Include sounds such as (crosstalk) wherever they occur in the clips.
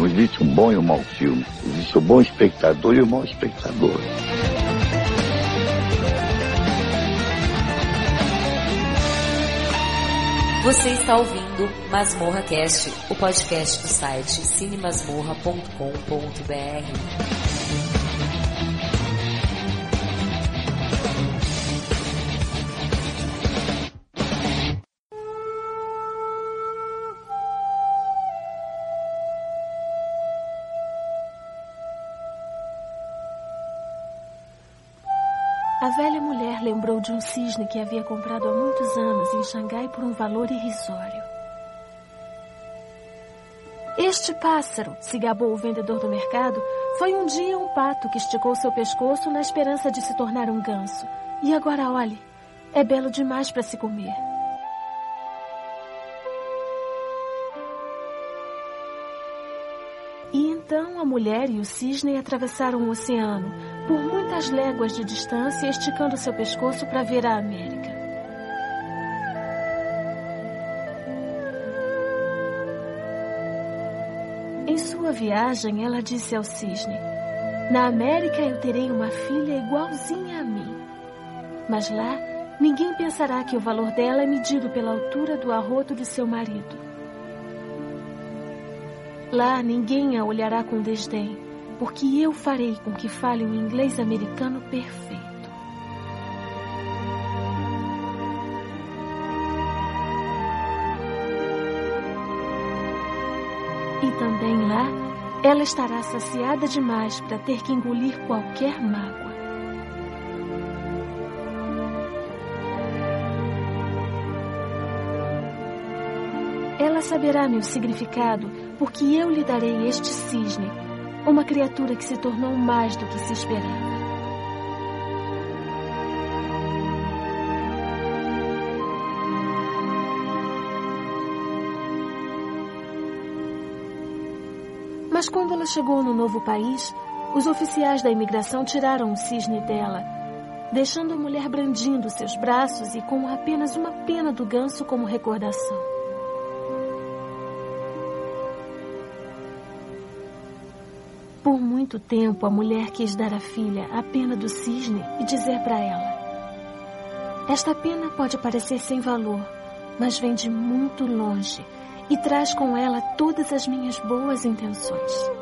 Não existe um bom e um mau filme. Existe o bom espectador e o mau espectador. Você está ouvindo Masmorra Cast, o podcast do site cinemasmorra.com.br. lembrou de um cisne que havia comprado há muitos anos em Xangai por um valor irrisório. Este pássaro, se gabou o vendedor do mercado, foi um dia um pato que esticou seu pescoço na esperança de se tornar um ganso. E agora olhe, é belo demais para se comer. E então a mulher e o cisne atravessaram o oceano, por muitas léguas de distância, esticando seu pescoço para ver a América. Em sua viagem, ela disse ao cisne: Na América eu terei uma filha igualzinha a mim. Mas lá, ninguém pensará que o valor dela é medido pela altura do arroto de seu marido. Lá ninguém a olhará com desdém, porque eu farei com que fale um inglês americano perfeito. E também lá, ela estará saciada demais para ter que engolir qualquer mágoa. Ela saberá meu significado, porque eu lhe darei este cisne, uma criatura que se tornou mais do que se esperava. Mas quando ela chegou no novo país, os oficiais da imigração tiraram o cisne dela, deixando a mulher brandindo seus braços e com apenas uma pena do ganso como recordação. Por muito tempo, a mulher quis dar à filha a pena do cisne e dizer para ela: Esta pena pode parecer sem valor, mas vem de muito longe e traz com ela todas as minhas boas intenções.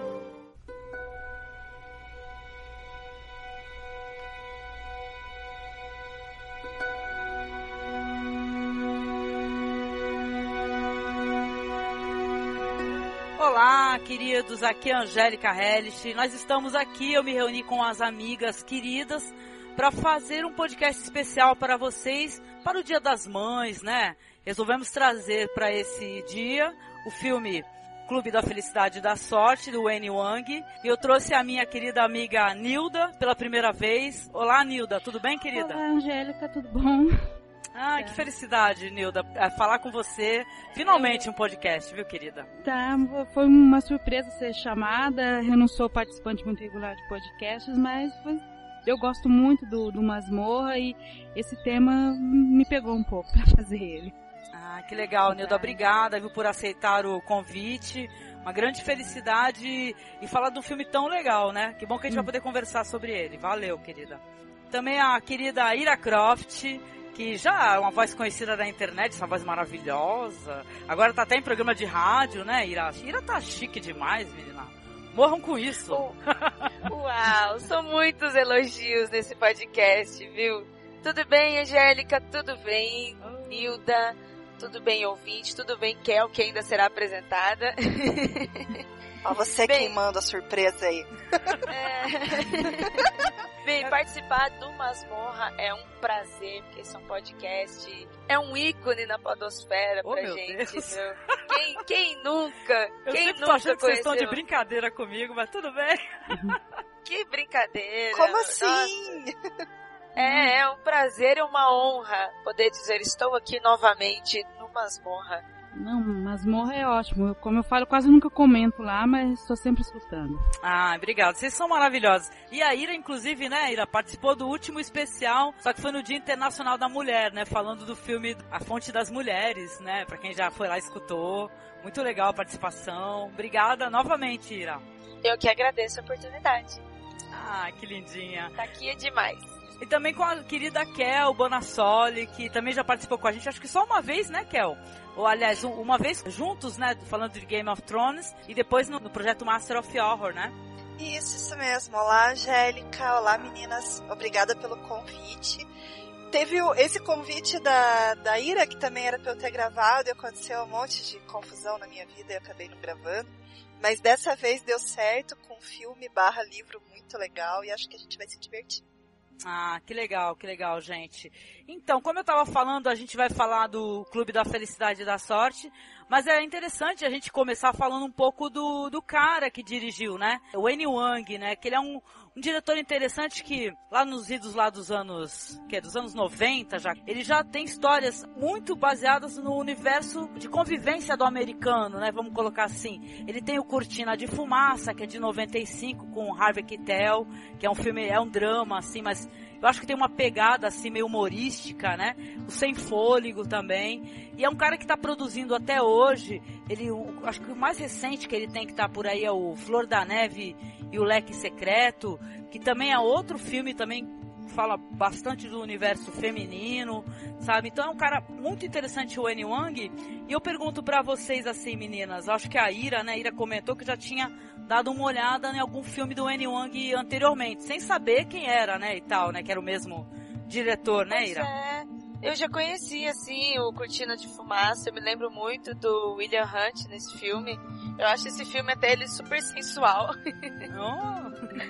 Olá, queridos, aqui é a Angélica Hellish. Nós estamos aqui, eu me reuni com as amigas queridas para fazer um podcast especial para vocês para o Dia das Mães, né? Resolvemos trazer para esse dia o filme Clube da Felicidade e da Sorte, do Wayne Wang. E eu trouxe a minha querida amiga Nilda pela primeira vez. Olá, Nilda, tudo bem, querida? Olá, Angélica, tudo bom? Ah, que felicidade, Nilda, é, falar com você. Finalmente um podcast, viu, querida? Tá, foi uma surpresa ser chamada. Eu não sou participante muito regular de podcasts, mas foi, eu gosto muito do, do Masmorra e esse tema me pegou um pouco (laughs) para fazer ele. Ah, que legal, Nilda. Obrigada viu, por aceitar o convite. Uma grande felicidade e falar de um filme tão legal, né? Que bom que a gente hum. vai poder conversar sobre ele. Valeu, querida. Também a querida Ira Croft, que já é uma voz conhecida da internet, essa voz maravilhosa. Agora tá até em programa de rádio, né, Ira? Ira tá chique demais, menina. Morram com isso. Uau, são muitos elogios nesse podcast, viu? Tudo bem, Angélica? Tudo bem, Nilda? Tudo bem, ouvinte? Tudo bem, Kel, que ainda será apresentada? (laughs) Ó, você Bem- queimando a surpresa aí. É... (laughs) Bem, participar do Masmorra é um prazer, porque esse é um podcast, é um ícone na podosfera Oh, pra meu gente? Quem, quem nunca? (laughs) Eu quem sempre tô nunca achando que vocês estão de brincadeira comigo, mas tudo bem. (laughs) Que brincadeira. Como Nossa. assim? É, é um prazer e uma honra poder dizer estou aqui novamente no Masmorra. Não, masmorra é ótimo. Eu, como eu falo, eu quase nunca comento lá, mas estou sempre escutando. Ah, obrigado. Vocês são maravilhosos. E a Ira, inclusive, né, Ira, participou do último especial, só que foi no Dia Internacional da Mulher, né, falando do filme A Fonte das Mulheres, né, pra quem já foi lá e escutou. Muito legal a participação. Obrigada novamente, Ira. Eu que agradeço a oportunidade. Ah, que lindinha. Tá aqui é demais. E também com a querida Kel Bonassoli, que também já participou com a gente, acho que só uma vez, né, Kel? Ou, aliás, um- uma vez juntos, né, falando de Game of Thrones, e depois no, no projeto Master of Horror, né? Isso, isso mesmo. Olá, Angélica. Olá, meninas. Obrigada pelo convite. Teve esse convite da, da Ira, que também era pra eu ter gravado, e aconteceu um monte de confusão na minha vida e eu acabei não gravando. Mas dessa vez deu certo com um filme barra livro muito legal e acho que a gente vai se divertir. Ah, que legal, que legal, gente. Então, como eu estava falando, a gente vai falar do Clube da Felicidade e da Sorte, mas é interessante a gente começar falando um pouco do, do cara que dirigiu, né? O Wayne Wang, né? Que ele é um, um diretor interessante que, lá nos idos lá dos anos, que é dos anos 90 já, ele já tem histórias muito baseadas no universo de convivência do americano, né? Vamos colocar assim. Ele tem o Cortina de Fumaça, que é de 95, com Harvey Keitel, que é um filme, é um drama, assim, mas eu acho que tem uma pegada assim meio humorística, né? O Sem Fôlego também. E é um cara que está produzindo até hoje. Ele, o- acho que o mais recente que ele tem que tá por aí é o Flor da Neve e o Leque Secreto, que também é outro filme também fala bastante do universo feminino, sabe? Então é um cara muito interessante o Annie Wang. E eu pergunto pra vocês assim, meninas, acho que a Ira, né, a Ira comentou que já tinha dado uma olhada em algum filme do Annie Wang anteriormente, sem saber quem era, né, e tal, né, que era o mesmo diretor, né, Pois Ira? é. Eu já conheci, assim, o Cortina de Fumaça. Eu me lembro muito do William Hunt nesse filme. Eu acho esse filme até ele super sensual. Oh,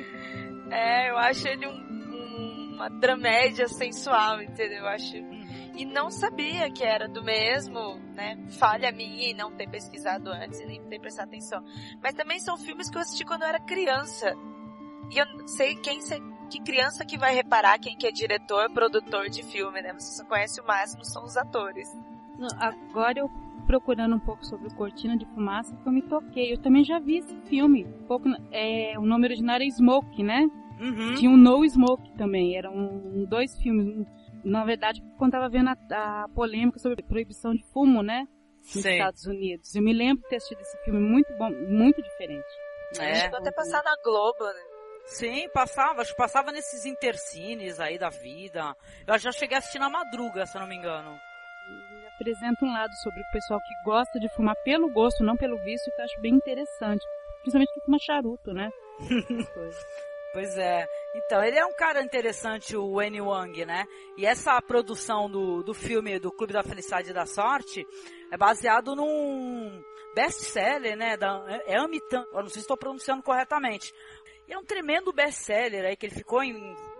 (laughs) É, eu acho ele um- um- uma dramédia sensual, entendeu? Eu acho. E não sabia que era do mesmo, né? Falha minha em não ter pesquisado antes e nem ter prestado atenção. Mas também são filmes que eu assisti quando eu era criança. E eu não sei quem que criança que vai reparar quem que é diretor, produtor de filme, né? Você só conhece o máximo, são os atores. Não, Agora eu procurando um pouco sobre o Cortina de Fumaça que eu me toquei. Eu também já vi esse filme. Um pouco, é, o nome original era Smoke, né? Uhum. Tinha o No Smoke também. Eram um, dois filmes. Um- Na verdade, quando tava vendo a, a polêmica sobre proibição de fumo, né? Nos Sei. Estados Unidos. Eu me lembro de ter assistido esse filme muito bom, muito diferente. É. Chegou até passar na Globo, né? Sim, passava, acho que passava nesses intercines aí da vida. Eu já cheguei a assistir na madruga, se eu não me engano. Ele apresenta um lado sobre o pessoal que gosta de fumar pelo gosto, não pelo vício, que eu acho bem interessante. Principalmente que fuma charuto, né? (laughs) Essas coisas. Pois é. Então, ele é um cara interessante, o Wayne Wang, né? E essa produção do, do filme do Clube da Felicidade e da Sorte é baseado num best-seller, né? Da é Amitan. Eu não sei se estou pronunciando corretamente. E é um tremendo best-seller aí, que ele ficou em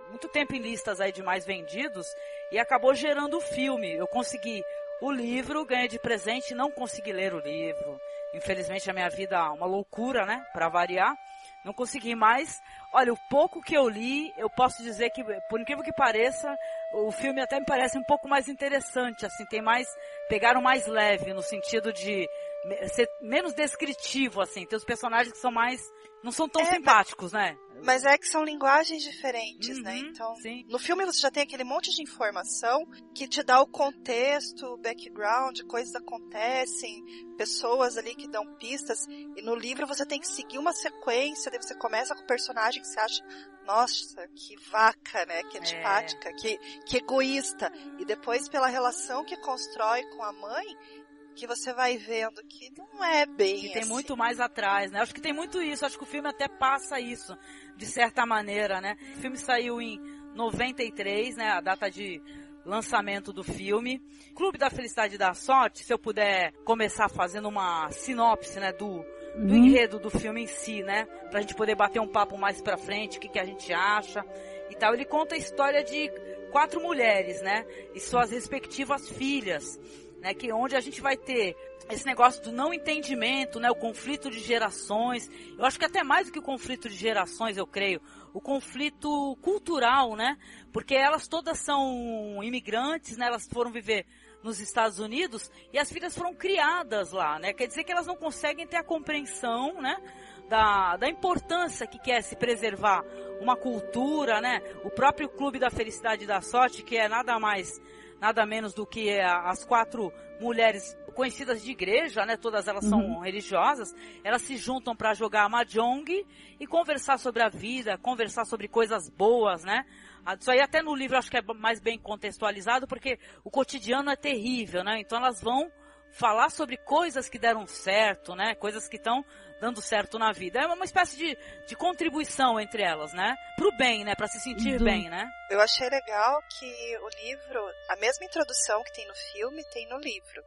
muito tempo em listas aí de mais vendidos e acabou gerando o filme. Eu consegui o livro, ganhei de presente, não consegui ler o livro. Infelizmente a minha vida é uma loucura, né? Para variar. Não consegui mais. Olha, o pouco que eu li, eu posso dizer que, por incrível que pareça, o filme até me parece um pouco mais interessante, assim, tem mais, pegaram mais leve, no sentido de ser menos descritivo, assim, tem os personagens que são mais, não são tão É, simpáticos, né? Mas é que são linguagens diferentes, né? Uhum, Então, sim. no filme você já tem aquele monte de informação que te dá o contexto, o background, coisas acontecem, pessoas ali que dão pistas. E no livro você tem que seguir uma sequência, daí você começa com o personagem que você acha, nossa, que vaca, né? Que antipática, que, que egoísta. E depois pela relação que constrói com a mãe, que você vai vendo que não é bem Que tem assim. muito mais atrás, né? Acho que tem muito isso, acho que o filme até passa isso, de certa maneira, né? O filme saiu em 93, né? A data de lançamento do filme. Clube da Felicidade e da Sorte, se eu puder começar fazendo uma sinopse, né, do, do enredo do filme em si, né? Pra gente poder bater um papo mais pra frente, o que, que a gente acha e tal. Ele conta a história de quatro mulheres, né? E suas respectivas filhas, né? Que onde a gente vai ter esse negócio do não entendimento, né? O conflito de gerações. Eu acho que até mais do que o conflito de gerações, eu creio. O conflito cultural, né? Porque elas todas são imigrantes, né? Elas foram viver nos Estados Unidos e as filhas foram criadas lá, né? Quer dizer que elas não conseguem ter a compreensão, né? Da, da importância que quer se preservar uma cultura, né? O próprio Clube da Felicidade e da Sorte, que é nada mais, nada menos do que as quatro mulheres conhecidas de igreja, né? Todas elas são uhum. religiosas. Elas se juntam para jogar mahjong e conversar sobre a vida, conversar sobre coisas boas, né? Ah, isso aí até no livro acho que é mais bem contextualizado, porque o cotidiano é terrível, né? Então elas vão falar sobre coisas que deram certo, né? Coisas que estão dando certo na vida. É uma espécie de, de contribuição entre elas, né? Pro bem, né? Para se sentir uhum. bem, né? Eu achei legal que o livro, a mesma introdução que tem no filme, tem no livro.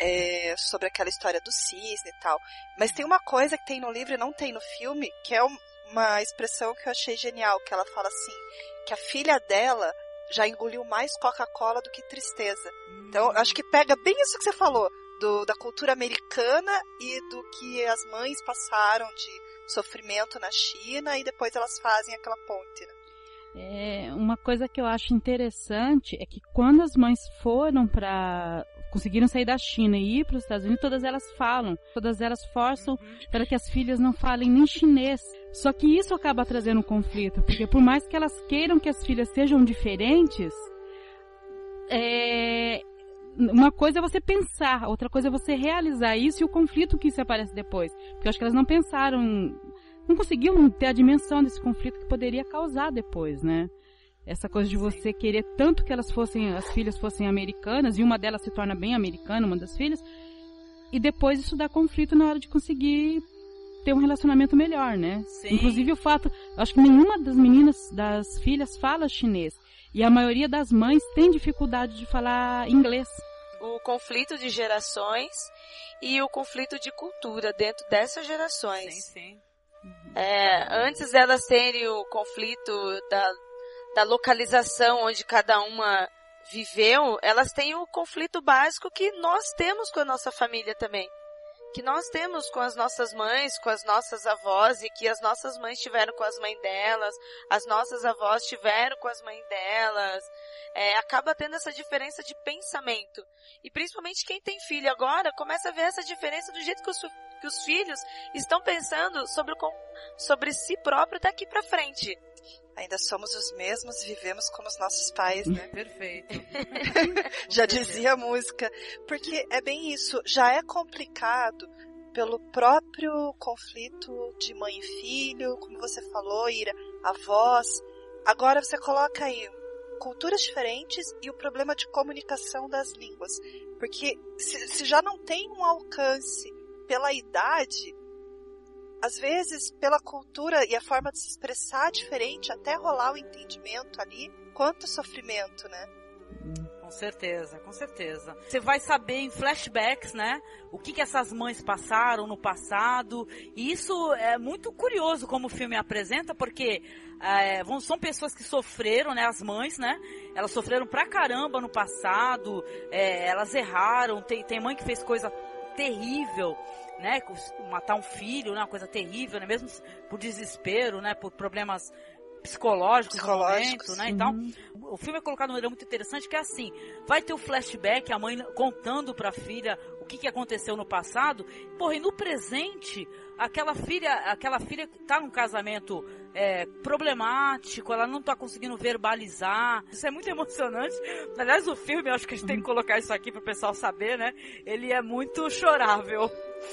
É, sobre aquela história do cisne e tal. Mas tem uma coisa que tem no livro e não tem no filme, que é uma expressão que eu achei genial, que ela fala assim, que a filha dela já engoliu mais Coca-Cola do que tristeza. Então, acho que pega bem isso que você falou, do, da cultura americana e do que as mães passaram de sofrimento na China e depois elas fazem aquela ponte. Né? É, uma coisa que eu acho interessante é que quando as mães foram para conseguiram sair da China e ir para os Estados Unidos, todas elas falam, todas elas forçam uhum. para que as filhas não falem nem chinês. Só que isso acaba trazendo um conflito, porque por mais que elas queiram que as filhas sejam diferentes, é, uma coisa é você pensar, outra coisa é você realizar isso e o conflito que isso aparece depois. Porque eu acho que elas não pensaram, não conseguiam ter a dimensão desse conflito que poderia causar depois, né? Essa coisa de você querer tanto que elas fossem, as filhas fossem americanas, e uma delas se torna bem americana, uma das filhas, e depois isso dá conflito na hora de conseguir ter um relacionamento melhor, né? Sim. Inclusive o fato, acho que nenhuma das meninas, das filhas fala chinês. E a maioria das mães tem dificuldade de falar inglês. O conflito de gerações e o conflito de cultura dentro dessas gerações. Sim, sim. É, antes delas terem o conflito da, da localização onde cada uma viveu, elas têm o conflito básico que nós temos com a nossa família também que nós temos com as nossas mães, com as nossas avós e que as nossas mães tiveram com as mães delas, as nossas avós tiveram com as mães delas. É, acaba tendo essa diferença de pensamento. E principalmente quem tem filho agora começa a ver essa diferença do jeito que os, que os filhos estão pensando sobre, sobre si próprio daqui para frente ainda somos os mesmos, vivemos como os nossos pais, né? (laughs) Perfeito. (laughs) já dizia a música. Porque é bem isso, já é complicado pelo próprio conflito de mãe e filho, como você falou, Ira, avós. Agora você coloca aí culturas diferentes e o problema de comunicação das línguas. Porque se, se já não tem um alcance pela idade, às vezes, pela cultura e a forma de se expressar diferente, até rolar o entendimento ali, quanto sofrimento, né? Com certeza, com certeza. Você vai saber em flashbacks, né? O que, que essas mães passaram no passado. E isso é muito curioso como o filme apresenta, porque é, são pessoas que sofreram, né? As mães, né? Elas sofreram pra caramba no passado. É, elas erraram. Tem, tem mãe que fez coisa terrível né, matar um filho, né, uma coisa terrível, né, mesmo por desespero, né, por problemas psicológicos, psicológicos momento, né, então o filme é colocado de uma maneira muito interessante que é assim, vai ter o flashback, a mãe contando para a filha o que, que aconteceu no passado, porra, e no presente, aquela filha, aquela filha que tá num casamento é, problemático, ela não tá conseguindo verbalizar. Isso é muito (laughs) emocionante. Aliás, o filme, eu acho que a gente tem que colocar isso aqui pro pessoal saber, né? Ele é muito chorável.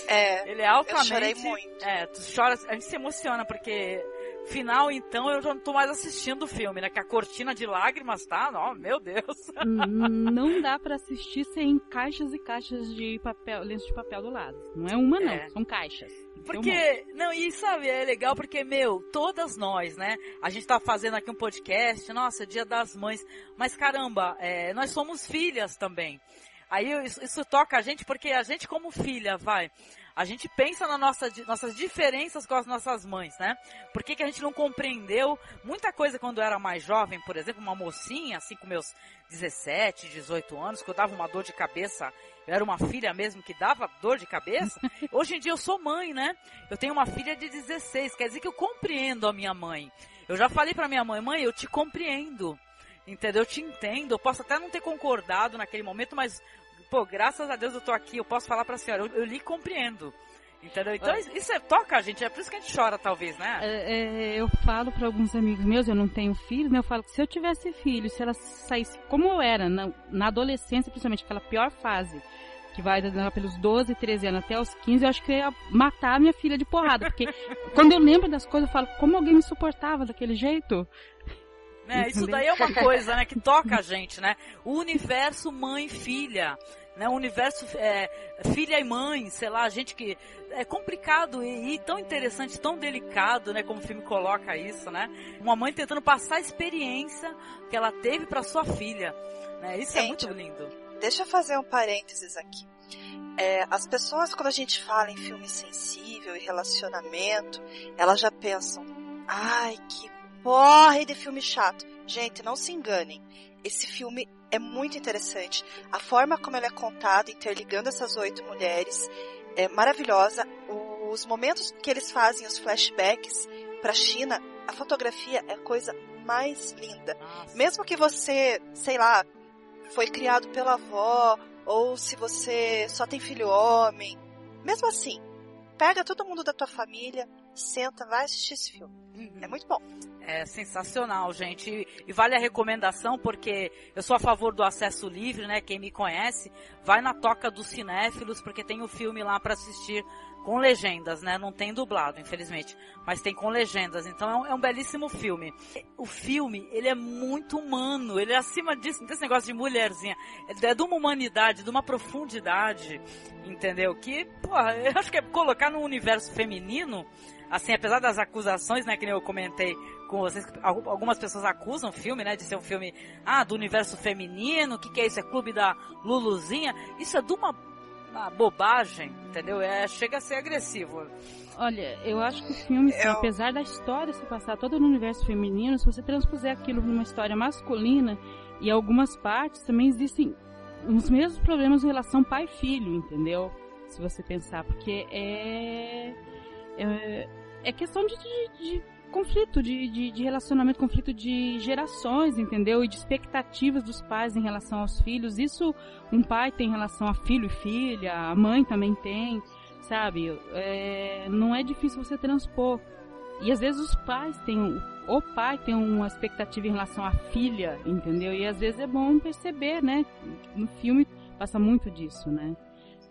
É. Ele é altamente. Eu chorei muito. É, tu chora, a gente se emociona porque final, então, eu já não tô mais assistindo o filme, né? Que a cortina de lágrimas tá, ó, meu Deus. Não (laughs) dá para assistir sem caixas e caixas de papel, lenço de papel do lado. Não é uma, não, é. são caixas. Porque, não, e sabe, é legal porque, meu, todas nós, né? A gente tá fazendo aqui um podcast, nossa, dia das mães, mas caramba, é, nós somos filhas também. Aí isso, isso toca a gente porque a gente como filha, vai, a gente pensa nas nossa, nossas diferenças com as nossas mães, né? Por que, que a gente não compreendeu muita coisa quando eu era mais jovem, por exemplo, uma mocinha, assim com meus 17, 18 anos, que eu dava uma dor de cabeça, eu era uma filha mesmo que dava dor de cabeça. (laughs) Hoje em dia eu sou mãe, né? Eu tenho uma filha de 16, quer dizer que eu compreendo a minha mãe. Eu já falei para minha mãe, mãe, eu te compreendo. Entendeu? Eu te entendo. Eu posso até não ter concordado naquele momento, mas, pô, graças a Deus eu tô aqui. Eu posso falar pra senhora. Eu, eu lhe compreendo. Entendeu? Então isso é, toca a gente, é por isso que a gente chora, talvez, né? É, é, eu falo para alguns amigos meus, eu não tenho filho, né? Eu falo que se eu tivesse filho, se ela saísse como eu era, na, na adolescência, principalmente aquela pior fase, que vai pelos 12, 13 anos até os 15, eu acho que eu ia matar a minha filha de porrada. Porque (laughs) quando eu lembro das coisas, eu falo, como alguém me suportava daquele jeito? Né? Isso daí é uma coisa, né, que toca a gente, né? O universo mãe-filha, né? O universo é, filha e mãe, sei lá, gente que é complicado e, e, tão interessante, tão delicado, né? Como o filme coloca isso, né? Uma mãe tentando passar a experiência que ela teve para sua filha, né? Isso gente, é muito lindo. Deixa eu fazer um parênteses aqui. É, as pessoas, quando a gente fala em filme sensível e relacionamento, elas já pensam, ai, que porre de filme chato. Gente, não se enganem. Esse filme é muito interessante. A forma como ele é contado, interligando essas oito mulheres, é maravilhosa. Os momentos que eles fazem, os flashbacks para a China, a fotografia é a coisa mais linda. Nossa. Mesmo que você, sei lá, foi criado pela avó, ou se você só tem filho homem, mesmo assim, pega todo mundo da tua família, senta, vai assistir esse filme. Uhum. É muito bom. É sensacional, gente. E vale a recomendação porque eu sou a favor do acesso livre, né? Quem me conhece, vai na toca dos cinéfilos porque tem o filme lá para assistir com legendas, né? Não tem dublado, infelizmente, mas tem com legendas. Então é um, é um, belíssimo filme. O filme, ele é muito humano, ele é acima disso, desse negócio de mulherzinha. É de uma humanidade, de uma profundidade, entendeu? Que, porra, eu acho que é colocar no universo feminino assim, apesar das acusações, né, que nem eu comentei com vocês, algumas pessoas acusam o filme, né, de ser um filme, ah, do universo feminino, o que que é isso? É clube da Luluzinha? Isso é de uma, uma bobagem, entendeu? É, chega a ser agressivo. Olha, eu acho que o filme, eu... apesar da história se passar toda no universo feminino, se você transpuser aquilo numa história masculina, e algumas partes também existem os mesmos problemas em relação pai-filho, entendeu? Se você pensar, porque é é, é questão de, de, de conflito, de, de, de, relacionamento, conflito de gerações, entendeu? E de expectativas dos pais em relação aos filhos. Isso um pai tem em relação a filho e filha, a mãe também tem, sabe? É, não é difícil você transpor. E às vezes os pais têm, o pai tem uma expectativa em relação à filha, entendeu? E às vezes é bom perceber, né? No filme passa muito disso, né?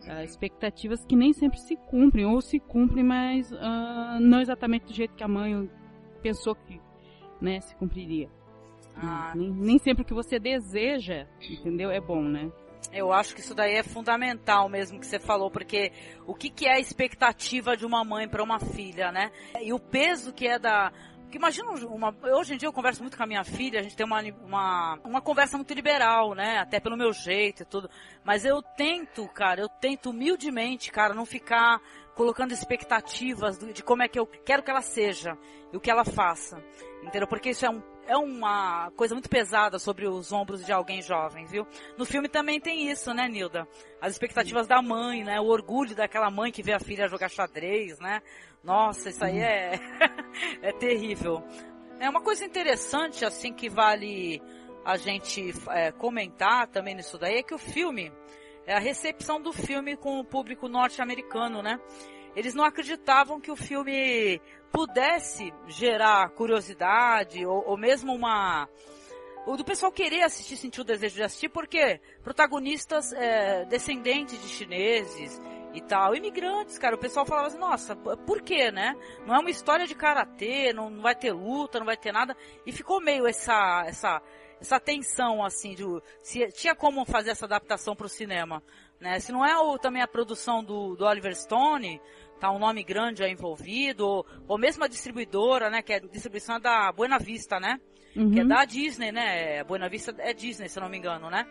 Uh, expectativas que nem sempre se cumprem, ou se cumprem, mas uh, não exatamente do jeito que a mãe pensou que né, se cumpriria. Ah. Nem, nem sempre o que você deseja, entendeu? É bom, né? Eu acho que isso daí é fundamental mesmo que você falou, porque o que, que é a expectativa de uma mãe para uma filha, né? E o peso que é da, porque imagina uma. Hoje em dia eu converso muito com a minha filha, a gente tem uma, uma, uma conversa muito liberal, né? Até pelo meu jeito e tudo. Mas eu tento, cara, eu tento humildemente, cara, não ficar colocando expectativas de como é que eu quero que ela seja e o que ela faça. Entendeu? Porque isso é um é uma coisa muito pesada sobre os ombros de alguém jovem, viu? No filme também tem isso, né, Nilda? As expectativas da mãe, né? O orgulho daquela mãe que vê a filha jogar xadrez, né? Nossa, isso aí é, (laughs) é terrível. É uma coisa interessante, assim, que vale a gente é, comentar também nisso daí, é que o filme, é a recepção do filme com o público norte-americano, né? Eles não acreditavam que o filme pudesse gerar curiosidade ou, ou mesmo uma o do pessoal querer assistir, sentir o desejo de assistir, porque protagonistas é, descendentes de chineses e tal, imigrantes, cara, o pessoal falava assim, nossa, por quê, né? Não é uma história de karatê, não, não vai ter luta, não vai ter nada, e ficou meio essa essa essa tensão assim de se tinha como fazer essa adaptação para o cinema, né? Se não é o, também a produção do, do Oliver Stone, tá um nome grande aí envolvido, ou, ou mesmo a distribuidora, né, que é a distribuição da Buena Vista, né? Uhum. Que é da Disney, né? A Buena Vista é Disney, se eu não me engano, né?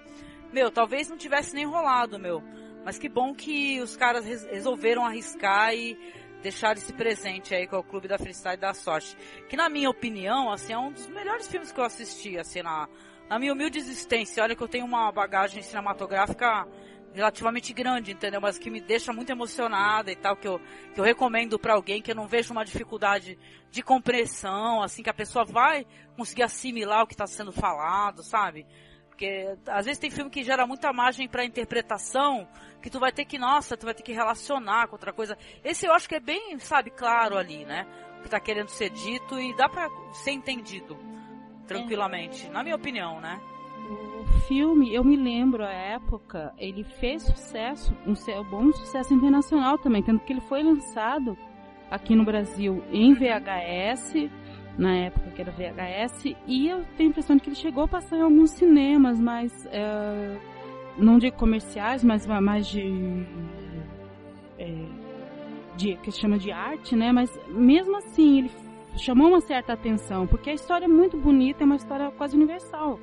Meu, talvez não tivesse nem rolado, meu. Mas que bom que os caras resolveram arriscar e deixar esse presente aí com o Clube da Freestyle da Sorte. Que na minha opinião, assim, é um dos melhores filmes que eu assisti, assim, na, na minha humilde existência. Olha que eu tenho uma bagagem cinematográfica relativamente grande, entendeu? Mas que me deixa muito emocionada e tal, que eu, que eu recomendo para alguém que eu não vejo uma dificuldade de compreensão, assim, que a pessoa vai conseguir assimilar o que está sendo falado, sabe? Porque às vezes tem filme que gera muita margem para interpretação, que tu vai ter que, nossa, tu vai ter que relacionar com outra coisa. Esse eu acho que é bem, sabe, claro ali, né? O que tá querendo ser dito e dá para ser entendido tranquilamente, é. na minha opinião, né? O filme, eu me lembro a época, ele fez sucesso, um bom sucesso internacional também, tanto que ele foi lançado aqui no Brasil em VHS, na época que era VHS, e eu tenho a impressão de que ele chegou a passar em alguns cinemas, mas é, não de comerciais, mas mais de, é, de que se chama de arte, né? Mas mesmo assim ele chamou uma certa atenção, porque a história é muito bonita, é uma história quase universal.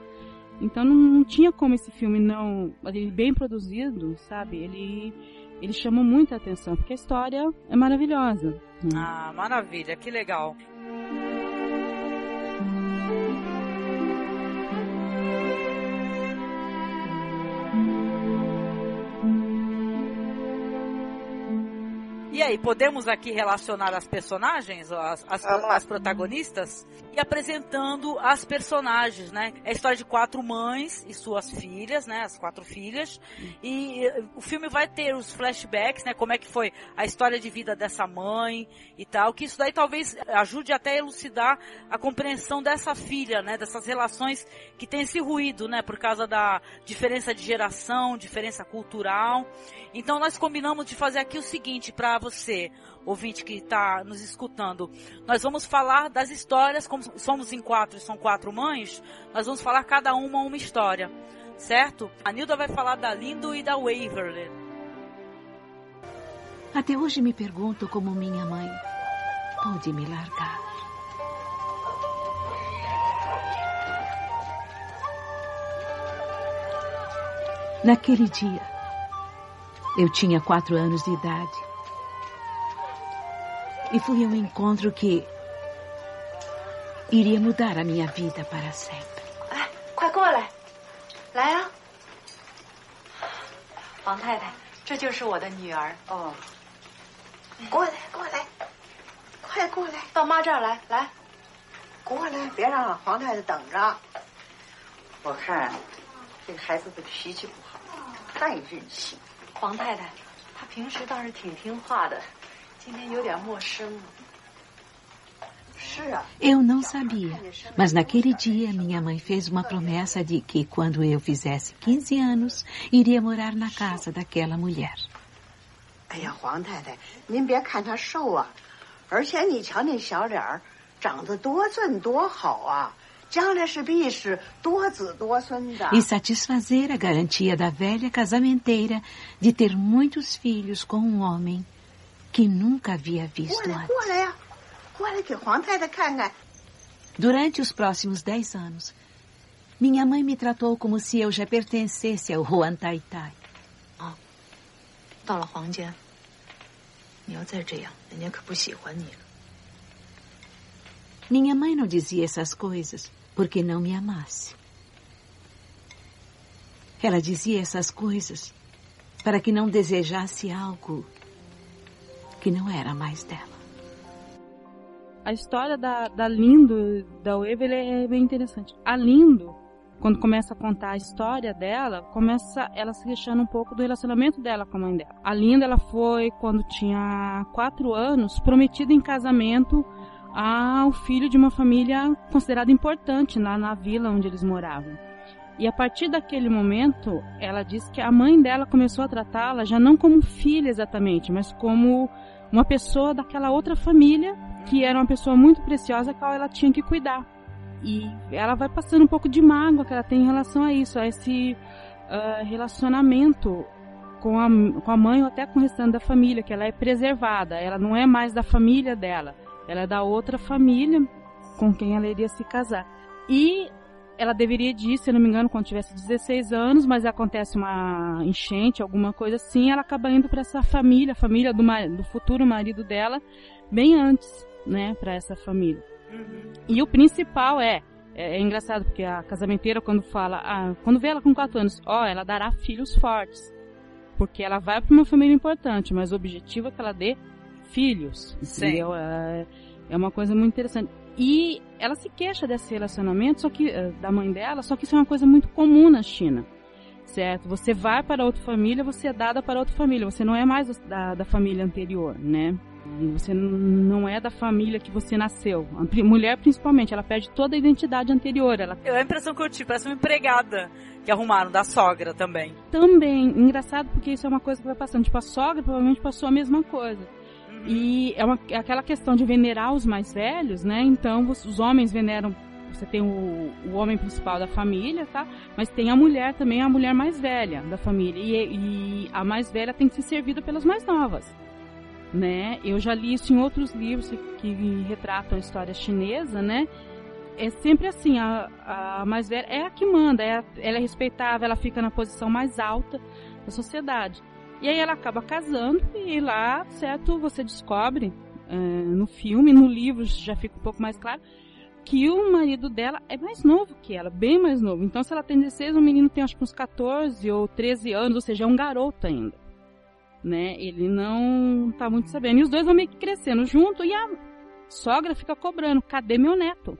Então não, não tinha como esse filme não, ele bem produzido, sabe? Ele ele chamou muita atenção porque a história é maravilhosa. Ah, maravilha, que legal. E podemos aqui relacionar as personagens, as, as, as, protagonistas, e apresentando as personagens, né? É a história de quatro mães e suas filhas, né? As quatro filhas. E o filme vai ter os flashbacks, né? Como é que foi a história de vida dessa mãe e tal. Que isso daí talvez ajude até a elucidar a compreensão dessa filha, né? Dessas relações que tem esse ruído, né? Por causa da diferença de geração, diferença cultural. Então nós combinamos de fazer aqui o seguinte para você, ouvinte que está nos escutando. Nós vamos falar das histórias, como somos em quatro são quatro mães, nós vamos falar cada uma uma história, certo? A Nilda vai falar da Lindo e da Waverly. Até hoje me pergunto como minha mãe pôde me largar. Naquele dia, eu tinha quatro anos de idade. E fui a um encontro que iria mudar a minha vida para sempre. Ah, 快过来，来啊！王太太，这就是我的女儿。哦，过来，过来，快过来，到妈这儿来，来，过来，别让黄太太等着。我看这个孩子的脾气不好，太任性。黄太太，她平时倒是挺听话的。Eu não sabia, mas naquele dia minha mãe fez uma promessa de que quando eu fizesse 15 anos, iria morar na casa daquela mulher. E satisfazer a garantia da velha casamenteira de ter muitos filhos com um homem que nunca havia visto antes. Durante os próximos dez anos, minha mãe me tratou como se eu já pertencesse ao Huan Tai Tai. Ah, minha mãe não dizia essas coisas porque não me amasse. Ela dizia essas coisas para que não desejasse algo que não era mais dela. A história da, da Lindo, da Waverly, é bem interessante. A Lindo, quando começa a contar a história dela, começa ela se queixando um pouco do relacionamento dela com a mãe dela. A Linda, ela foi, quando tinha quatro anos, prometida em casamento ao filho de uma família considerada importante lá na vila onde eles moravam. E a partir daquele momento, ela disse que a mãe dela começou a tratá-la já não como filha exatamente, mas como uma pessoa daquela outra família, que era uma pessoa muito preciosa, a qual ela tinha que cuidar. E ela vai passando um pouco de mágoa que ela tem em relação a isso, a esse uh, relacionamento com a, com a mãe ou até com o restante da família, que ela é preservada, ela não é mais da família dela ela é da outra família com quem ela iria se casar. E ela deveria ir, se não me engano, quando tivesse 16 anos, mas acontece uma enchente, alguma coisa assim, ela acaba indo para essa família, a família do, do futuro marido dela, bem antes, né, para essa família. Uhum. E o principal é, é, é, engraçado porque a casamenteira quando fala, ah, quando vê ela com 4 anos, ó, oh, ela dará filhos fortes. Porque ela vai para uma família importante, mas o objetivo é que ela dê filhos. Entendeu? É, é uma coisa muito interessante. E ela se queixa desse relacionamento, só que eh, da mãe dela, só que isso é uma coisa muito comum na China. Certo? Você vai para outra família, você é dada para outra família, você não é mais da, da família anterior, né? E você não é da família que você nasceu. A mulher, principalmente, ela perde toda a identidade anterior. Ela... Eu, a impressão que eu tive, parece uma empregada que arrumaram da sogra também. Também. Engraçado porque isso é uma coisa que vai passando. Tipo, a sogra provavelmente passou a mesma coisa. E é, uma, é aquela questão de venerar os mais velhos, né? Então, os, os homens veneram você tem o, o, homem principal da família, tá? Mas tem a mulher também, a mulher mais velha da família. E, e, a mais velha tem que ser servida pelas mais novas né? Eu já li isso em outros livros que retratam a história chinesa, né? É sempre assim, a, a mais velha é a que manda, é, ela é respeitável, ela fica na posição mais alta da sociedade. E aí ela acaba casando e lá, certo, você descobre é, no filme, no livro já fica um pouco mais claro, que o marido dela é mais novo que ela, bem mais novo. Então, se ela tem 16, o menino tem acho que uns 14 ou 13 anos, ou seja, é um garoto ainda né? Ele não tá muito sabendo. E os dois vão meio que crescendo junto e a sogra fica cobrando: cadê meu neto?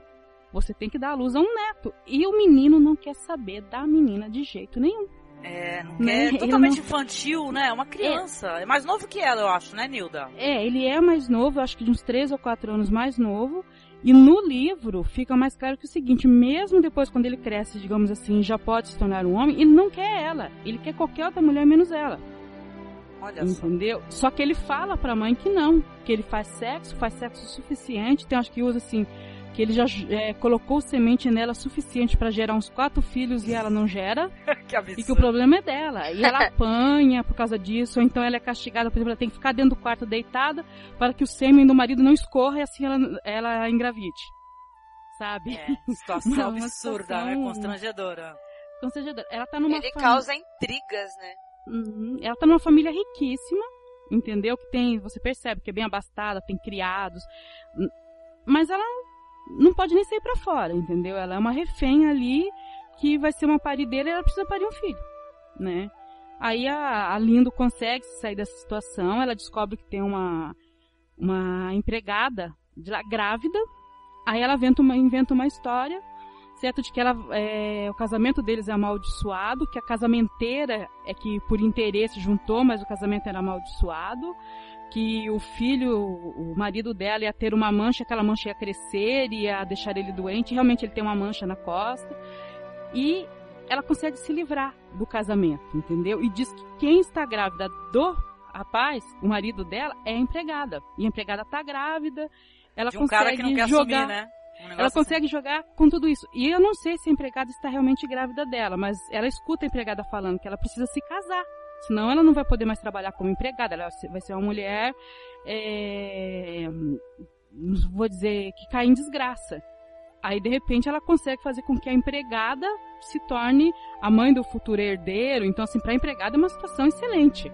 Você tem que dar a luz a um neto. E o menino não quer saber da menina de jeito nenhum. É, não né? quer. É totalmente não... infantil, né? É uma criança. É. é. mais novo que ela, eu acho, né, Nilda? É, ele é mais novo, acho que de uns 3 ou 4 anos mais novo. E no livro fica mais claro que é o seguinte, mesmo depois quando ele cresce, digamos assim, já pode se tornar um homem, ele não quer ela. Ele quer qualquer outra mulher menos ela. Olha entendeu? Só. só que ele fala pra mãe que não, que ele faz sexo, faz sexo suficiente, tem acho que usa assim, que ele já é, colocou semente nela suficiente para gerar uns quatro filhos e ela não gera. (laughs) que absurdo. E que o problema é dela. E ela (laughs) apanha por causa disso, ou então ela é castigada, por exemplo, ela tem que ficar dentro do quarto deitada para que o sêmen do marido não escorra e assim ela, ela engravide. Sabe? É, (laughs) situação absurda, situação... né? Constrangedora. Constrangedora. Ela tá numa Ele causa intrigas, né? Uhum. Ela tá numa família riquíssima, entendeu? Que tem, você percebe que é bem abastada, tem criados. Mas ela não pode nem sair para fora, entendeu? Ela é uma refém ali que vai ser uma parideira e ela precisa parir um filho, né? Aí a, a Lindo consegue sair dessa situação, ela descobre que tem uma, uma empregada de lá, grávida, aí ela inventa uma, inventa uma história certo de que ela, é, o casamento deles é amaldiçoado, que a casamenteira é que por interesse juntou, mas o casamento era amaldiçoado, que o filho, o marido dela ia ter uma mancha, aquela mancha ia crescer, ia deixar ele doente, realmente ele tem uma mancha na costa, e ela consegue se livrar do casamento, entendeu? E diz que quem está grávida do rapaz, o marido dela, é a empregada. E a empregada está grávida, ela de um consegue cara que não quer jogar. Assumir, né? Um ela consegue assim. jogar com tudo isso. E eu não sei se a empregada está realmente grávida dela, mas ela escuta a empregada falando que ela precisa se casar. Senão ela não vai poder mais trabalhar como empregada. Ela vai ser uma mulher, é, vou dizer, que cai em desgraça. Aí de repente ela consegue fazer com que a empregada se torne a mãe do futuro herdeiro. Então assim, para a empregada é uma situação excelente.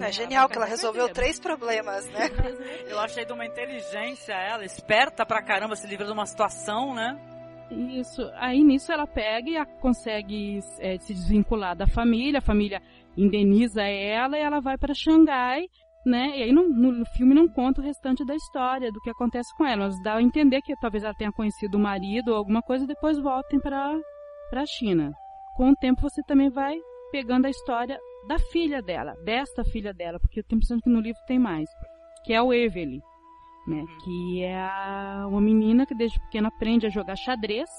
É genial que ela resolveu três problemas, né? (laughs) Eu achei de uma inteligência ela, esperta pra caramba, se livra de uma situação, né? Isso. Aí nisso ela pega e consegue é, se desvincular da família, a família indeniza ela e ela vai para Xangai, né? E aí no, no, filme não conta o restante da história, do que acontece com ela, mas dá a entender que talvez ela tenha conhecido o marido ou alguma coisa e depois voltem para a China. Com o tempo você também vai pegando a história da filha dela, desta filha dela, porque eu tenho impressão que no livro tem mais, que é o Evelyn, né? Uhum. Que é uma menina que desde pequena aprende a jogar xadrez,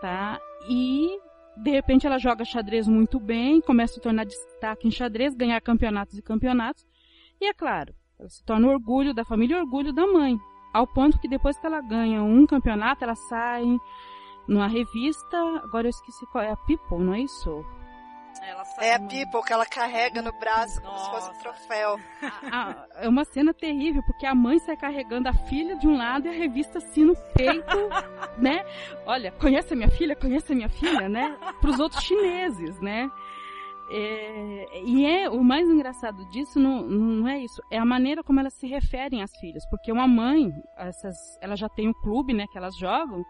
tá? E de repente ela joga xadrez muito bem, começa a tornar destaque em xadrez, ganhar campeonatos e campeonatos. E é claro, ela se torna orgulho da família e orgulho da mãe. Ao ponto que depois que ela ganha um campeonato, ela sai numa revista, agora eu esqueci qual é, a People, não é isso? É a People que ela carrega no braço como se fosse um troféu. Ah, é uma cena terrível, porque a mãe sai carregando a filha de um lado e a revista assim no peito, (laughs) né? Olha, conhece a minha filha? Conhece a minha filha, né? Para os outros chineses, né? É, e é o mais engraçado disso não, não é isso, é a maneira como elas se referem às filhas, porque uma mãe, essas, ela já tem um clube, né, que elas jogam,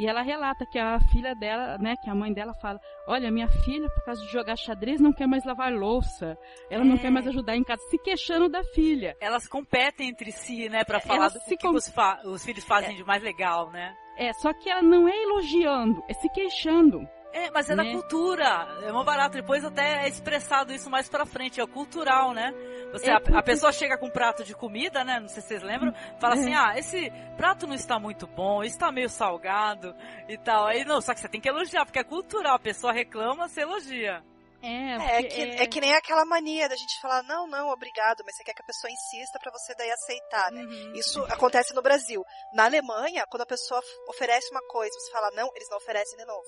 e ela relata que a filha dela, né, que a mãe dela fala, olha, minha filha, por causa de jogar xadrez, não quer mais lavar louça, ela é. não quer mais ajudar em casa, se queixando da filha. Elas competem entre si, né, para falar Elas do que, com... os, fa os, filhos fazem é. de mais legal, né? É, só que ela não é elogiando, é se queixando. É, mas é né? da cultura. É uma barato. Depois até é expressado isso mais pra frente. É cultural, né? Você, é, a, a, pessoa chega com um prato de comida, né? Não sei se vocês lembram. Fala assim, é. ah, esse prato não está muito bom, está meio salgado e tal. Aí não, só que você tem que elogiar, porque é cultural. A pessoa reclama, você elogia. É, é, que, é... é que nem aquela mania da gente falar, não, não, obrigado, mas você quer que a pessoa insista para você daí aceitar, né? Uhum. Isso acontece no Brasil. Na Alemanha, quando a pessoa oferece uma coisa, você fala não, eles não oferecem de novo.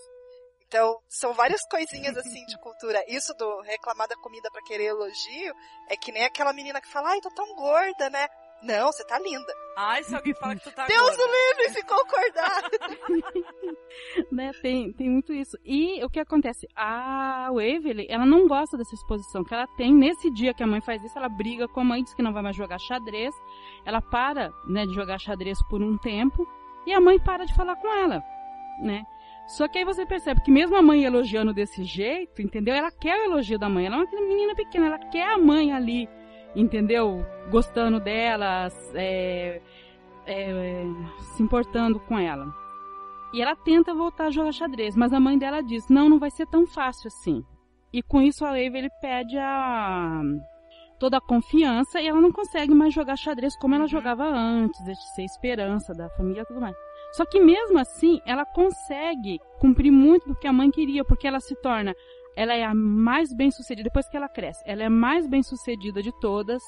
Então, são várias coisinhas assim de (laughs) cultura. Isso do reclamar da comida para querer elogio é que nem aquela menina que fala, ai, tô tão gorda, né? Não, você tá linda. Ai, se alguém fala que tu tá Deus gorda. o livre se concordar. (laughs) né, tem, tem muito isso. E o que acontece? A Waverly, ela não gosta dessa exposição que ela tem. Nesse dia que a mãe faz isso, ela briga com a mãe, diz que não vai mais jogar xadrez. Ela para, né, de jogar xadrez por um tempo. E a mãe para de falar com ela, né? Só que aí você percebe que mesmo a mãe elogiando desse jeito, entendeu? Ela quer o elogio da mãe. Ela é uma menina pequena, ela quer a mãe ali, entendeu? Gostando dela, é, é, se importando com ela. E ela tenta voltar a jogar xadrez, mas a mãe dela diz: não, não vai ser tão fácil assim. E com isso a Ava ele pede a toda a confiança e ela não consegue mais jogar xadrez como ela jogava antes, de ser esperança da família e tudo mais. Só que mesmo assim, ela consegue cumprir muito do que a mãe queria, porque ela se torna, ela é a mais bem sucedida depois que ela cresce. Ela é a mais bem sucedida de todas.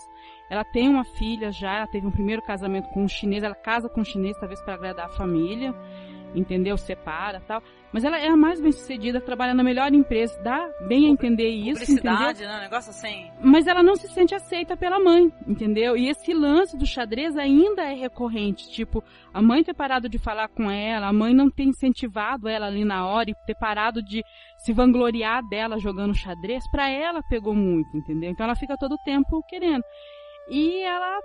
Ela tem uma filha já, ela teve um primeiro casamento com um chinês, ela casa com um chinês talvez para agradar a família entendeu? Separa tal. Mas ela é a mais bem sucedida, trabalha na melhor empresa, dá bem a entender isso, Publicidade, entendeu? né? Negócio assim. Mas ela não se sente aceita pela mãe, entendeu? E esse lance do xadrez ainda é recorrente, tipo, a mãe ter parado de falar com ela, a mãe não ter incentivado ela ali na hora e ter parado de se vangloriar dela jogando xadrez, para ela pegou muito, entendeu? Então ela fica todo o tempo querendo. E ela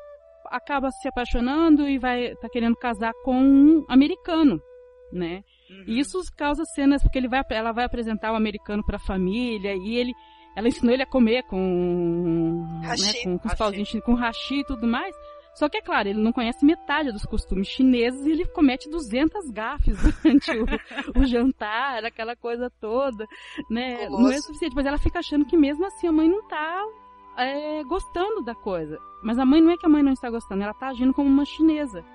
acaba se apaixonando e vai tá querendo casar com um americano, né? Uhum. E isso causa cenas porque ele vai, ela vai apresentar o americano para a família e ele, ela ensinou ele a comer com, né, com, com os pauzinhos, com hashi e tudo mais. Só que é claro, ele não conhece metade dos costumes chineses e ele comete 200 gafes (laughs) durante o, o, jantar, aquela coisa toda, né? Nossa. Não é suficiente, mas ela fica achando que mesmo assim a mãe não tá é, gostando da coisa. Mas a mãe não é que a mãe não está gostando, ela tá agindo como uma chinesa.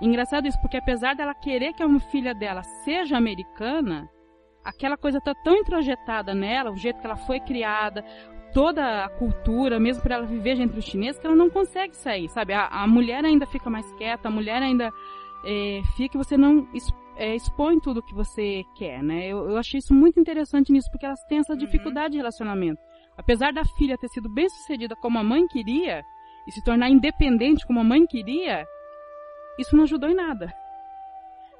Engraçado isso, porque apesar dela querer que a filha dela seja americana, aquela coisa tá tão introjetada nela, o jeito que ela foi criada, toda a cultura, mesmo para ela viver entre os chineses, que ela não consegue sair, sabe? A, a mulher ainda fica mais quieta, a mulher ainda é, fica, você não é, expõe tudo que você quer, né? Eu, eu achei isso muito interessante nisso, porque elas têm essa uhum. dificuldade uhum. de relacionamento. Apesar da filha ter sido bem sucedida como a mãe queria, e se tornar independente como a mãe queria, isso não ajudou em nada.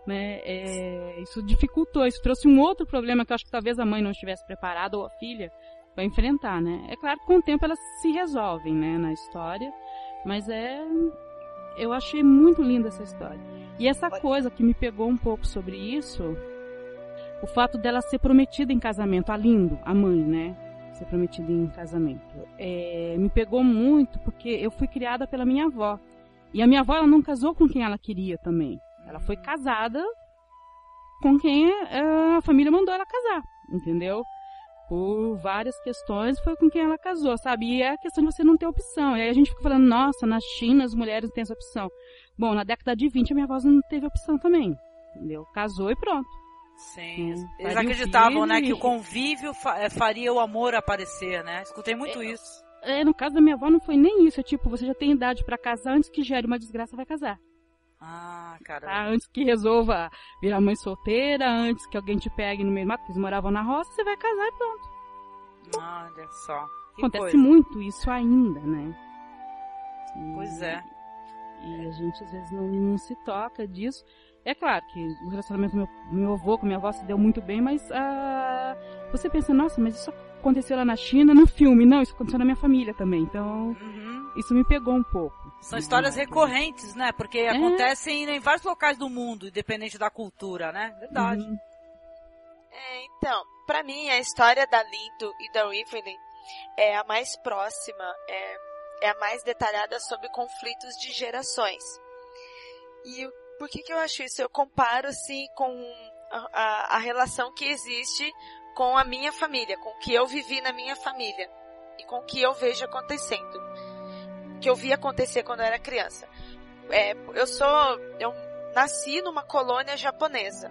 Né? É, isso dificultou, isso trouxe um outro problema que eu acho que talvez a mãe não estivesse preparada ou a filha para enfrentar, né? É claro que com o tempo elas se resolvem, né, na história, mas é eu achei muito linda essa história. E essa coisa que me pegou um pouco sobre isso, o fato dela ser prometida em casamento, a Lindo, a mãe, né? Ser prometida em casamento. É, me pegou muito porque eu fui criada pela minha avó. E a minha avó ela não casou com quem ela queria também. Ela foi casada com quem eh, a família mandou ela casar, entendeu? Por várias questões foi com quem ela casou, sabe? E é a questão de você não ter opção. E aí a gente fica falando, nossa, na China as mulheres têm essa opção. Bom, na década de 20 a minha avó não teve opção também, entendeu? Casou e pronto. Sim, hum, eles acreditavam, né, que o convívio eh, faria o amor aparecer, né? Escutei muito é, isso. É, no caso da minha avó não foi nem isso. É tipo, você já tem idade para casar, antes que gere uma desgraça, vai casar. Ah, cara. Tá? Antes que resolva virar mãe solteira, antes que alguém te pegue no meio do mato, porque eles moravam na roça, você vai casar e pronto. Olha só. que Acontece coisa. muito isso ainda, né? E- Pois é. E a gente às vezes não, não se toca disso. É claro que o relacionamento do meu, meu avô com minha avó se deu muito bem, mas ah, você pensa, nossa, mas isso aconteceu lá na China, no filme. Não, isso aconteceu na minha família também. Então, Uhum. isso me pegou um pouco. São histórias recorrentes, né? Porque É. acontecem em vários locais do mundo, independente da cultura, né? Verdade. Uhum. É, então, pra mim a história da Lindo e da Waverly é a mais próxima, é, é a mais detalhada sobre conflitos de gerações. E o- por que que eu acho isso? Eu comparo assim com a, a- relação que existe com a minha família, com o que eu vivi na minha família e com o que eu vejo acontecendo, que eu vi acontecer quando eu era criança. É, eu sou, eu nasci numa colônia japonesa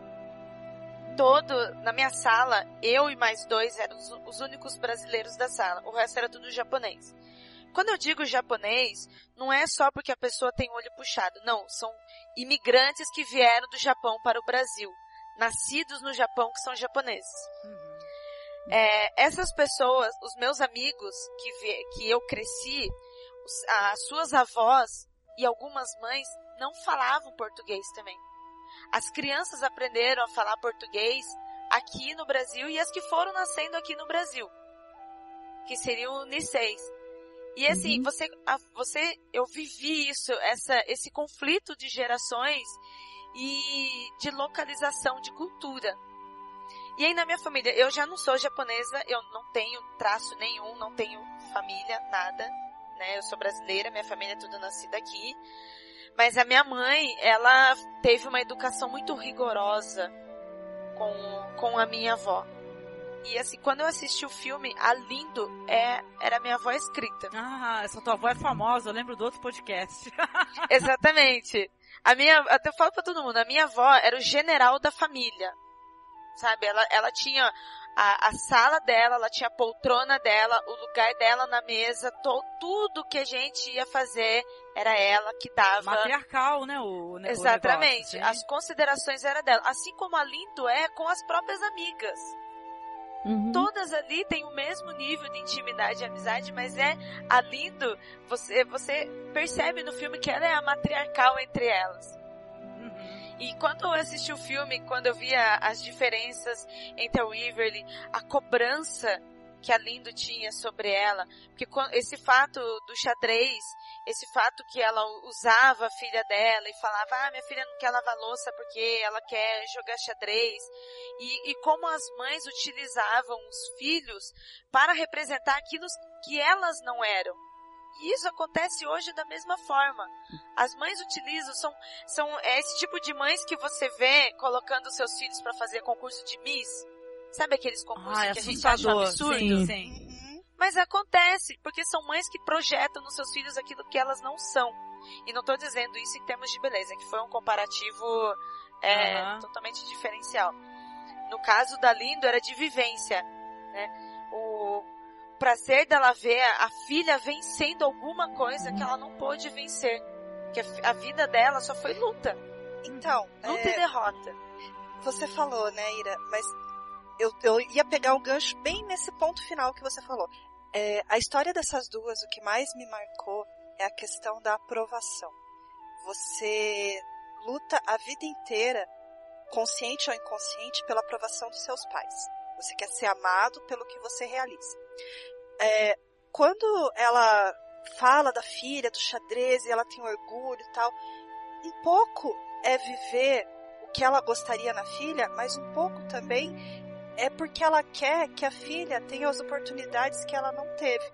todo, na minha sala, eu e mais dois eram os, os únicos brasileiros da sala. O resto era tudo japonês. Quando eu digo japonês, não é só porque a pessoa tem o olho puxado. Não, são imigrantes que vieram do Japão para o Brasil. Nascidos no Japão que são japoneses. É, essas pessoas, os meus amigos que, vi- que eu cresci, os- as suas avós e algumas mães não falavam português também. As crianças aprenderam a falar português aqui no Brasil e as que foram nascendo aqui no Brasil, que seriam o Niceis. E assim, você, a- você, eu vivi isso, essa, esse conflito de gerações e de localização de cultura. E aí na minha família, eu já não sou japonesa, eu não tenho traço nenhum, não tenho família, nada, né? Eu sou brasileira, minha família é tudo nascida aqui. Mas a minha mãe, ela teve uma educação muito rigorosa com, com a minha avó. E assim, quando eu assisti o filme, a Lindo é, era minha avó escrita. Ah, essa tua avó é famosa, eu lembro do outro podcast. (laughs) Exatamente. A minha, até eu falo pra todo mundo, a minha avó era o general da família. Sabe? Ela, ela tinha a, a sala dela, ela tinha a poltrona dela, o lugar dela na mesa, to, tudo que a gente ia fazer era ela que dava. Matriarcal, né? O, Exatamente. negócio, As considerações eram dela. Assim como a Lindo é com as próprias amigas. Todas ali têm o mesmo nível de intimidade e amizade, mas é a Lindo, você, você percebe no filme que ela é a matriarcal entre elas. E quando eu assisti o filme, quando eu via as diferenças entre a Waverly, a cobrança que a Lindo tinha sobre ela, porque esse fato do xadrez, esse fato que ela usava a filha dela e falava, ah, minha filha não quer lavar louça porque ela quer jogar xadrez, e, e como as mães utilizavam os filhos para representar aquilo que elas não eram. E isso acontece hoje da mesma forma. As mães utilizam, são, são é esse tipo de mães que você vê colocando seus filhos para fazer concurso de Miss. Sabe aqueles concursos Ah, é que a gente acha absurdo? sim, sim. Mas acontece, porque são mães que projetam nos seus filhos aquilo que elas não são. E não estou dizendo isso em termos de beleza, que foi um comparativo é, Aham. totalmente diferencial. No caso da Lindo era de vivência, né? O prazer dela ver a filha vencendo alguma coisa que ela não pôde vencer. Que a vida dela só foi luta. Então, luta é, e derrota. Você falou, né, Ira, mas eu, eu ia pegar o gancho bem nesse ponto final que você falou. É, a história dessas duas, o que mais me marcou é a questão da aprovação. Você luta a vida inteira, consciente ou inconsciente, pela aprovação dos seus pais. Você quer ser amado pelo que você realiza. É, quando ela fala da filha, do xadrez, e ela tem orgulho e tal, um pouco é viver o que ela gostaria na filha, mas um pouco também é porque ela quer que a filha tenha as oportunidades que ela não teve.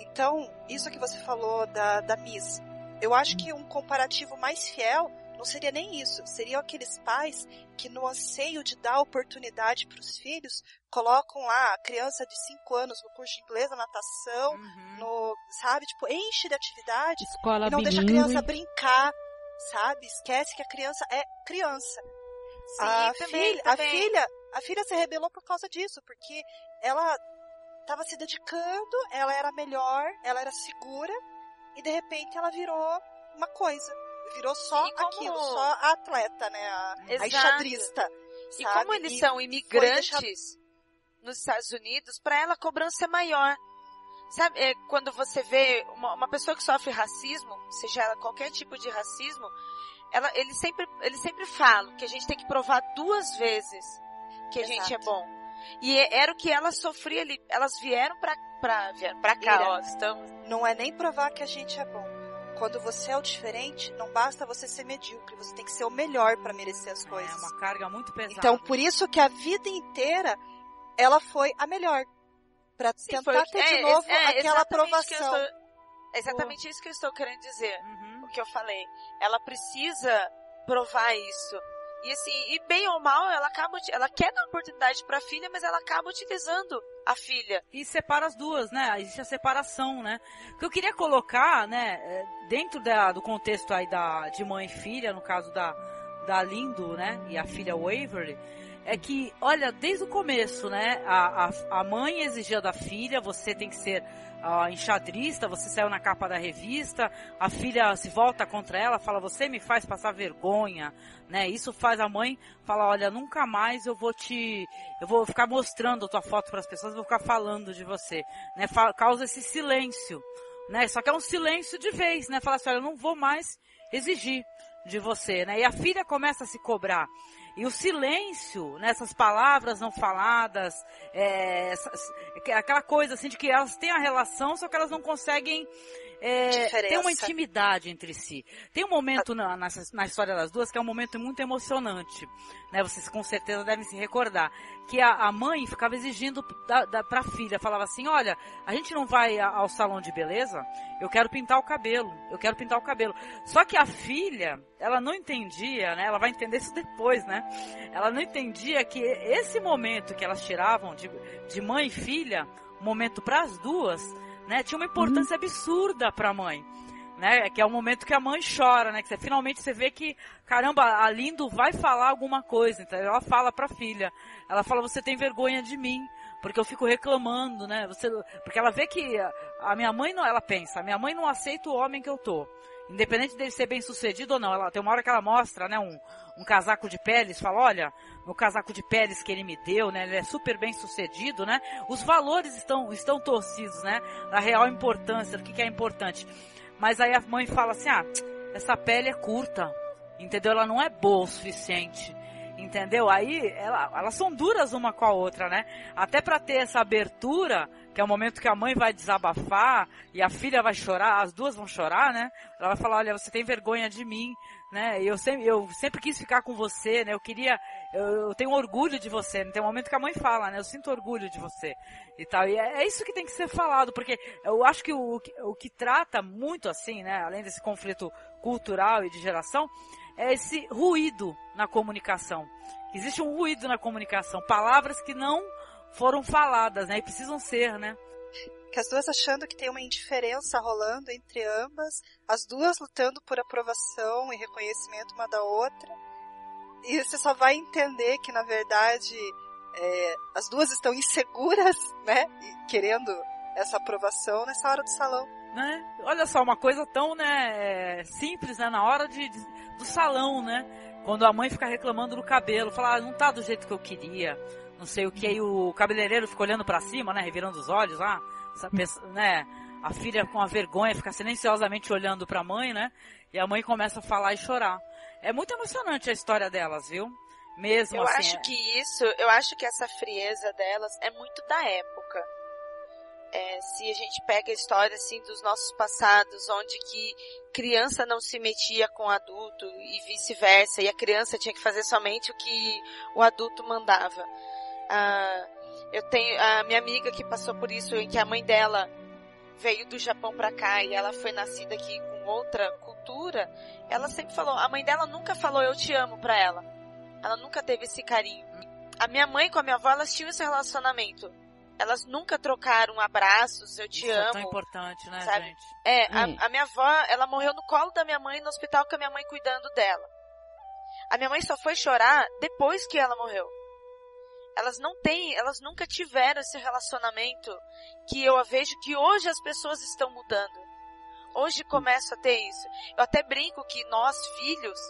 Então, isso que você falou da, da Miss, eu acho que um comparativo mais fiel não seria nem isso, seriam aqueles pais que no anseio de dar oportunidade para os filhos, colocam lá a criança de 5 anos no curso de inglês, na natação, no, sabe, tipo, enche de atividade Escola e não deixa a criança brincar, sabe? Esquece que a criança é criança. Sim, a também, filha, a também. filha, a filha se rebelou por causa disso, porque ela estava se dedicando, ela era melhor, ela era segura e de repente ela virou uma coisa. Virou só como- aquilo, só a atleta, né? A, a Exato. enxadrista. E sabe? como eles E são imigrantes, deixar- nos Estados Unidos, para ela a cobrança é maior. Sabe, é, quando você vê uma, uma, pessoa que sofre racismo, seja ela qualquer tipo de racismo, ela, ele sempre, ele sempre fala que a gente tem que provar duas vezes que a Exato. gente é bom. E é, era o que elas sofriam ali, elas vieram pra, pra, vieram pra cá, Ira, ó, estamos. Não é nem provar que a gente é bom. Quando você é o diferente, não basta você ser medíocre, você tem que ser o melhor para merecer as coisas. É uma carga muito pesada. Então, por isso que a vida inteira ela foi a melhor para tentar foi, ter é, de novo é, aquela aprovação. Estou, exatamente isso que eu estou querendo dizer. Uhum. O que eu falei. Ela precisa provar isso. E assim, e bem ou mal, ela acaba, ela quer dar oportunidade para a filha, mas ela acaba utilizando a filha. E separa as duas, né? Existe a separação, né? O que eu queria colocar, né, é, dentro da, do contexto aí da, de mãe e filha, no caso da, da Lindo, né, e a filha Waverly, é que, olha, desde o começo, né, a, a, a mãe exigia da filha, você tem que ser uh, enxadrista, você saiu na capa da revista, a filha se volta contra ela, fala, você me faz passar vergonha, né, isso faz a mãe falar, olha, nunca mais eu vou te, eu vou ficar mostrando a tua foto para as pessoas, vou ficar falando de você, né, causa esse silêncio, né, só que é um silêncio de vez, né, fala assim, olha, eu não vou mais exigir de você, né, e a filha começa a se cobrar, e o silêncio nessas palavras não faladas, é, aquela coisa assim de que elas têm a relação, só que elas não conseguem é, ter uma intimidade entre si. Tem um momento na, na, na, história das duas que é um momento muito emocionante, né? Vocês com certeza devem se recordar que a, a mãe ficava exigindo da, da, pra filha, falava assim, olha, a gente não vai ao salão de beleza, eu quero pintar o cabelo, eu quero pintar o cabelo. Só que a filha, ela não entendia, né? Ela vai entender isso depois, né? Ela não entendia que esse momento que elas tiravam de, de mãe e filha, momento para as duas, né? Tinha uma importância uhum. absurda para a mãe. Né, que é o momento que a mãe chora, né? Que você, finalmente você vê que, caramba, a Lindo vai falar alguma coisa. Então ela fala para a filha, ela fala: "Você tem vergonha de mim, porque eu fico reclamando, né? Você, porque ela vê que a, minha mãe não, ela pensa, a minha mãe não aceita o homem que eu tô. Independente dele ser bem sucedido ou não, ela tem uma hora que ela mostra, né, um, um casaco de peles, fala, olha, no casaco de peles que ele me deu, né, ele é super bem sucedido, né, os valores estão, estão torcidos, né, da real importância, do que, que é importante. Mas aí a mãe fala assim, ah, essa pele é curta, entendeu? Ela não é boa o suficiente. Entendeu? Aí ela, elas são duras uma com a outra, né? Até para ter essa abertura, que é o momento que a mãe vai desabafar e a filha vai chorar, as duas vão chorar, né? Ela vai falar, olha, você tem vergonha de mim, né? Eu sempre, eu sempre quis ficar com você, né? Eu queria, eu, eu tenho orgulho de você. Né? Tem um momento que a mãe fala, né? Eu sinto orgulho de você e tal. E é, é isso que tem que ser falado, porque eu acho que o, o que trata muito assim, né? Além desse conflito cultural e de geração, é esse ruído na comunicação. Existe um ruído na comunicação, palavras que não foram faladas, né? E precisam ser, né? Que as duas achando que tem uma indiferença rolando entre ambas, as duas lutando por aprovação e reconhecimento uma da outra. E você só vai entender que, na verdade, é, as duas estão inseguras, (laughs) né? E querendo essa aprovação nessa hora do salão. Né? Olha só, uma coisa tão né, simples, né? Na hora de, de do salão, né? Quando a mãe fica reclamando do cabelo, fala, ah, não tá do jeito que eu queria, não sei o que, aí o cabeleireiro fica olhando para cima, né? Revirando os olhos, ah, essa pessoa, né? A filha com a vergonha fica silenciosamente olhando para a mãe, né? E a mãe começa a falar e chorar. É muito emocionante a história delas, viu? Mesmo eu assim. Eu acho é... que isso, eu acho que essa frieza delas é muito da época. É, se a gente pega a história assim dos nossos passados, onde que criança não se metia com adulto e vice-versa, e a criança tinha que fazer somente o que o adulto mandava. Ah, eu tenho a minha amiga que passou por isso, em que a mãe dela veio do Japão para cá e ela foi nascida aqui com outra cultura. Ela sempre falou, a mãe dela nunca falou eu te amo para ela. Ela nunca teve esse carinho. A minha mãe com a minha avó, elas tinham esse relacionamento elas nunca trocaram abraços, eu te Isso amo. É tão importante, né, sabe? gente? É, hum. a, a, minha avó, ela morreu no colo da minha mãe no hospital com a minha mãe cuidando dela. A minha mãe só foi chorar depois que ela morreu. Elas não têm, elas nunca tiveram esse relacionamento que eu vejo que hoje as pessoas estão mudando. Hoje começo a ter isso. Eu até brinco que nós, filhos,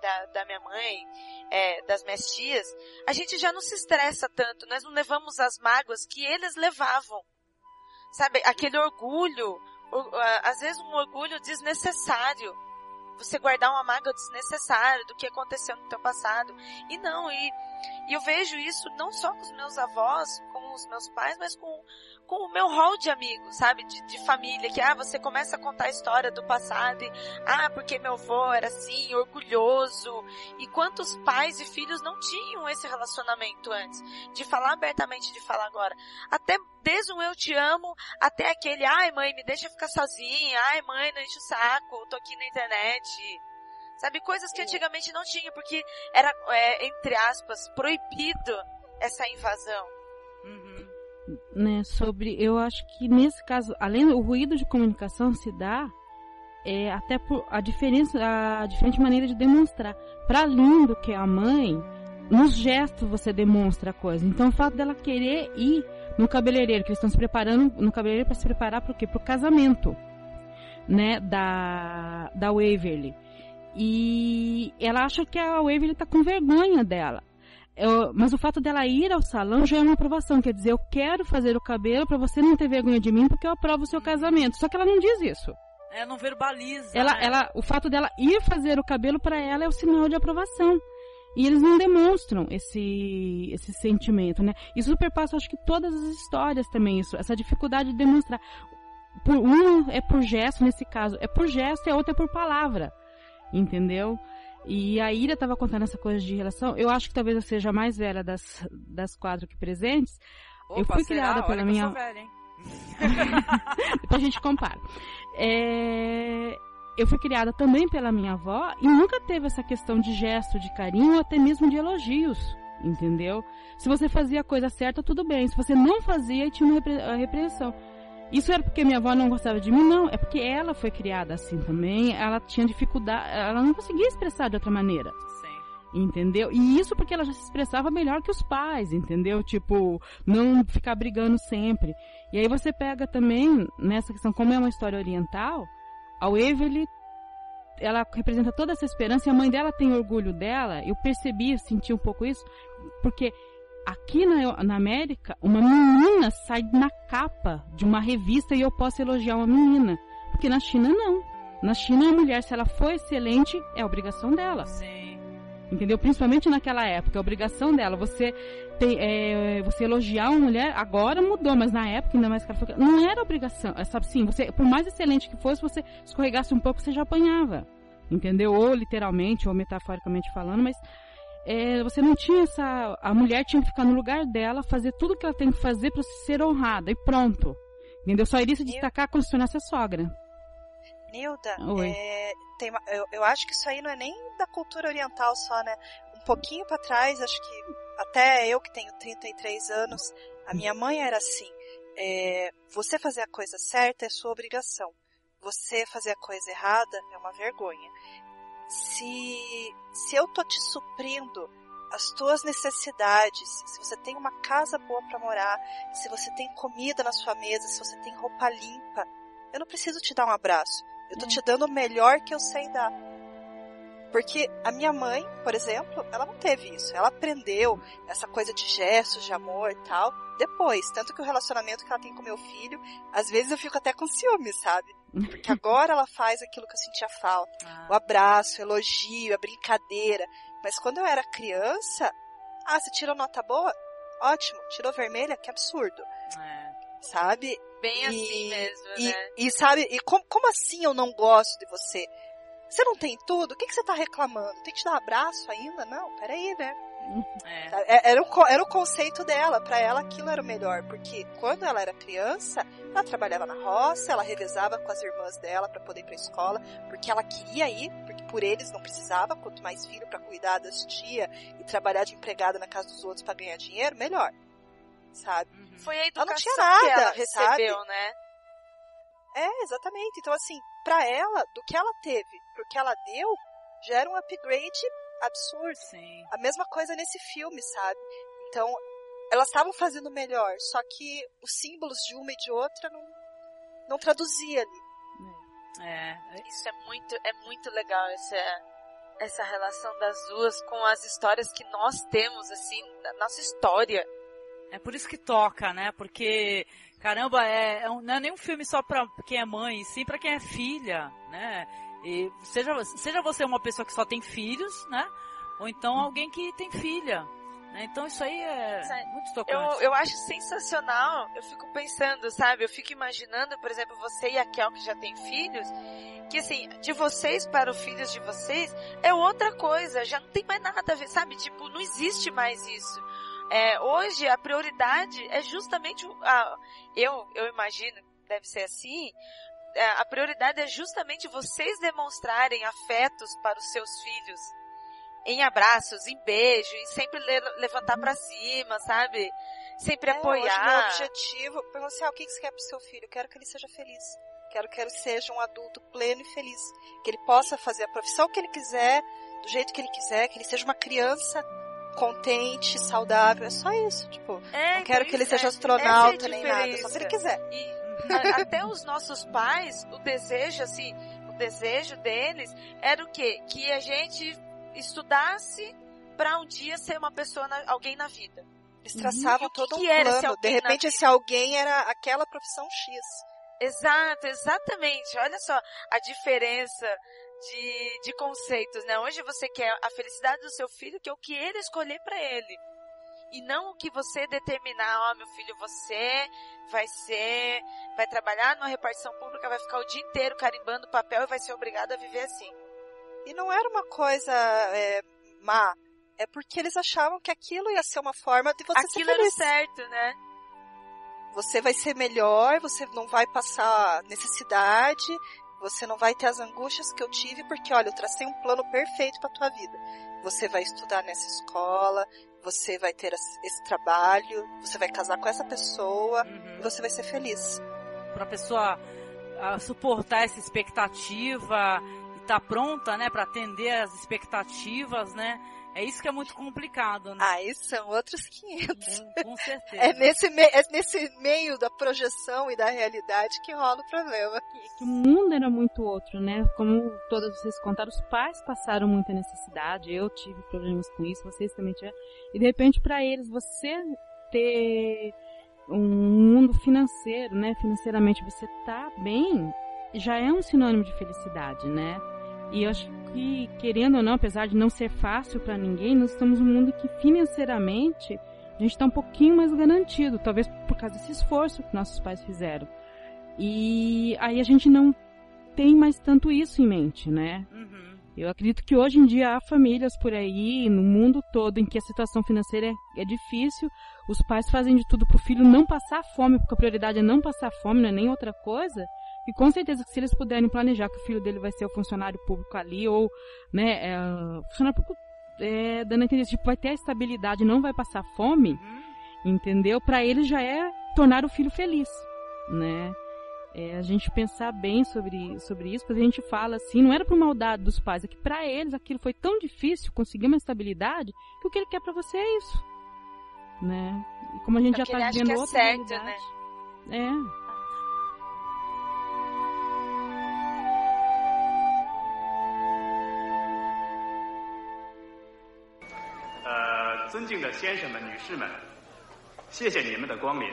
da, da minha mãe, é, das minhas tias, a gente já não se estressa tanto, nós não levamos as mágoas que eles levavam. Sabe, aquele orgulho, às vezes um orgulho desnecessário. Você guardar uma mágoa desnecessária do que aconteceu no teu passado. E não, e, e eu vejo isso não só com os meus avós, com os meus pais, mas com, com o meu hall de amigos, sabe? De, de família, que ah, você começa a contar a história do passado e ah, porque meu avô era assim, orgulhoso. E quantos pais e filhos não tinham esse relacionamento antes? De falar abertamente, de falar agora. Até desde um eu te amo, até aquele, ai mãe, me deixa ficar sozinha, ai mãe, não enche o saco, tô aqui na internet. Sabe, coisas que antigamente não tinha, porque era, é, entre aspas, proibido essa invasão. Uhum né, sobre, eu acho que nesse caso, além do ruído de comunicação se dá é, até por a diferença, a diferente maneira de demonstrar. Para além do que a mãe, nos gestos você demonstra a coisa. Então o fato dela querer ir no cabeleireiro, que eles estão se preparando no cabeleireiro para se preparar para o quê? Para o casamento, né, da da Waverly. E ela acha que a Waverly está com vergonha dela. Eu, mas o fato dela ir ao salão já é uma aprovação. Quer dizer, eu quero fazer o cabelo para você não ter vergonha de mim porque eu aprovo o seu casamento. Só que ela não diz isso. É, não verbaliza. Ela, né? ela, o fato dela ir fazer o cabelo para ela é o sinal de aprovação. E eles não demonstram esse, esse sentimento, né? Isso superpassa, acho que todas as histórias também, isso, essa dificuldade de demonstrar. Por, um é por gesto, nesse caso, é por gesto e a outra é por palavra. Entendeu? E a Ira estava contando essa coisa de relação. Eu acho que talvez eu seja a mais velha das, das quatro aqui presentes. Opa, eu fui será? criada pela Olha minha. Que eu sou velha, hein? (laughs) Depois a gente compara. É... Eu fui criada também pela minha avó e nunca teve essa questão de gesto, de carinho, ou até mesmo de elogios. Entendeu? Se você fazia a coisa certa, tudo bem. Se você não fazia, tinha uma repre... repreensão. Isso era porque minha avó não gostava de mim? Não, é porque ela foi criada assim também. Ela tinha dificuldade, ela não conseguia expressar de outra maneira. Sim. Entendeu? E isso porque ela já se expressava melhor que os pais, entendeu? Tipo, não ficar brigando sempre. E aí você pega também, nessa questão, como é uma história oriental, a Waverly, ela representa toda essa esperança e a mãe dela tem orgulho dela. Eu percebi, senti um pouco isso, porque aqui na, na América, uma menina sai na capa de uma revista e eu posso elogiar uma menina. Porque na China não. Na China a mulher, se ela for excelente, é obrigação dela. Sim. Entendeu? Principalmente naquela época, é obrigação dela. Você tem, é, você elogiar uma mulher, agora mudou, mas na época, ainda mais que ela foi, não era obrigação. É, sabe assim, você, por mais excelente que fosse, você escorregasse um pouco, você já apanhava. Entendeu? Ou literalmente, ou metaforicamente falando, mas é, você não tinha essa. A mulher tinha que ficar no lugar dela, fazer tudo que ela tem que fazer para ser honrada e pronto. Entendeu? Só iria se destacar quando se tornasse a sogra. Nilda, é, tem eu, eu acho que isso aí não é nem da cultura oriental só, né? Um pouquinho para trás, acho que até eu que tenho 33 anos, a minha mãe era assim. é, você fazer a coisa certa é sua obrigação. Você fazer a coisa errada é uma vergonha. Se, se eu tô te suprindo as tuas necessidades, se você tem uma casa boa para morar, se você tem comida na sua mesa, se você tem roupa limpa, eu não preciso te dar um abraço. Eu tô te dando o melhor que eu sei dar. Porque a minha mãe, por exemplo, ela não teve isso. Ela aprendeu essa coisa de gestos, de amor e tal, depois. Tanto que o relacionamento que ela tem com meu filho, às vezes eu fico até com ciúme, sabe? Porque (laughs) agora ela faz aquilo que eu sentia falta. O abraço, o elogio, a brincadeira. Mas quando eu era criança, ah, você tirou nota boa? Ótimo. Tirou vermelha? Que absurdo. Sabe? Bem E- assim mesmo, e, né? e sabe, e como, como assim eu não gosto de você? Você não tem tudo? O que, que você tá reclamando? Tem que te dar um abraço ainda? Não, peraí, né? Sabe? É- Era o, era o conceito dela, pra ela aquilo era o melhor, porque quando ela era criança, ela trabalhava na roça, ela revezava com as irmãs dela pra poder ir pra escola, porque ela queria ir, porque por eles não precisava, quanto mais filho pra cuidar das tia e trabalhar de empregada na casa dos outros pra ganhar dinheiro, melhor. Sabe? Foi a Ela não educação tinha nada, que ela sabe? recebeu, né? É, exatamente. Então, assim, pra ela, do que ela teve pro que ela deu, já era um upgrade absurdo. Sim. A mesma coisa nesse filme, sabe? Então, elas estavam fazendo melhor, só que os símbolos de uma e de outra não, não traduzia ali. É. Isso é muito, é muito legal essa, essa relação das duas com as histórias que nós temos, assim, da nossa história. É por isso que toca, né? Porque, caramba, é, é um, não é nem um filme só pra quem é mãe, sim pra quem é filha, né? E seja, seja você uma pessoa que só tem filhos, né? Ou então alguém que tem filha. Né? Então isso aí é muito tocante. Eu, eu acho sensacional, eu fico pensando, sabe? Eu fico imaginando, por exemplo, você e a Kel que já tem filhos, que assim, de vocês para os filhos de vocês é outra coisa, já não tem mais nada a ver, sabe? Tipo, não existe mais isso. É, hoje a prioridade é justamente a, eu, eu imagino, deve ser assim, a prioridade é justamente vocês demonstrarem afetos para os seus filhos em abraços, em beijo, e sempre le levantar para cima, sabe? Sempre é, apoiar. Hoje meu objetivo, perguntar assim, ah, o que você quer pro seu filho? Eu quero que ele seja feliz. Quero que ele seja um adulto pleno e feliz. Que ele possa fazer a profissão que ele quiser, do jeito que ele quiser, que ele seja uma criança contente, saudável. É só isso. Tipo, é, não quero que ele seja é astronauta nem nada, só se ele quiser. E a, até os nossos pais, o desejo, assim, o desejo deles era o quê? Que a gente estudasse para um dia ser uma pessoa, na, alguém na vida. Eles traçavam todo que um plano. De repente esse alguém era aquela profissão X. Exato, exatamente. Olha só a diferença de, de conceitos, né? Hoje você quer a felicidade do seu filho, que é o que ele escolher para ele. E não o que você determinar, ó, oh, meu filho, você vai ser, vai trabalhar numa repartição pública, vai ficar o dia inteiro carimbando papel e vai ser obrigado a viver assim. E não era uma coisa é, má. É porque eles achavam que aquilo ia ser uma forma de você aquilo ser feliz. era certo, né? Você vai ser melhor, você não vai passar necessidade, você não vai ter as angústias que eu tive, porque olha, eu tracei um plano perfeito para tua vida. Você vai estudar nessa escola, você vai ter esse trabalho, você vai casar com essa pessoa uhum. e você vai ser feliz. Para a pessoa suportar essa expectativa e estar tá pronta, né, para atender as expectativas, né? É isso que é muito complicado, né? Aí são outros 500. Com, com certeza. (laughs) É nesse, é nesse meio da projeção e da realidade que rola o problema. O mundo era muito outro, né? Como todas vocês contaram, os pais passaram muita necessidade, eu tive problemas com isso, vocês também tiveram. E de repente para eles, você ter um mundo financeiro, né? Financeiramente você tá bem, já é um sinônimo de felicidade, né? E eu acho que, querendo ou não, apesar de não ser fácil para ninguém, nós estamos num mundo que financeiramente a gente está um pouquinho mais garantido, talvez por causa desse esforço que nossos pais fizeram. E aí a gente não tem mais tanto isso em mente, né? Uhum. Eu acredito que hoje em dia há famílias por aí, no mundo todo, em que a situação financeira é, é difícil, os pais fazem de tudo para o filho não passar fome, porque a prioridade é não passar fome, não é nem outra coisa. E com certeza que se eles puderem planejar que o filho dele vai ser o funcionário público ali, ou, né, é, funcionário público, é, dando a entender, tipo, vai ter a estabilidade, não vai passar fome, uhum. entendeu? Para ele já é tornar o filho feliz, né? É, a gente pensar bem sobre, sobre isso, porque a gente fala assim, não era por maldade dos pais, é que para eles aquilo foi tão difícil conseguir uma estabilidade que o que ele quer para você é isso, né? E como a gente porque já tá vivendo é outra certo, realidade, né? é. 尊敬的先生们、女士们，谢谢你们的光临。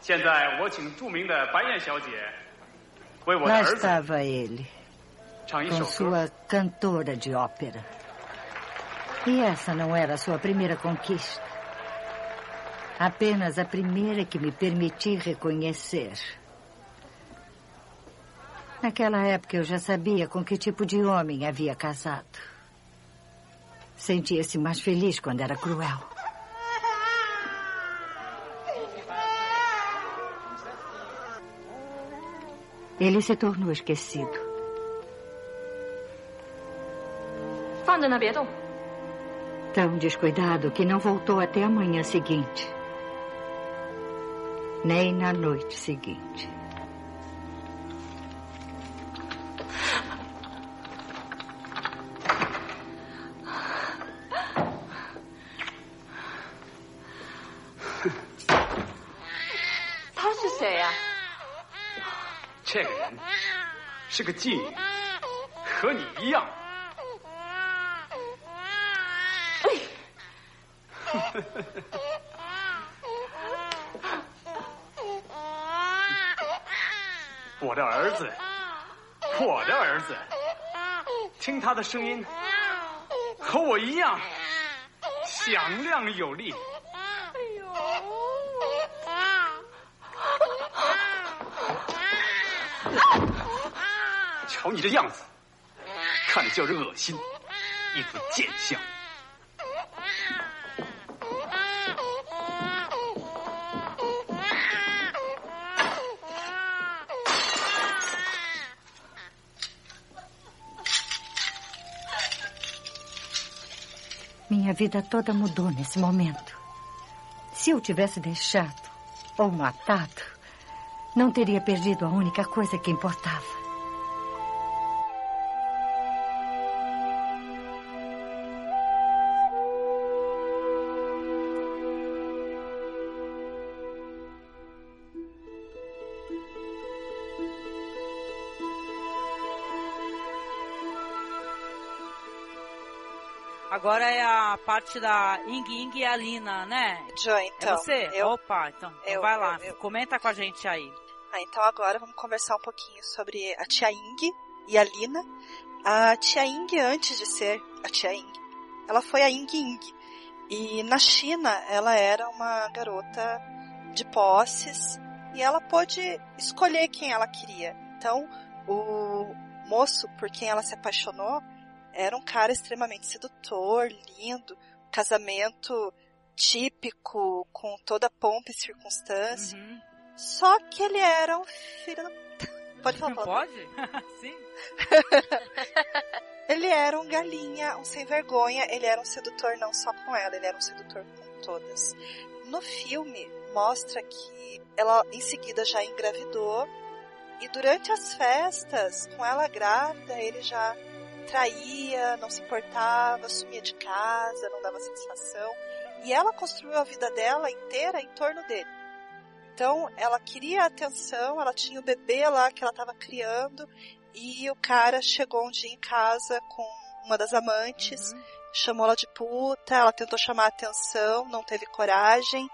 现在我请着名的白燕小姐为我的 Lá 儿子 estava ele, 唱一 com 首歌。 sua cantora de ópera. E essa não era a sua primeira conquista. Apenas a primeira que me permiti reconhecer. Naquela época eu já sabia com que tipo de homem havia casado. Sentia-se mais feliz quando era cruel. Ele se tornou esquecido. Tão descuidado que não voltou até a manhã seguinte. Nem na noite seguinte. 妓女和你一样，(laughs) 我的儿子，我的儿子，听他的声音和我一样响亮有力。瞧你这样子，看着叫人恶心，一副贱相。Minha vida toda mudou nesse momento. Se eu tivesse deixado ou matado, não teria perdido a única coisa que importava. Agora é a parte da Ing Ing e a Lina, né? Joy, então. É você? Eu, Opa, então, então eu, vai lá, eu. comenta com a gente aí. Ah, então agora vamos conversar um pouquinho sobre a tia Ing e a Lina. A tia Ing, antes de ser a tia Ing, ela foi a Ing Ing. E na China, ela era uma garota de posses e ela pôde escolher quem ela queria. Então, o moço por quem ela se apaixonou era um cara extremamente sedutor, lindo, casamento típico, com toda a pompa e circunstância. Uhum. Só que ele era um filho da... Pode falar? Pode? (laughs) Sim. (laughs) ele era um galinha, um sem vergonha, ele era um sedutor não só com ela, ele era um sedutor com todas. No filme, mostra que ela em seguida já engravidou e durante as festas, com ela grávida, ele já traía, não se importava, sumia de casa, não dava satisfação. E ela construiu a vida dela inteira em torno dele. Então, ela queria atenção, ela tinha o bebê lá que ela estava criando, e o cara chegou um dia em casa com uma das amantes, uhum. chamou ela de puta, ela tentou chamar a atenção, não teve coragem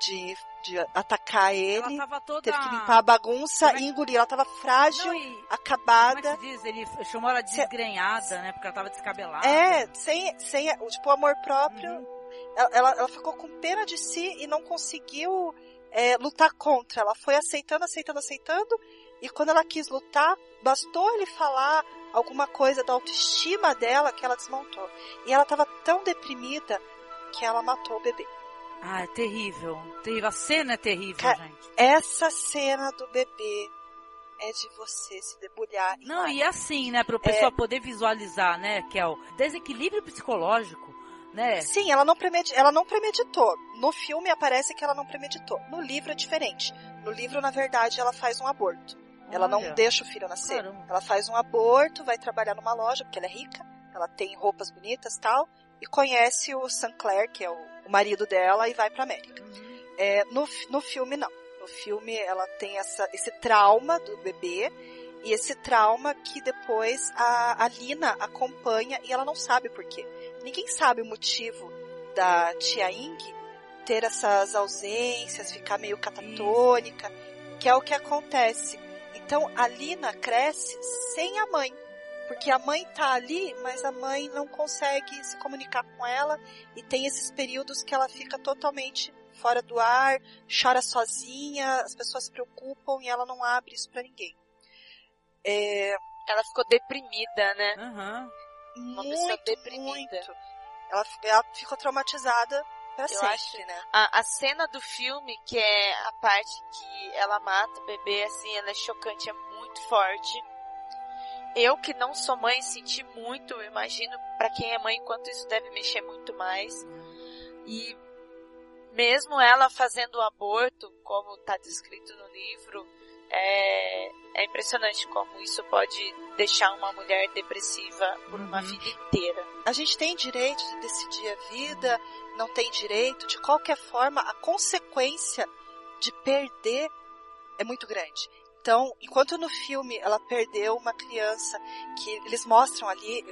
de, de atacar ele, toda... teve que limpar a bagunça e engolir. Ela estava frágil, não, e... acabada. Como é que se diz? Ele chamou ela de desgrenhada, né? Porque ela estava descabelada. É, sem, sem tipo, amor próprio. Uhum. Ela, ela, ela, ficou com pena de si e não conseguiu é, lutar contra. Ela foi aceitando, aceitando, aceitando. E quando ela quis lutar, bastou ele falar alguma coisa da autoestima dela que ela desmontou. E ela estava tão deprimida que ela matou o bebê. Ah, é terrível. terrível. A cena é terrível, gente. Essa cena do bebê é de você se debulhar. Não, e assim, né, para o pessoal é... poder visualizar, né, que é o desequilíbrio psicológico, né? Sim, ela não, premedi ela não premeditou. No filme aparece que ela não premeditou. No livro é diferente. No livro, na verdade, ela faz um aborto. Olha. Ela não deixa o filho nascer. Caramba. Ela faz um aborto, vai trabalhar numa loja, porque ela é rica, ela tem roupas bonitas tal, e conhece o Sinclair, que é o, o marido dela, e vai pra América. Uhum. É, no, no filme, não. No filme, ela tem essa, esse trauma do bebê, e esse trauma que depois a, a Lina acompanha e ela não sabe por quê. Ninguém sabe o motivo da tia Ing ter essas ausências, ficar meio catatônica, que é o que acontece. Então a Lina cresce sem a mãe porque a mãe tá ali, mas a mãe não consegue se comunicar com ela e tem esses períodos que ela fica totalmente fora do ar, chora sozinha, as pessoas se preocupam e ela não abre isso para ninguém. É... Ela ficou deprimida, né? Uhum. Uma muito, pessoa deprimida. Muito. Ela, ela ficou traumatizada pra Eu sempre, acho, né? A, a cena do filme, que é a parte que ela mata o bebê, assim, ela é chocante, é muito forte. Eu que não sou mãe senti muito, imagino para quem é mãe quanto isso deve mexer muito mais. E mesmo ela fazendo o aborto, como está descrito no livro, é, é impressionante como isso pode deixar uma mulher depressiva por uma vida inteira. A gente tem direito de decidir a vida, não tem direito, de qualquer forma, a consequência de perder é muito grande. Então, enquanto no filme ela perdeu uma criança que eles mostram ali,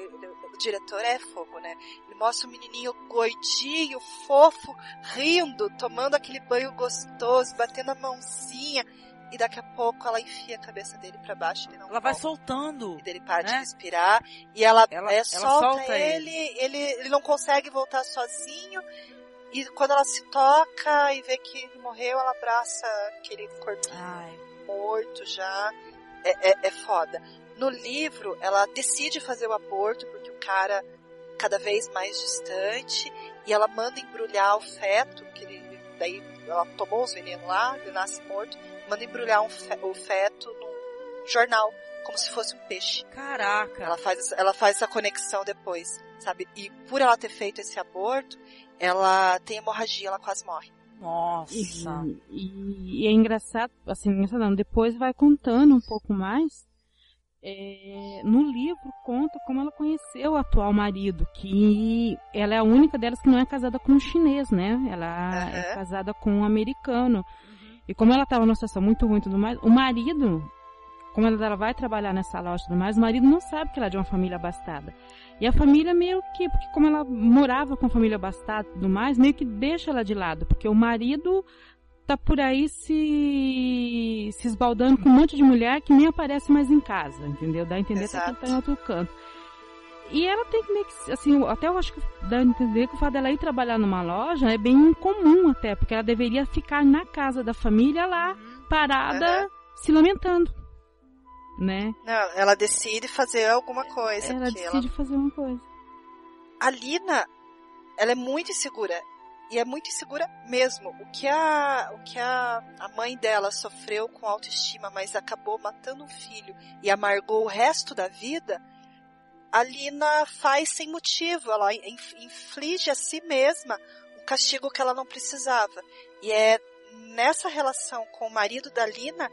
diretor é fogo, né? Ele mostra o menininho gordinho, fofo, rindo, tomando aquele banho gostoso, batendo a mãozinha. E daqui a pouco ela enfia a cabeça dele para baixo. Ele não ela vai soltando. E ele para né? de respirar. E ela, ela, é, ela solta, solta ele, ele, ele não consegue voltar sozinho. E quando ela se toca e vê que ele morreu, ela abraça aquele corpinho Ai. Morto já. É, é, é foda. No livro, ela decide fazer o aborto porque o cara cada vez mais distante e ela manda embrulhar o feto, que ele, daí ela tomou os venenos lá, ele nasce morto, manda embrulhar um fe, o feto num jornal, como se fosse um peixe. Caraca! Ela faz, ela faz essa conexão depois, sabe? E por ela ter feito esse aborto, ela tem hemorragia, ela quase morre. Nossa! E, e, e é engraçado, assim, engraçado não, depois vai contando um pouco mais. É, no livro conta como ela conheceu o atual marido, que ela é a única delas que não é casada com um chinês, né? Ela Uhum. é casada com um americano. E como ela estava numa situação muito ruim e tudo mais, o marido, como ela, ela vai trabalhar nessa loja e tudo mais, o marido não sabe que ela é de uma família abastada. E a família meio que, porque como ela morava com a família abastada e tudo mais, meio que deixa ela de lado, porque o marido tá por aí se, se esbaldando com um monte de mulher que nem aparece mais em casa, entendeu? Dá a entender até que tá em outro canto. E ela tem que meio que, assim, até eu acho que dá a entender que o fato dela ir trabalhar numa loja é bem incomum até, porque ela deveria ficar na casa da família lá, parada, se lamentando, né? Não, ela decide fazer alguma coisa. Ela decide fazer uma coisa. A Lina, ela é muito insegura. E é muito insegura mesmo. O que a, o que a, a mãe dela sofreu com autoestima, mas acabou matando um filho e amargou o resto da vida, a Lina faz sem motivo. Ela inf- inflige a si mesma um castigo que ela não precisava. E é nessa relação com o marido da Lina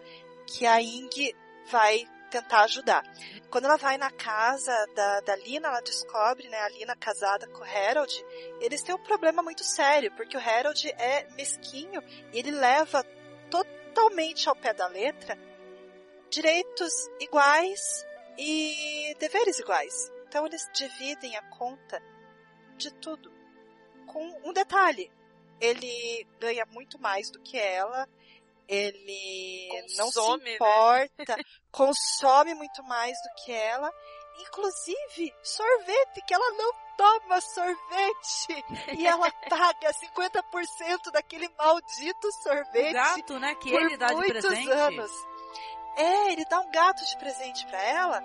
que a Ing vai tentar ajudar. Quando ela vai na casa da, da Lina, ela descobre, né, a Lina casada com o Harold, eles têm um problema muito sério, porque o Harold é mesquinho e ele leva totalmente ao pé da letra direitos iguais e deveres iguais. Então eles dividem a conta de tudo. Com um detalhe, ele ganha muito mais do que ela, ele não se Consome, né? importa, (laughs) consome muito mais do que ela, inclusive sorvete, que ela não toma sorvete e ela (laughs) paga 50% daquele maldito sorvete O gato, né, que por ele dá de muitos presente. anos. É, ele dá um gato de presente pra ela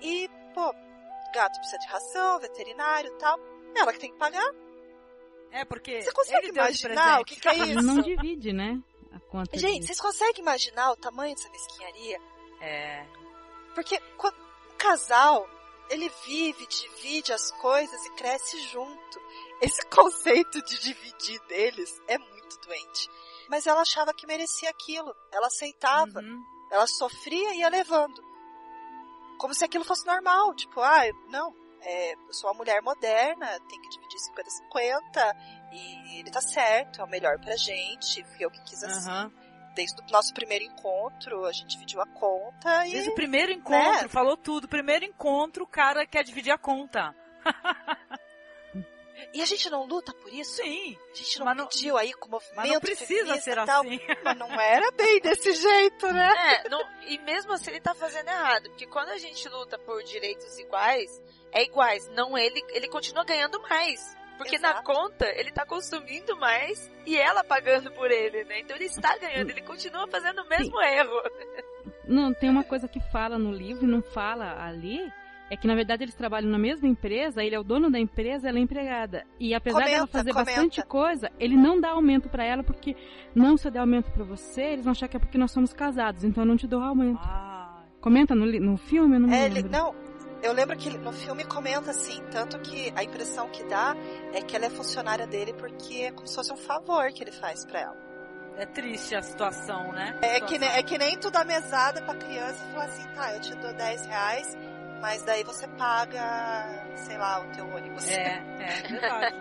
e, pô, gato precisa de ração, veterinário e tal. Ela que tem que pagar. É, porque Você consegue ele deu de imaginar o que, que é isso? não divide, né? Conta Gente, vocês conseguem imaginar o tamanho dessa mesquinharia? É. Porque um casal, ele vive, divide as coisas e cresce junto. Esse (laughs) conceito de dividir deles é muito doente. Mas ela achava que merecia aquilo. Ela aceitava. Uhum. Ela sofria e ia levando. Como se aquilo fosse normal. Tipo, ah, não, é, eu sou uma mulher moderna, tem que dividir 50-50 e ele tá certo, é o melhor pra gente, fui eu que quis assim. Aham. Desde o nosso primeiro encontro, a gente dividiu a conta e... Desde o primeiro encontro, né? falou tudo. Primeiro encontro, o cara quer dividir a conta. (laughs) E a gente não luta por isso? Sim. A gente não Mas não- pediu aí com o movimento Mas não precisa ser e tal, assim. Mas não era bem (laughs) desse jeito, né? É, não- e mesmo assim ele tá fazendo errado, porque quando a gente luta por direitos iguais, é iguais, não ele, ele continua ganhando mais. Porque na Exato. conta ele tá consumindo mais e ela pagando por ele, né? Então ele está ganhando, ele continua fazendo o mesmo erro. Não, tem uma coisa que fala no livro e não fala ali, é que na verdade eles trabalham na mesma empresa, ele é o dono da empresa, ela é empregada. E apesar dela Comenta, fazer comenta. bastante coisa, ele não dá aumento pra ela porque não se eu der aumento pra você, eles vão achar que é porque nós somos casados, então eu não te dou aumento. Ah, Comenta no, no filme, eu não me É, ele, lembro. não, eu lembro que no filme comenta assim, tanto que a impressão que dá é que ela é funcionária dele porque é como se fosse um favor que ele faz pra ela. é triste a situação, né? É que, nem, é que nem tu dá mesada pra criança e fala assim, tá, eu te dou 10 reais, mas daí você paga, sei lá, o teu ônibus. É, é verdade.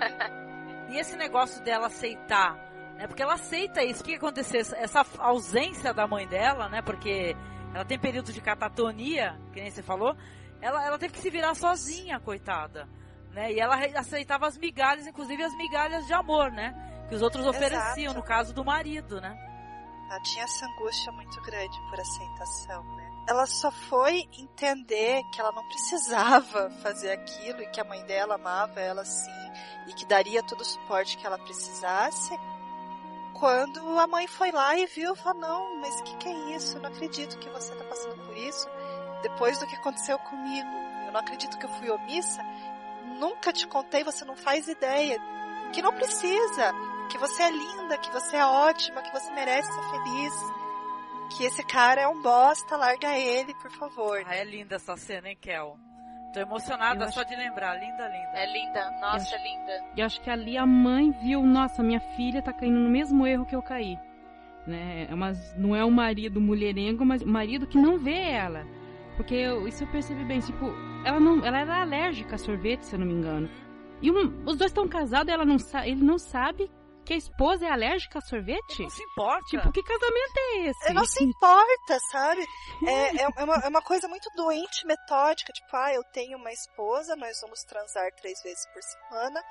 e esse negócio dela aceitar, né? Porque ela aceita isso. O que que aconteceu? Essa ausência da mãe dela, né? Porque ela tem período de catatonia, que nem você falou. Ela, ela teve que se virar sozinha, coitada. Né? E ela aceitava as migalhas, inclusive as migalhas de amor, né? Que os outros ofereciam, Exato. no caso do marido, né? Ela tinha essa angústia muito grande por aceitação, né? Ela só foi entender que ela não precisava (laughs) fazer aquilo e que a mãe dela amava ela sim e que daria todo o suporte que ela precisasse. Quando a mãe foi lá e viu, falou: Não, mas o que, que é isso? Eu não acredito que você está passando por isso. Depois do que aconteceu comigo, eu não acredito que eu fui omissa. Nunca te contei, você não faz ideia. Que não precisa que você é linda, que você é ótima, que você merece ser feliz. Que esse cara é um bosta, larga ele, por favor. Ah, é linda essa cena, hein, Kel? Tô emocionada Eu só de lembrar. Linda, linda. É linda. Nossa, eu é linda. E acho que ali a mãe viu, nossa, minha filha tá caindo no mesmo erro que eu caí. Né? Mas não é o marido mulherengo, mas o marido que não vê ela. Porque eu, isso eu percebi bem, tipo, ela não, ela era alérgica a sorvete, se eu não me engano. E um, os dois estão casados, ela não ele não sabe que a esposa é alérgica a sorvete? Não se importa. Tipo, que casamento é esse? Não se importa, sabe? É, é, é, uma, é uma coisa muito doente, metódica. Tipo, ah, eu tenho uma esposa, nós vamos transar três vezes por semana,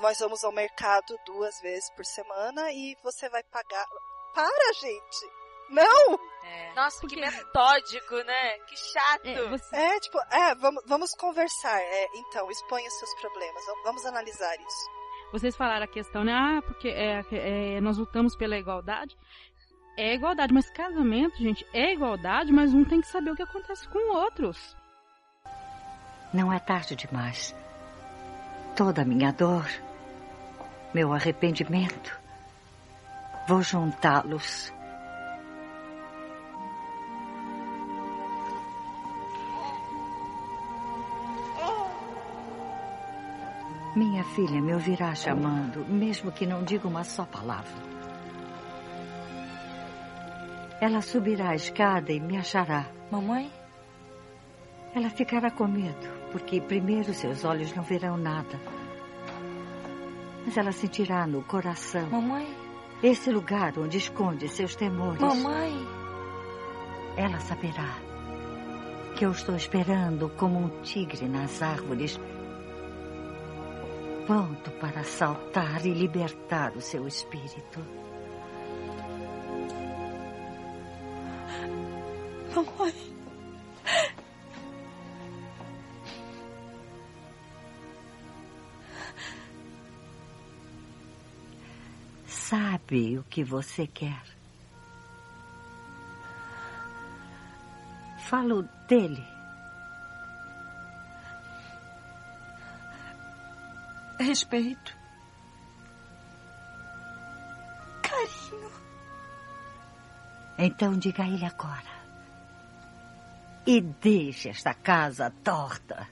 nós vamos ao mercado duas vezes por semana e você vai pagar. Para, gente! Não! É. Nossa, Porque... que metódico, né? Que chato. É, você... é tipo, é, vamos, vamos conversar. É, então, exponha seus problemas. Vamos analisar isso. Vocês falaram a questão, né? Ah, porque é, é, nós lutamos pela igualdade. É igualdade, mas casamento, gente, é igualdade, mas um tem que saber o que acontece com outros. Não é tarde demais. Toda a minha dor, meu arrependimento, vou juntá-los. Minha filha me ouvirá chamando, mesmo que não diga uma só palavra. Ela subirá a escada e me achará. Mamãe? Ela ficará com medo, porque primeiro seus olhos não verão nada. Mas ela sentirá no coração. Mamãe? Esse lugar onde esconde seus temores. Mamãe? Ela saberá que eu estou esperando como um tigre nas árvores pronto para saltar e libertar o seu espírito. Mamãe. Sabe o que você quer? Falo dele. Respeito, carinho. Então diga a ele agora. E deixe esta casa torta.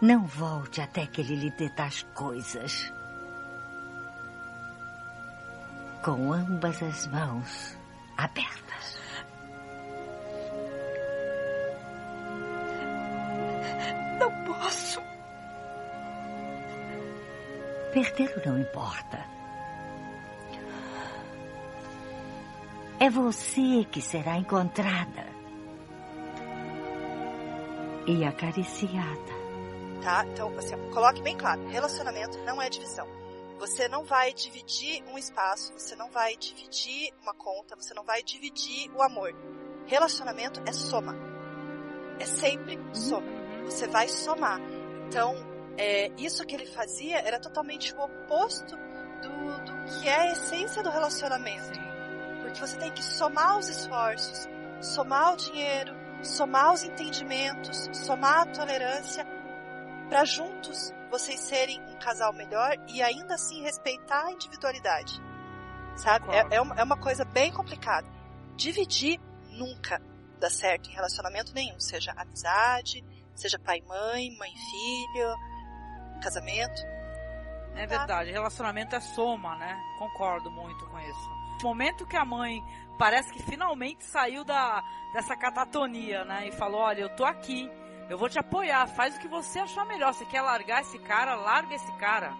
Não volte até que ele lhe dê tais coisas. Com ambas as mãos abertas. Perder não importa. É você que será encontrada e acariciada. Tá? Então, assim, coloque bem claro: relacionamento não é divisão. Você não vai dividir um espaço, você não vai dividir uma conta, você não vai dividir o amor. Relacionamento é soma. É sempre soma. Você vai somar. Então, é, isso que ele fazia era totalmente o oposto do, do que é a essência do relacionamento. Porque você tem que somar os esforços, somar o dinheiro, somar os entendimentos, somar a tolerância, para juntos vocês serem um casal melhor e ainda assim respeitar a individualidade. Sabe? É, é, uma, é uma coisa bem complicada. Dividir nunca dá certo em relacionamento nenhum, seja amizade, seja pai mãe, mãe e filho, casamento. É verdade, relacionamento é soma, né? Concordo muito com isso. No momento que a mãe parece que finalmente saiu da, dessa catatonia, né? E falou: Olha, eu tô aqui, eu vou te apoiar, faz o que você achar melhor. Você quer largar esse cara, larga esse cara.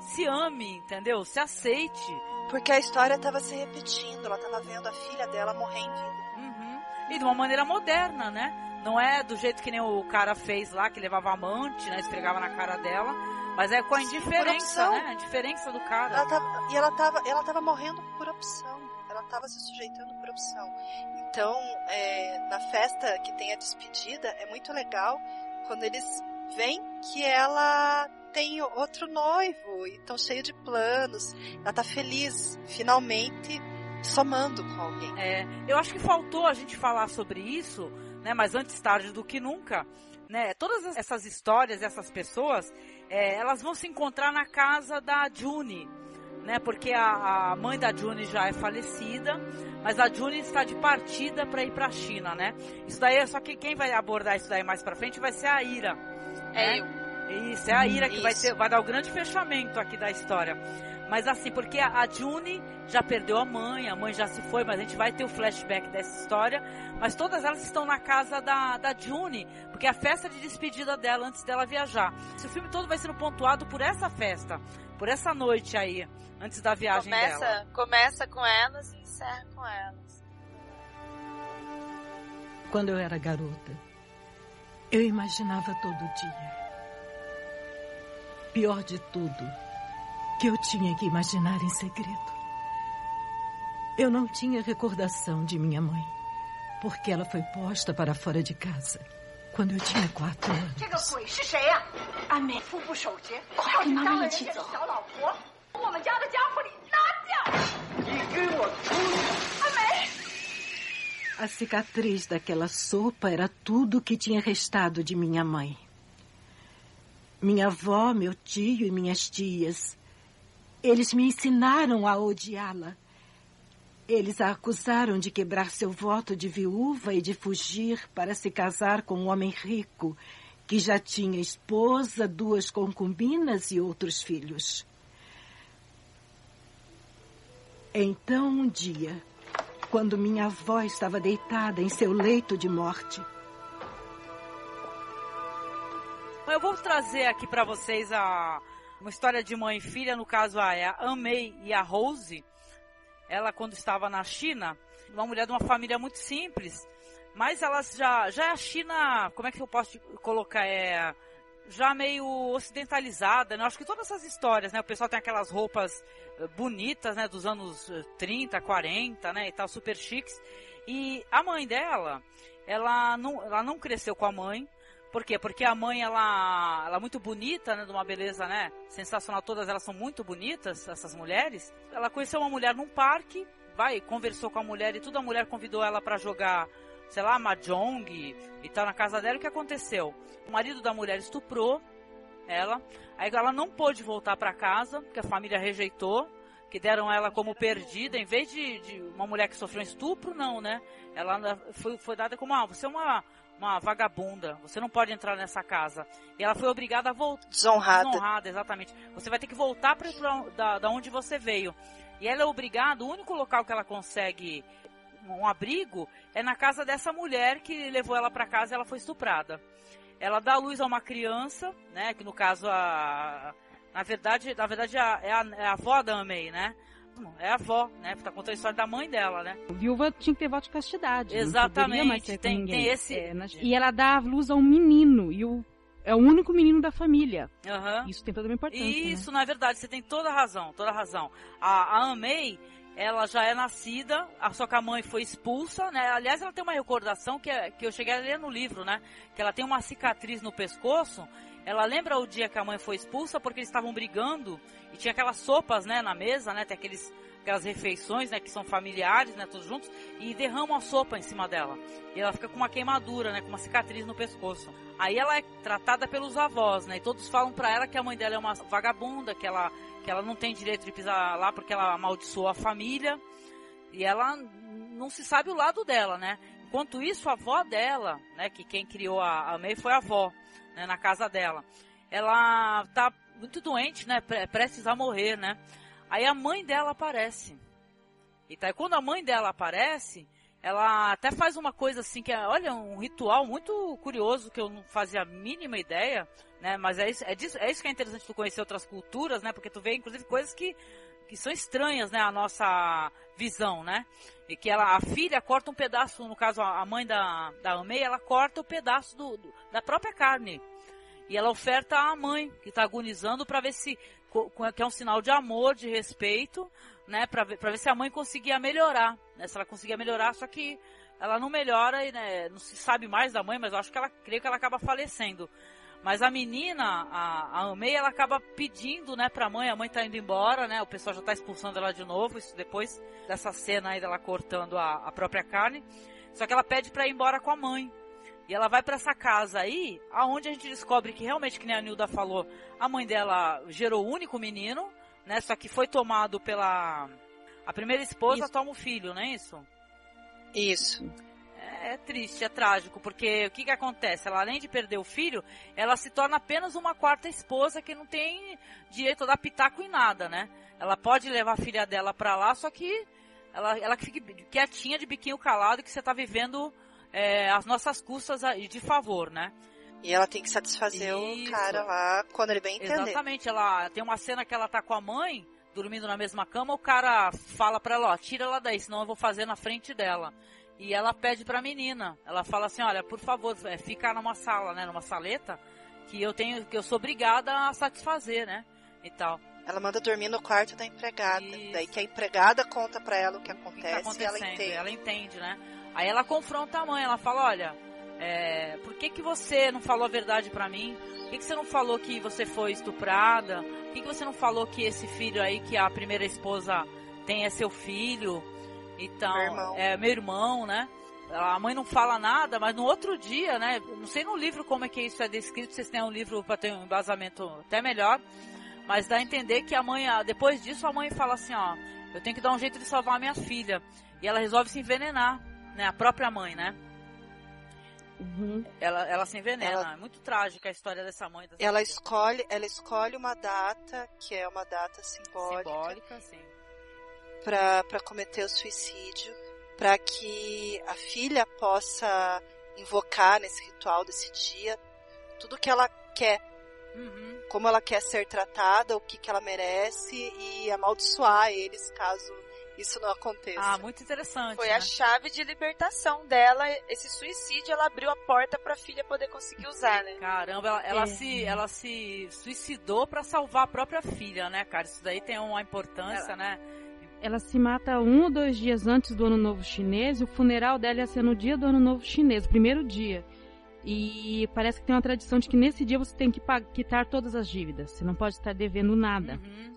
Se ame, entendeu? Se aceite. Porque a história estava se repetindo, ela estava vendo a filha dela morrer em vida. Uhum. E de uma maneira moderna, né? Não é do jeito que nem o cara fez lá, que levava amante, né? Esfregava na cara dela. Mas é com a indiferença, né? A indiferença do cara. Ela tava, e ela tava, ela tava morrendo por opção. Ela tava se sujeitando por opção. Então, é, na festa que tem a despedida, é muito legal quando eles veem que ela tem outro noivo e estão cheio de planos. Ela tá feliz, finalmente somando com alguém. É, eu acho que faltou a gente falar sobre isso, né? Mas antes tarde do que nunca, né? Todas essas histórias, essas pessoas, é, elas vão se encontrar na casa da June, né? Porque a, a mãe da June já é falecida, mas a June está de partida para ir para a China, né? Isso daí é só que quem vai abordar isso daí mais para frente vai ser a Ira. É né? eu. Isso, é a Ira que vai, ter, vai dar o grande fechamento aqui da história. Mas assim, porque a, a June já perdeu a mãe, a mãe já se foi, mas a gente vai ter o flashback dessa história. Mas todas elas estão na casa da, da June, porque é a festa de despedida dela antes dela viajar. Esse filme todo vai sendo pontuado por essa festa, por essa noite aí, antes da viagem Começa, dela. começa com elas e encerra com elas. Quando eu era garota, eu imaginava todo dia. Pior de tudo, que eu tinha que imaginar em segredo. Eu não tinha recordação de minha mãe, porque ela foi posta para fora de casa quando eu tinha quatro anos. A cicatriz daquela sopa era tudo que tinha restado de minha mãe. Minha avó, meu tio e minhas tias eles me ensinaram a odiá-la. Eles a acusaram de quebrar seu voto de viúva e de fugir para se casar com um homem rico que já tinha esposa, duas concubinas e outros filhos. Então, um dia, quando minha avó estava deitada em seu leito de morte, Eu vou trazer aqui para vocês a uma história de mãe e filha, no caso a, Amei e a Rose. Ela quando estava na China, uma mulher de uma família muito simples, mas elas já já é a China, como é que eu posso colocar é já meio ocidentalizada, né? Acho que todas essas histórias, né? O pessoal tem aquelas roupas eh, bonitas, né? Dos anos eh, 30, 40, né? E tal, super chiques. E a mãe dela, ela não, ela não cresceu com a mãe. Por quê? Porque a mãe, ela, ela é muito bonita, né? De uma beleza, né? Sensacional. Todas elas são muito bonitas, essas mulheres. Ela conheceu uma mulher num parque, vai, conversou com a mulher e tudo. A mulher convidou ela para jogar, sei lá, mahjong e tal na casa dela. O que aconteceu? O marido da mulher estuprou ela. Aí ela não pôde voltar para casa, porque a família rejeitou. Que deram ela como perdida, em vez de, de uma mulher que sofreu um estupro, não, né? Ela foi, foi dada como, ah, você é uma, uma vagabunda, você não pode entrar nessa casa. E ela foi obrigada a voltar. Desonrada. Desonrada, exatamente. Você vai ter que voltar pra, pra, da, da onde você veio. E ela é obrigada, o único local que ela consegue um abrigo é na casa dessa mulher que levou ela para casa e ela foi estuprada. Ela dá luz a uma criança, né, que no caso a na verdade, na verdade é a, é a, é a avó da Amei, né? É a avó, né? Tá contando a história da mãe dela, né? Viúva tinha que ter voto de castidade. Exatamente, tem- tem esse- É, na- E ela dá luz a um menino, e o, é o único menino da família. Aham. Isso tem toda uma importância. né? Isso, na verdade, você tem toda a razão, toda a razão. A, a Amei, ela já é nascida, a só que a mãe foi expulsa, né? Aliás, ela tem uma recordação que, é- que eu cheguei a ler no livro, né? Que ela tem uma cicatriz no pescoço. Ela lembra o dia que a mãe foi expulsa porque eles estavam brigando e tinha aquelas sopas, né, na mesa, né? Tem aqueles, aquelas refeições, né, que são familiares, né, todos juntos, e derramam a sopa em cima dela. E ela fica com uma queimadura, né, com uma cicatriz no pescoço. Aí ela é tratada pelos avós, né? E todos falam pra ela que a mãe dela é uma vagabunda, que ela, que ela não tem direito de pisar lá porque ela amaldiçoou a família. E ela não se sabe o lado dela, né? Enquanto isso, a avó dela, né, que quem criou a, a May foi a avó, né, na casa dela. Ela tá muito doente, né, pre- prestes a morrer, né? Aí a mãe dela aparece. E tá, e quando a mãe dela aparece, ela até faz uma coisa assim que é, olha, um ritual muito curioso que eu não fazia a mínima ideia, né? Mas é isso, é, disso, é isso que é interessante tu conhecer outras culturas, né? Porque tu vê inclusive coisas que que são estranhas, né, à nossa visão, né? E que ela, a filha corta um pedaço, no caso a mãe da, da Amei, ela corta o um pedaço do, do, da própria carne. E ela oferta à mãe, que está agonizando, para ver se, que é um sinal de amor, de respeito, né? Para ver, ver se a mãe conseguia melhorar. Né? Se ela conseguia melhorar, só que ela não melhora e né, não se sabe mais da mãe, mas eu acho que ela, creio que ela acaba falecendo. Mas a menina, a, a Amei, ela acaba pedindo, né, pra mãe, a mãe tá indo embora, né, o pessoal já tá expulsando ela de novo, isso depois dessa cena aí dela cortando a, a própria carne. Só que ela pede pra ir embora com a mãe. E ela vai para essa casa aí, aonde a gente descobre que realmente, que nem a Nilda falou, a mãe dela gerou o único menino, né, só que foi tomado pela... A primeira esposa isso. toma o filho, não é isso? Isso é triste, é trágico, porque o que, que acontece? Ela, além de perder o filho, ela se torna apenas uma quarta esposa que não tem direito a dar pitaco em nada, né? Ela pode levar a filha dela pra lá, só que ela, ela fica quietinha de biquinho calado que você tá vivendo é, as nossas custas de favor, né? E ela tem que satisfazer Isso. o cara lá quando ele bem entender. Exatamente, ela tem uma cena que ela tá com a mãe, dormindo na mesma cama, o cara fala pra ela, ó, tira ela daí, senão eu vou fazer na frente dela. E ela pede pra menina. Ela fala assim, olha, por favor, é, fica numa sala, né? Numa saleta, que eu tenho, que eu sou obrigada a satisfazer, né? E tal. Ela manda dormir no quarto da empregada. Isso. Daí que a empregada conta pra ela o que acontece o que tá e ela entende. Ela entende, né? Aí ela confronta a mãe, ela fala, olha, é, por que, que você não falou a verdade para mim? Por que, que você não falou que você foi estuprada? Por que, que você não falou que esse filho aí, que a primeira esposa tem, é seu filho? Então, meu irmão. é meu irmão, né? A mãe não fala nada, mas no outro dia, né? Não sei no livro como é que isso é descrito, vocês têm um livro para ter um embasamento até melhor, mas dá a entender que a mãe, depois disso, a mãe fala assim, ó, eu tenho que dar um jeito de salvar a minha filha. E ela resolve se envenenar, né? A própria mãe, né? Uhum. Ela, ela se envenena. Ela, é muito trágica a história dessa mãe. Dessa ela escolhe, ela escolhe uma data que é uma data simbólica. Simbólica, sim para cometer o suicídio, para que a filha possa invocar nesse ritual desse dia tudo que ela quer, uhum. como ela quer ser tratada, o que, que ela merece e amaldiçoar eles caso isso não aconteça. Ah, muito interessante. Foi né? a chave de libertação dela, esse suicídio, ela abriu a porta para a filha poder conseguir usar, né? Caramba, ela, ela é. se, ela se suicidou para salvar a própria filha, né, cara? Isso daí tem uma importância, ela... né? Ela se mata um ou dois dias antes do Ano Novo Chinês, e o funeral dela ia ser no dia do Ano Novo Chinês, primeiro dia. E parece que tem uma tradição de que nesse dia você tem que quitar todas as dívidas, você não pode estar devendo nada. Uhum.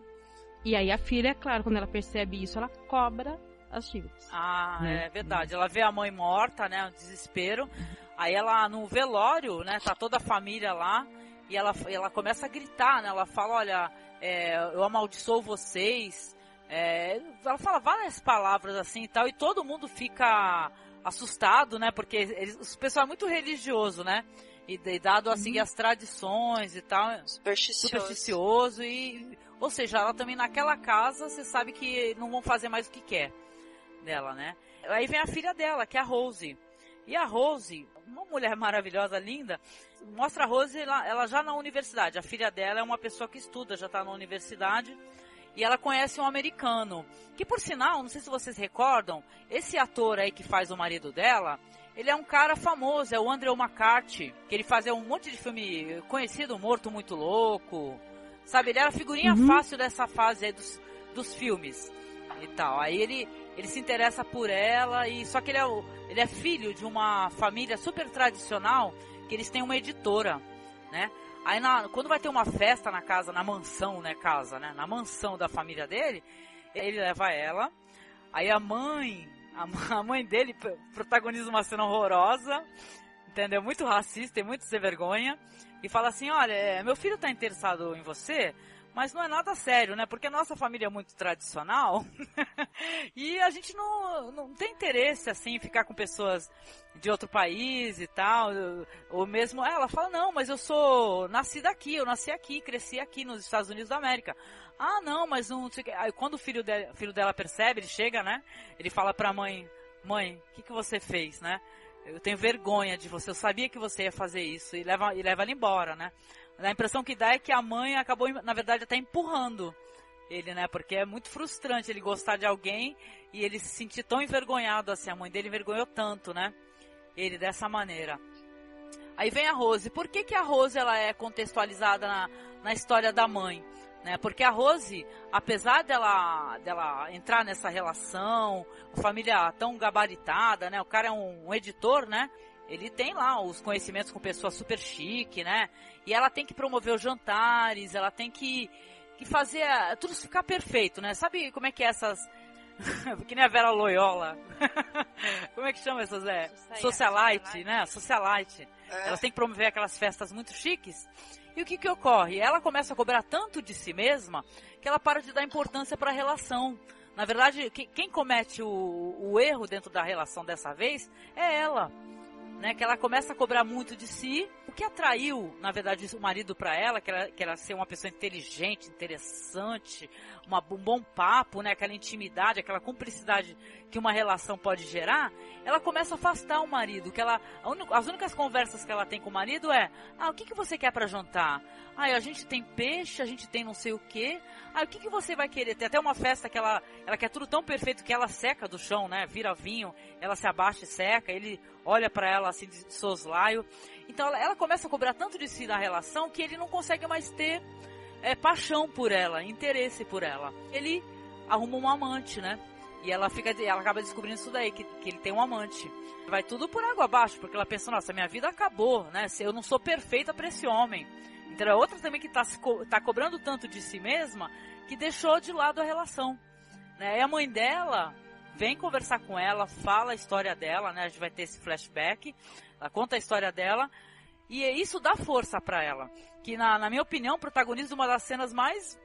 E aí a filha, é claro, quando ela percebe isso, ela cobra as dívidas. Ah, né? é verdade. Ela vê a mãe morta, né, o desespero. Aí ela, no velório, né, tá toda a família lá, e ela, ela começa a gritar, né, ela fala, olha, é, eu amaldiçoo vocês, é, ela fala várias palavras assim e tal, e todo mundo fica assustado, né? Porque eles, o pessoal é muito religioso, né? E, e dado a seguir uhum. as tradições e tal. Supersticioso. Supersticioso. E, ou seja, ela também naquela casa, você sabe que não vão fazer mais o que quer dela, né? Aí vem a filha dela, que é a Rose. E a Rose, uma mulher (laughs) maravilhosa, linda, mostra a Rose ela, ela já na universidade. A filha dela é uma pessoa que estuda, já está na universidade e ela conhece um americano. Que por sinal, não sei se vocês recordam, esse ator aí que faz o marido dela, ele é um cara famoso, é o Andrew McCarthy, que ele fazia um monte de filme conhecido, Morto Muito Louco. Sabe, ele era figurinha uhum. fácil dessa fase aí dos, dos filmes e tal. Aí ele, ele se interessa por ela e só que ele é, ele é filho de uma família super tradicional que eles têm uma editora, né? Aí na, quando vai ter uma festa na casa, na mansão, né, casa, né, na mansão da família dele, ele leva ela. Aí a mãe, a, a mãe dele protagoniza uma cena horrorosa, entendeu? Muito racista e muito sem vergonha. E fala assim, olha, é, meu filho está interessado em você, mas não é nada sério, né? Porque a nossa família é muito tradicional (laughs) e a gente não, não tem interesse, assim, em ficar com pessoas de outro país e tal, ou mesmo, ela fala, não, mas eu sou nascida aqui, eu nasci aqui, cresci aqui nos Estados Unidos da América. Ah, não, mas não sei Aí quando o filho, de, filho dela percebe, ele chega, né? Ele fala pra mãe, mãe, o que, que você fez, né? Eu tenho vergonha de você, eu sabia que você ia fazer isso, e leva, e leva ela embora, né? A impressão que dá é que a mãe acabou, na verdade, até empurrando ele, né? Porque é muito frustrante ele gostar de alguém e ele se sentir tão envergonhado assim. A mãe dele envergonhou tanto, né? Ele dessa maneira. Aí vem a Rose. Por que, que a Rose ela é contextualizada na, na história da mãe? Né? Porque a Rose, apesar dela, dela entrar nessa relação, família tão gabaritada, né? O cara é um, um editor, né? Ele tem lá os conhecimentos com pessoas super chique, né? E ela tem que promover os jantares, ela tem que, que fazer a, tudo ficar perfeito, né? Sabe como é que é essas (laughs) que nem a Vera Loyola. (laughs) Como é que chama essas? É? Socialite, né? Socialite. É. Elas têm que promover aquelas festas muito chiques. E o que que ocorre? Ela começa a cobrar tanto de si mesma que ela para de dar importância para a relação. Na verdade, quem comete o, o erro dentro da relação dessa vez é ela né? Que ela começa a cobrar muito de si. O que atraiu, na verdade, o marido para ela, que ela, que ela ser uma pessoa inteligente, interessante, uma, um bom papo, né? Aquela intimidade, aquela cumplicidade que uma relação pode gerar, ela começa a afastar o marido. Que ela, un, as únicas conversas que ela tem com o marido é: ah, o que, que você quer para jantar? Ah, a gente tem peixe, a gente tem não sei o quê. Ah, o que, que você vai querer? Tem até uma festa que ela, ela quer tudo tão perfeito que ela seca do chão, né? Vira vinho, ela se abaixa e seca, ele olha para ela assim de soslaio. Então ela, ela, começa a cobrar tanto de si na relação que ele não consegue mais ter é, paixão por ela, interesse por ela. Ele arruma um amante, né? E ela fica, ela acaba descobrindo isso daí, que, que ele tem um amante. Vai tudo por água abaixo, porque ela pensa, nossa, minha vida acabou, né? Eu não sou perfeita para esse homem. Então é outra também que está tá cobrando tanto de si mesma que deixou de lado a relação. Né? E a mãe dela vem conversar com ela, fala a história dela, né? A gente vai ter esse flashback, ela conta a história dela. E isso dá força para ela. Que, na, na minha opinião, protagoniza uma das cenas mais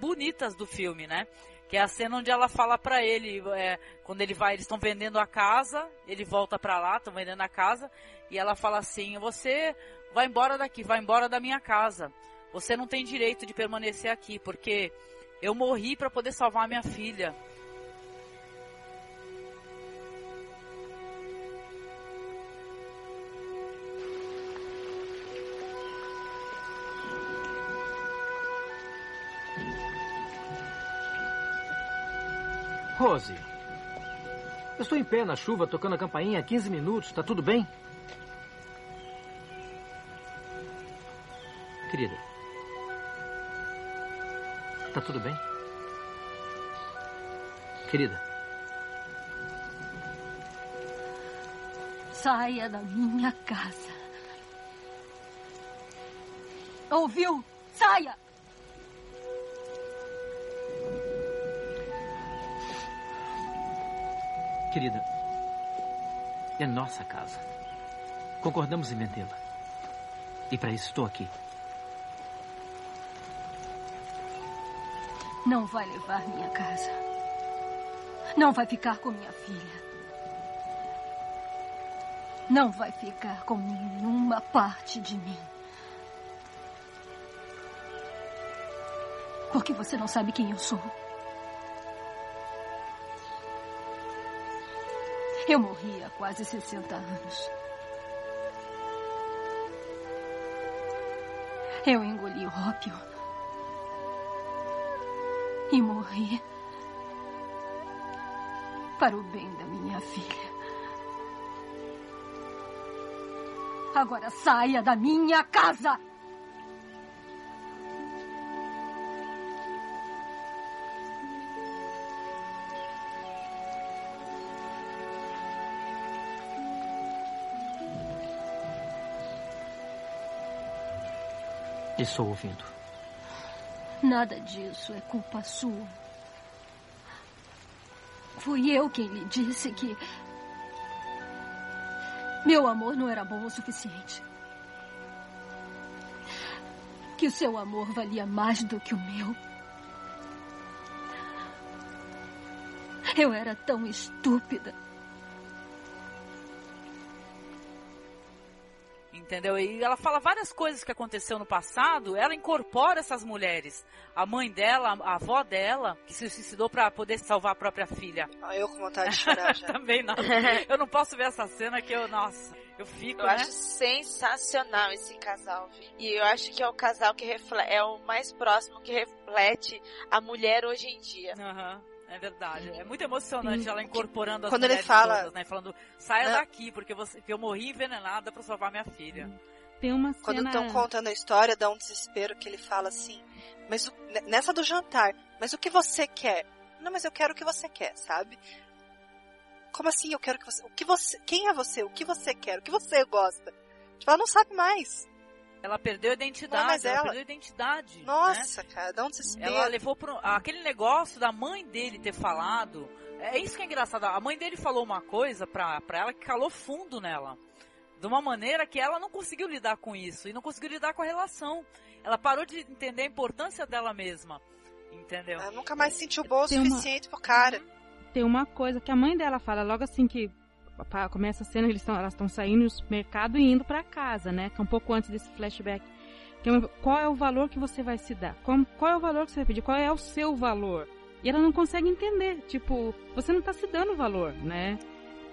bonitas do filme, né? Que é a cena onde ela fala para ele, é, quando ele vai, eles estão vendendo a casa, ele volta para lá, estão vendendo a casa, e ela fala assim: Você vai embora daqui, vai embora da minha casa. Você não tem direito de permanecer aqui, porque eu morri para poder salvar minha filha. Rose, eu estou em pé na chuva tocando a campainha há 15 minutos. Está tudo bem? Querida. Está tudo bem? Querida. Saia da minha casa. Ouviu? Saia! Querida, é nossa casa. Concordamos em vendê-la. E para isso estou aqui. Não vai levar minha casa. Não vai ficar com minha filha. Não vai ficar com nenhuma parte de mim. Porque você não sabe quem eu sou. Eu morri há quase 60 anos. Eu engoli ópio. E morri. Para o bem da minha filha. Agora saia da minha casa! Estou ouvindo. Nada disso é culpa sua. Fui eu quem lhe disse que. Meu amor não era bom o suficiente. Que o seu amor valia mais do que o meu. Eu era tão estúpida. Entendeu? E ela fala várias coisas que aconteceu no passado, ela incorpora essas mulheres. A mãe dela, a avó dela, que se suicidou para poder salvar a própria filha. Ah, eu com vontade de (laughs) chorar já. Também não. (laughs) Eu não posso ver essa cena que eu, nossa, eu fico, Eu né? acho sensacional esse casal. Vi. E eu acho que é o casal que reflete, é o mais próximo que reflete a mulher hoje em dia. Aham. É verdade. É muito emocionante ela incorporando as Quando ele fala- todas, né? Falando, saia Né? daqui, porque você, que eu morri envenenada pra salvar minha filha. Tem uma Quando cena... estão contando a história, dá um desespero que ele fala assim, mas o- nessa do jantar, mas o que você quer? Não, mas eu quero o que você quer, sabe? Como assim eu quero que você. O que você. Quem é você? O que você quer? O que você gosta? Tipo, ela não sabe mais. Ela perdeu a identidade, Não, mas ela, ela- perdeu a identidade. Nossa, né? cara, dá um desespero. Ela levou pro. Aquele negócio da mãe dele ter falado. É isso que é engraçado. A mãe dele falou uma coisa pra, pra ela que calou fundo nela. De uma maneira que ela não conseguiu lidar com isso. E não conseguiu lidar com a relação. Ela parou de entender a importância dela mesma. Entendeu? Ela nunca mais se sentiu boa o Tem uma- suficiente pro cara. Tem uma coisa que a mãe dela fala logo assim que começa a cena, eles tão, elas estão saindo do supermercado e indo pra casa, né? Que é um pouco antes desse flashback. É qual é o valor que você vai se dar? Qual, qual é o valor que você vai pedir? Qual é o seu valor? E ela não consegue entender. Tipo, você não tá se dando valor, né?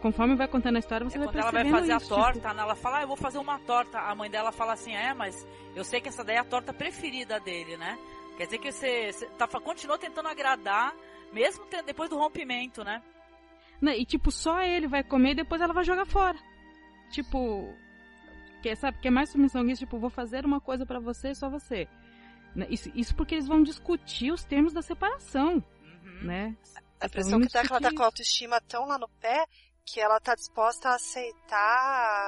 Conforme vai contando a história, você vai É Quando ela vai percebendo fazer isso, a tipo, torta, né, ela fala, ah, eu vou fazer uma torta. A mãe dela fala assim, é, mas eu sei que essa daí é a torta preferida dele, né? Quer dizer que você, você tá, continuou tentando agradar, mesmo depois do rompimento, né? Né, E tipo, só ele vai comer e depois ela vai jogar fora. Tipo, que sabe, que é mais submissão que isso, tipo, vou fazer uma coisa pra você e só você. Né, Isso, isso porque eles vão discutir os termos da separação, né? A Eles impressão que dá é que ela tá com a autoestima tão lá no pé que ela tá disposta a aceitar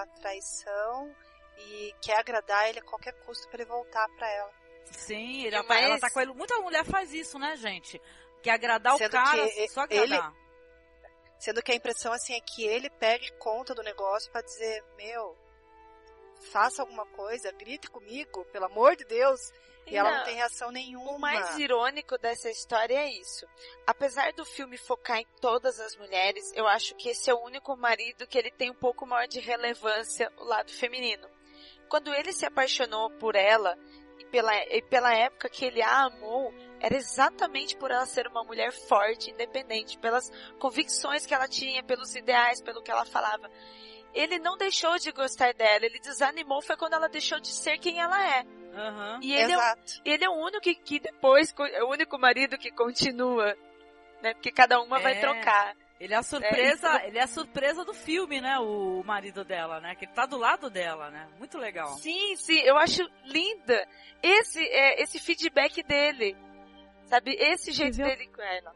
a traição e quer agradar ele a qualquer custo pra ele voltar pra ela. Sim, ele, ela, tá, Mas- ela tá com ele. Muita mulher faz isso, né, gente? Que agradar Sendo o cara, que só ele- agradar. Sendo que a impressão assim é que ele pegue conta do negócio pra dizer, meu, faça alguma coisa, grite comigo, pelo amor de Deus. E ela não Não. tem reação nenhuma. O mais irônico dessa história é isso. Apesar do filme focar em todas as mulheres, eu acho que esse é o único marido que ele tem um pouco maior de relevância, o lado feminino. Quando ele se apaixonou por ela, pela, e pela época que ele a amou, era exatamente por ela ser uma mulher forte, independente, pelas convicções que ela tinha, pelos ideais, pelo que ela falava. Ele não deixou de gostar dela, ele desanimou foi quando ela deixou de ser quem ela é. Aham. E ele é, o- ele é o único que, que depois, é o único marido que continua, né? Porque cada uma vai É. trocar. Ele é a surpresa, É, ele é a surpresa do filme, né? O marido dela, né? Que ele tá do lado dela, né? Muito legal. Sim, sim, eu acho linda esse, é, esse feedback dele. Sabe, esse jeito dele com ela.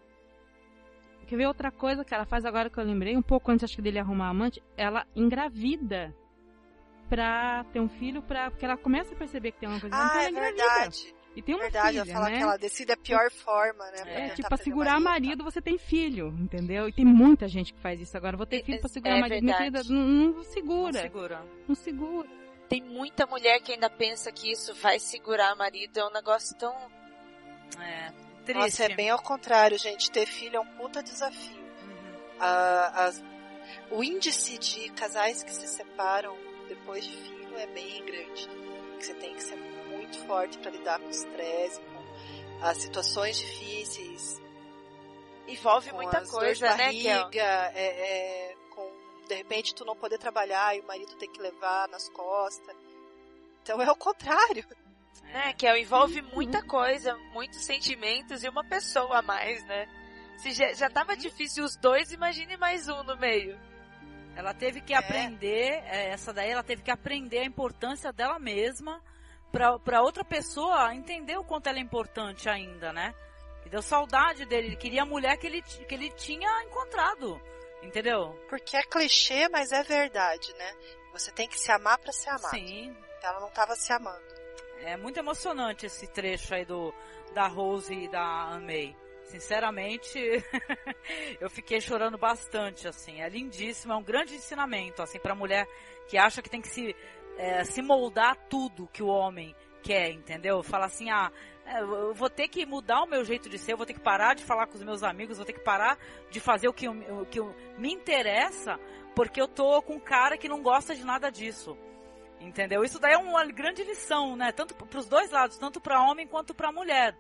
Quer ver outra coisa que ela faz agora que eu lembrei, um pouco antes acho que dele arrumar amante, ela engravida pra ter um filho, pra, porque ela começa a perceber que tem uma coisa então Ah, ela é engravida. verdade. E tem uma Verdade, filha, ela fala né? que ela decide a pior forma, né? pra É, tentar tipo, pra segurar marido, você tem filho, entendeu? E tem muita gente que faz isso. Agora, vou ter filho pra segurar é marido. Querida, não, não segura. Não segura. Não segura. Tem muita mulher que ainda pensa que isso vai segurar marido. É um negócio tão. É, Nossa, é bem ao contrário, gente. Ter filho é um puta desafio. Ah, as- o índice de casais que se separam depois de filho é bem grande. Que você tem que ser muito forte para lidar com o estresse, com as situações difíceis. Envolve com muita as dores de coisa, né, barriga, é, é, com de repente tu não poder trabalhar e o marido ter que levar nas costas. Então é o contrário. Né, Kel? Envolve muita coisa, muitos sentimentos e uma pessoa a mais, né? Se já, já tava difícil os dois, imagine mais um no meio. Ela teve que aprender, é, essa daí ela teve que aprender a importância dela mesma pra outra pessoa entender o quanto ela é importante ainda, né? Que deu saudade dele, ele queria a mulher que ele, que ele tinha encontrado, entendeu? Porque é clichê, mas é verdade, né? Você tem que se amar para ser amado. Sim. Ela não tava se amando. É muito emocionante esse trecho aí do da Rose e da May. Sinceramente, (laughs) eu fiquei chorando bastante, assim. É lindíssimo, é um grande ensinamento, assim, pra mulher que acha que tem que se, é, se moldar tudo que o homem quer, entendeu? Fala assim, ah, é, eu vou ter que mudar o meu jeito de ser, eu vou ter que parar de falar com os meus amigos, vou ter que parar de fazer o que, o que me interessa, porque eu tô com um cara que não gosta de nada disso. Entendeu? Isso daí é uma grande lição, né? Tanto para os dois lados, tanto para homem quanto para mulher.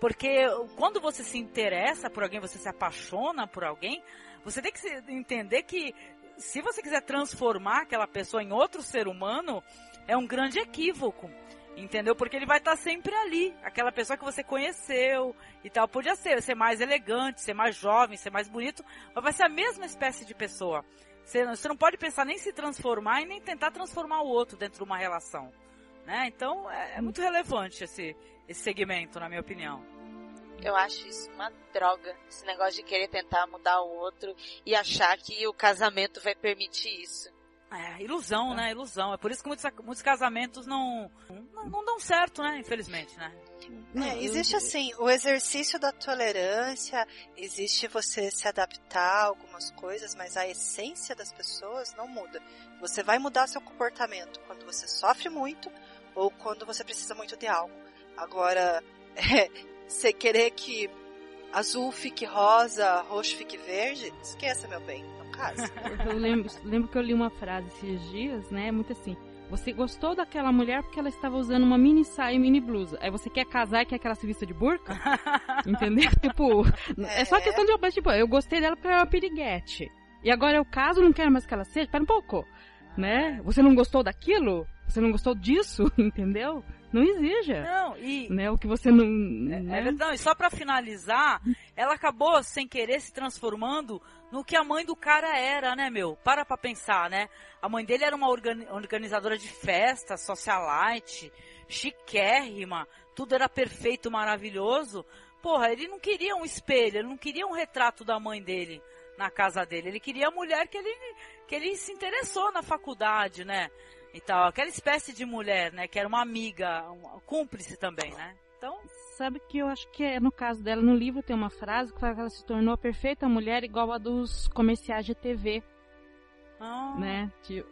Porque quando você se interessa por alguém, você se apaixona por alguém, você tem que entender que se você quiser transformar aquela pessoa em outro ser humano, é um grande equívoco. Entendeu? Porque ele vai estar sempre ali, aquela pessoa que você conheceu e tal. Podia ser, ser mais elegante, ser mais jovem, ser mais bonito, mas vai ser a mesma espécie de pessoa. Você, você não pode pensar nem se transformar e nem tentar transformar o outro dentro de uma relação. Né? Então é, é muito relevante esse, esse segmento, na minha opinião. Eu acho isso uma droga. Esse negócio de querer tentar mudar o outro e achar que o casamento vai permitir isso. É, ilusão, né? Ilusão. É por isso que muitos, muitos casamentos não, não, não dão certo, né? Infelizmente, né? É, existe assim, o exercício da tolerância, existe você se adaptar a algumas coisas, mas a essência das pessoas não muda. Você vai mudar seu comportamento quando você sofre muito ou quando você precisa muito de algo. Agora, (laughs) é, você querer que azul fique rosa, roxo fique verde, esqueça, meu bem, não casa. (laughs) Eu lembro, lembro que eu li uma frase esses dias, né? Muito assim. Você gostou daquela mulher porque ela estava usando uma mini saia e mini blusa. Aí você quer casar e quer que ela se vista de burca? (laughs) Entendeu? (laughs) Tipo, é. é só questão de. Mas, tipo, eu gostei dela porque ela é uma piriguete. E agora eu caso, não quero mais que ela seja. Pera um pouco. Né? Você não gostou daquilo? Você não gostou disso? Entendeu? Não exija. Não, e. Né, o que você não. É, né? é, não, e só para finalizar, ela acabou sem querer se transformando no que a mãe do cara era, né, meu? Para pra pensar, né? A mãe dele era uma organizadora de festa, socialite, chiquérrima, tudo era perfeito, maravilhoso. Porra, ele não queria um espelho, ele não queria um retrato da mãe dele na casa dele. Ele queria a mulher que ele, que ele se interessou na faculdade, né? E tal. Aquela espécie de mulher, né? Que era uma amiga, uma cúmplice também, né? Então. Sabe que eu acho que é no caso dela, no livro tem uma frase que fala que ela se tornou a perfeita mulher igual a dos comerciais de TV. Ah. Né? Tipo,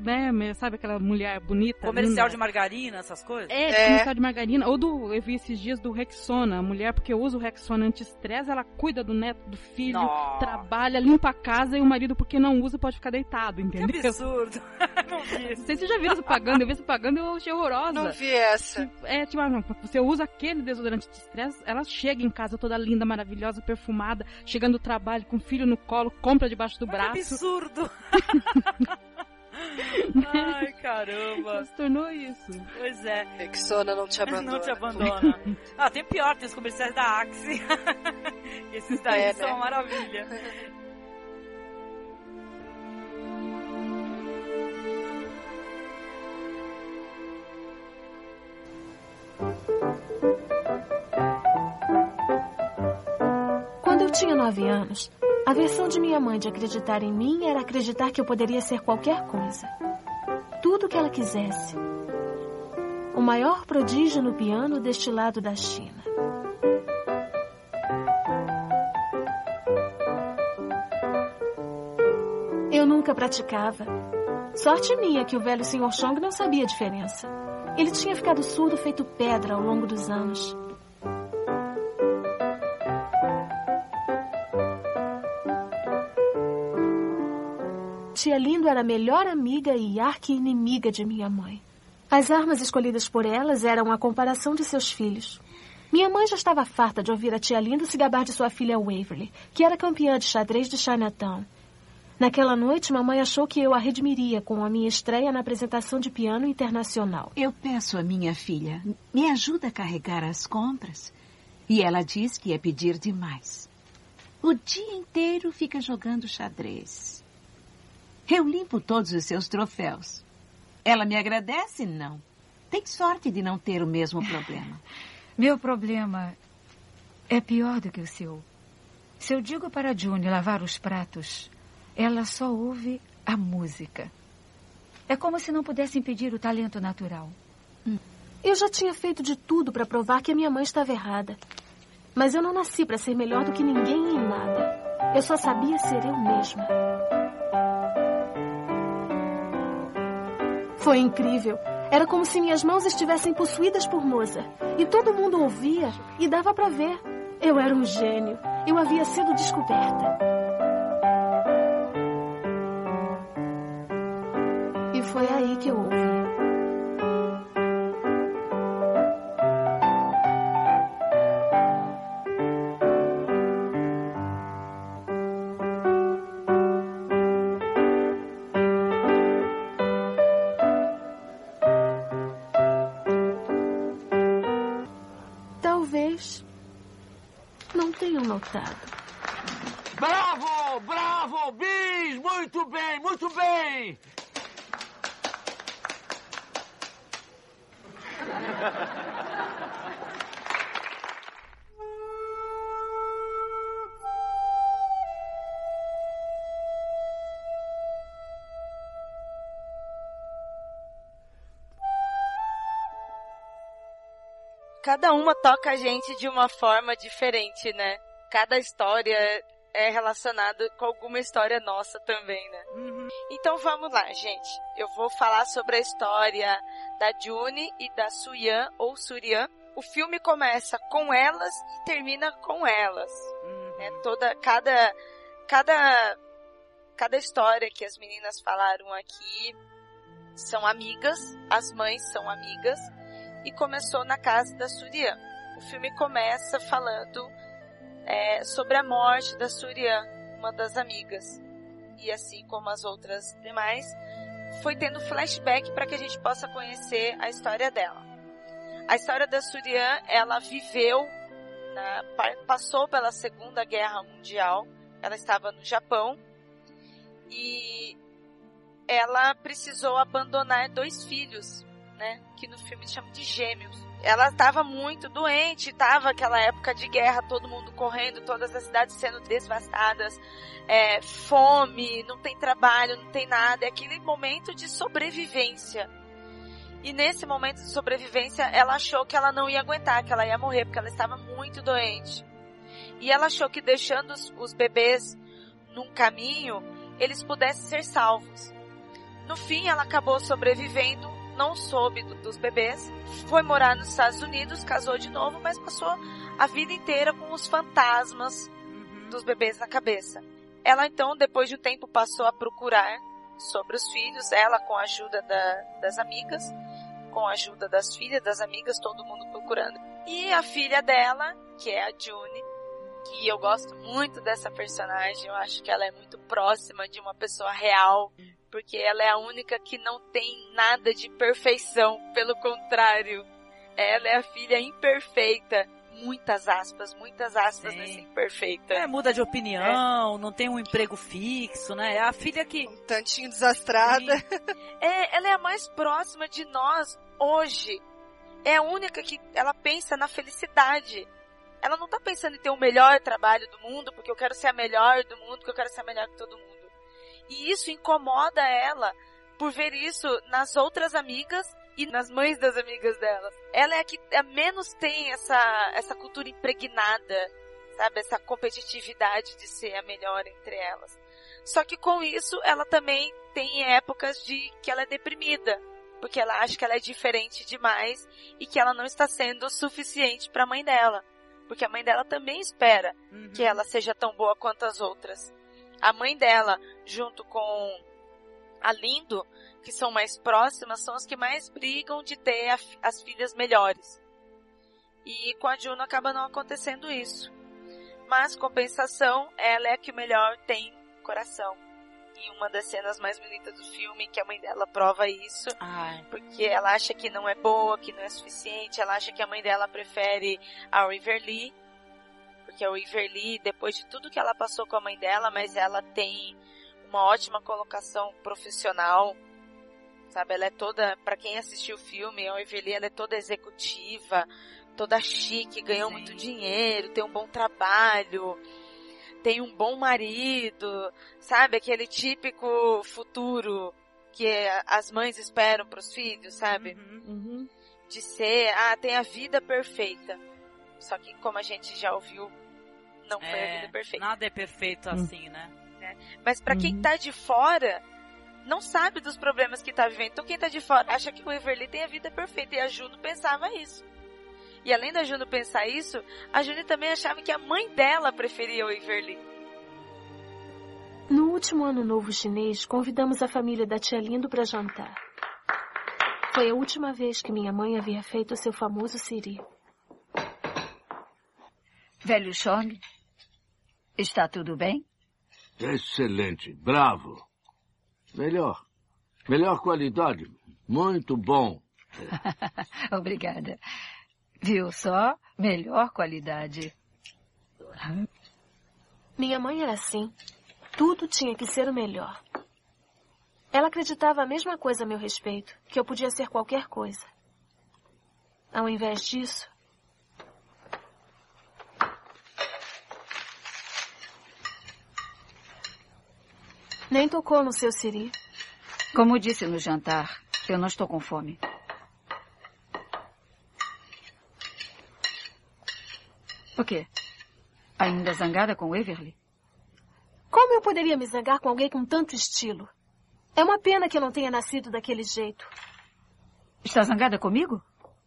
né, sabe aquela mulher bonita? Comercial linda? de margarina, essas coisas? É, é, comercial de margarina. Ou do, eu vi esses dias do Rexona. A mulher, porque usa o Rexona anti-estresse, ela cuida do neto, do filho, Nossa. trabalha, limpa a casa e o marido, porque não usa, pode ficar deitado, entendeu? Que absurdo. (laughs) (laughs) não vi. Não sei se você já viu essa propaganda. Eu vi essa propaganda e eu achei horrorosa. Não vi essa. É, tipo, ah, você usa aquele desodorante anti-estresse, ela chega em casa toda linda, maravilhosa, perfumada, chegando do trabalho com o filho no colo, compra debaixo do braço. Que absurdo. (laughs) Ai, caramba. Se tornou isso. Pois é. Rexona não te (laughs) abandona. Não te abandona. ah, tem pior, tem os comerciais da Axe. (laughs) Esses daí é, são né? uma maravilha. Quando eu tinha nove anos, a versão de minha mãe de acreditar em mim era acreditar que eu poderia ser qualquer coisa. Tudo o que ela quisesse. O maior prodígio no piano deste lado da China. Eu nunca praticava. Sorte minha que o velho Sr. Chong não sabia a diferença. Ele tinha ficado surdo feito pedra ao longo dos anos. Tia Lindo era a melhor amiga e arqui-inimiga de minha mãe. As armas escolhidas por elas eram a comparação de seus filhos. Minha mãe já estava farta de ouvir a tia Linda se gabar de sua filha Waverly, que era campeã de xadrez de Chinatown. Naquela noite, mamãe achou que eu a redimiria com a minha estreia na apresentação de piano internacional. Eu peço à minha filha, me ajuda a carregar as compras. E ela diz que é pedir demais. O dia inteiro fica jogando xadrez. Eu limpo todos os seus troféus. Ela me agradece? Não. Tem sorte de não ter o mesmo problema. (laughs) Meu problema é pior do que o seu. Se eu digo para June lavar os pratos, ela só ouve a música. É como se não pudesse impedir o talento natural. Hum. Eu já tinha feito de tudo para provar que a minha mãe estava errada. Mas eu não nasci para ser melhor do que ninguém em nada. Eu só sabia ser eu mesma. Foi incrível. Era como se minhas mãos estivessem possuídas por Moza. E todo mundo ouvia e dava para ver. Eu era um gênio. Eu havia sido descoberta. E foi aí que eu ouvi. Notado. Bravo! Bravo! Bis! Muito bem, muito bem! Cada uma toca a gente de uma forma diferente, né? Cada história é relacionada com alguma história nossa também, né? Então vamos lá, gente. Eu vou falar sobre a história da June e da Suyan ou Suryan. O filme começa com elas e termina com elas. Né? Toda cada cada cada história que as meninas falaram aqui são amigas, as mães são amigas e começou na casa da Suryan. O filme começa falando é, sobre a morte da Suryan, uma das amigas. E assim como as outras demais, foi tendo flashback para que a gente possa conhecer a história dela. A história da Suryan, ela viveu, na, passou pela Segunda Guerra Mundial, ela estava no Japão e ela precisou abandonar dois filhos né? Que no filme chama de gêmeos. Ela estava muito doente, estava aquela época de guerra, todo mundo correndo, todas as cidades sendo devastadas, é, fome, não tem trabalho, não tem nada, é aquele momento de sobrevivência. E nesse momento de sobrevivência, ela achou que ela não ia aguentar, que ela ia morrer, porque ela estava muito doente. E ela achou que deixando os, os bebês num caminho, eles pudessem ser salvos. No fim, ela acabou sobrevivendo não soube do, dos bebês, foi morar nos Estados Unidos, casou de novo, mas passou a vida inteira com os fantasmas uhum. dos bebês na cabeça. Ela então, depois de um tempo, passou a procurar sobre os filhos, ela com a ajuda da, das amigas, com a ajuda das filhas, das amigas, todo mundo procurando. E a filha dela, que é a June, que eu gosto muito dessa personagem, eu acho que ela é muito próxima de uma pessoa real, porque ela é a única que não tem nada de perfeição, pelo contrário, ela é a filha imperfeita. Muitas aspas, muitas aspas Sim. nesse imperfeita. É, muda de opinião, é. não tem um emprego fixo, né? É a filha que. Um tantinho desastrada. (laughs) é, ela é a mais próxima de nós hoje. É a única que ela pensa na felicidade. Ela não tá pensando em ter o melhor trabalho do mundo, porque eu quero ser a melhor do mundo, porque eu quero ser a melhor que todo mundo. E isso incomoda ela por ver isso nas outras amigas e nas mães das amigas dela. Ela é a que menos tem essa, essa cultura impregnada, sabe? Essa competitividade de ser a melhor entre elas. Só que com isso, ela também tem épocas de que ela é deprimida, porque ela acha que ela é diferente demais e que ela não está sendo o suficiente para a mãe dela, porque a mãe dela também espera uhum. que ela seja tão boa quanto as outras a mãe dela, junto com a Lindo, que são mais próximas, são as que mais brigam de ter as filhas melhores. E com a Juno acaba não acontecendo isso. Mas, compensação, ela é a que melhor tem coração. E uma das cenas mais bonitas do filme, que a mãe dela prova isso, Ai. porque ela acha que não é boa, que não é suficiente, ela acha que a mãe dela prefere a River Lee, porque o Iverly, depois de tudo que ela passou com a mãe dela, mas ela tem uma ótima colocação profissional, sabe? Ela é toda, para quem assistiu o filme, a Iverly, ela é toda executiva, toda chique, ganhou Sim. muito dinheiro, tem um bom trabalho, tem um bom marido, sabe? Aquele típico futuro que as mães esperam para os filhos, sabe? Uhum. Uhum. De ser, ah, tem a vida perfeita. Só que como a gente já ouviu não foi é, a vida perfeita. Nada é perfeito hum. assim, né? É. Mas para quem uhum. tá de fora, não sabe dos problemas que tá vivendo. Então quem tá de fora acha que o Everly tem a vida perfeita. E a Juno pensava isso. E além da Juno pensar isso, a Juno também achava que a mãe dela preferia o Everly. No último ano novo chinês, convidamos a família da tia Lindo para jantar. Foi a última vez que minha mãe havia feito seu famoso siri. Velho Chong, Está tudo bem? Excelente, bravo. Melhor. Melhor qualidade. Muito bom. (laughs) Obrigada. Viu só? Melhor qualidade. Minha mãe era assim. Tudo tinha que ser o melhor. Ela acreditava a mesma coisa a meu respeito, que eu podia ser qualquer coisa. Ao invés disso, nem tocou no seu siri. Como disse no jantar, eu não estou com fome. O quê? Ainda zangada com Everly? Como eu poderia me zangar com alguém com tanto estilo? É uma pena que eu não tenha nascido daquele jeito. Está zangada comigo?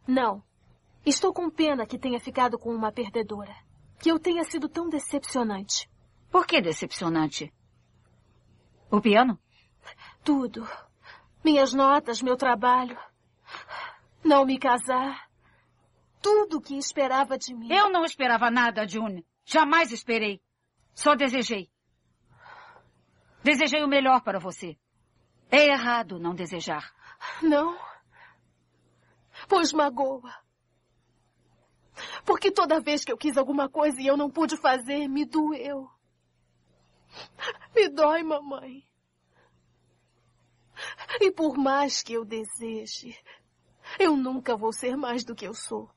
Não. Estou com pena que tenha ficado com uma perdedora. Que eu tenha sido tão decepcionante. Por que decepcionante? O piano? Tudo. Minhas notas, meu trabalho. Não me casar. Tudo o que esperava de mim. Eu não esperava nada, June. Jamais esperei. Só desejei. Desejei o melhor para você. É errado não desejar. Não. Pois magoa. Porque toda vez que eu quis alguma coisa e eu não pude fazer, me doeu. (laughs) Me dói, mamãe. E por mais que eu deseje, eu nunca vou ser mais do que eu sou.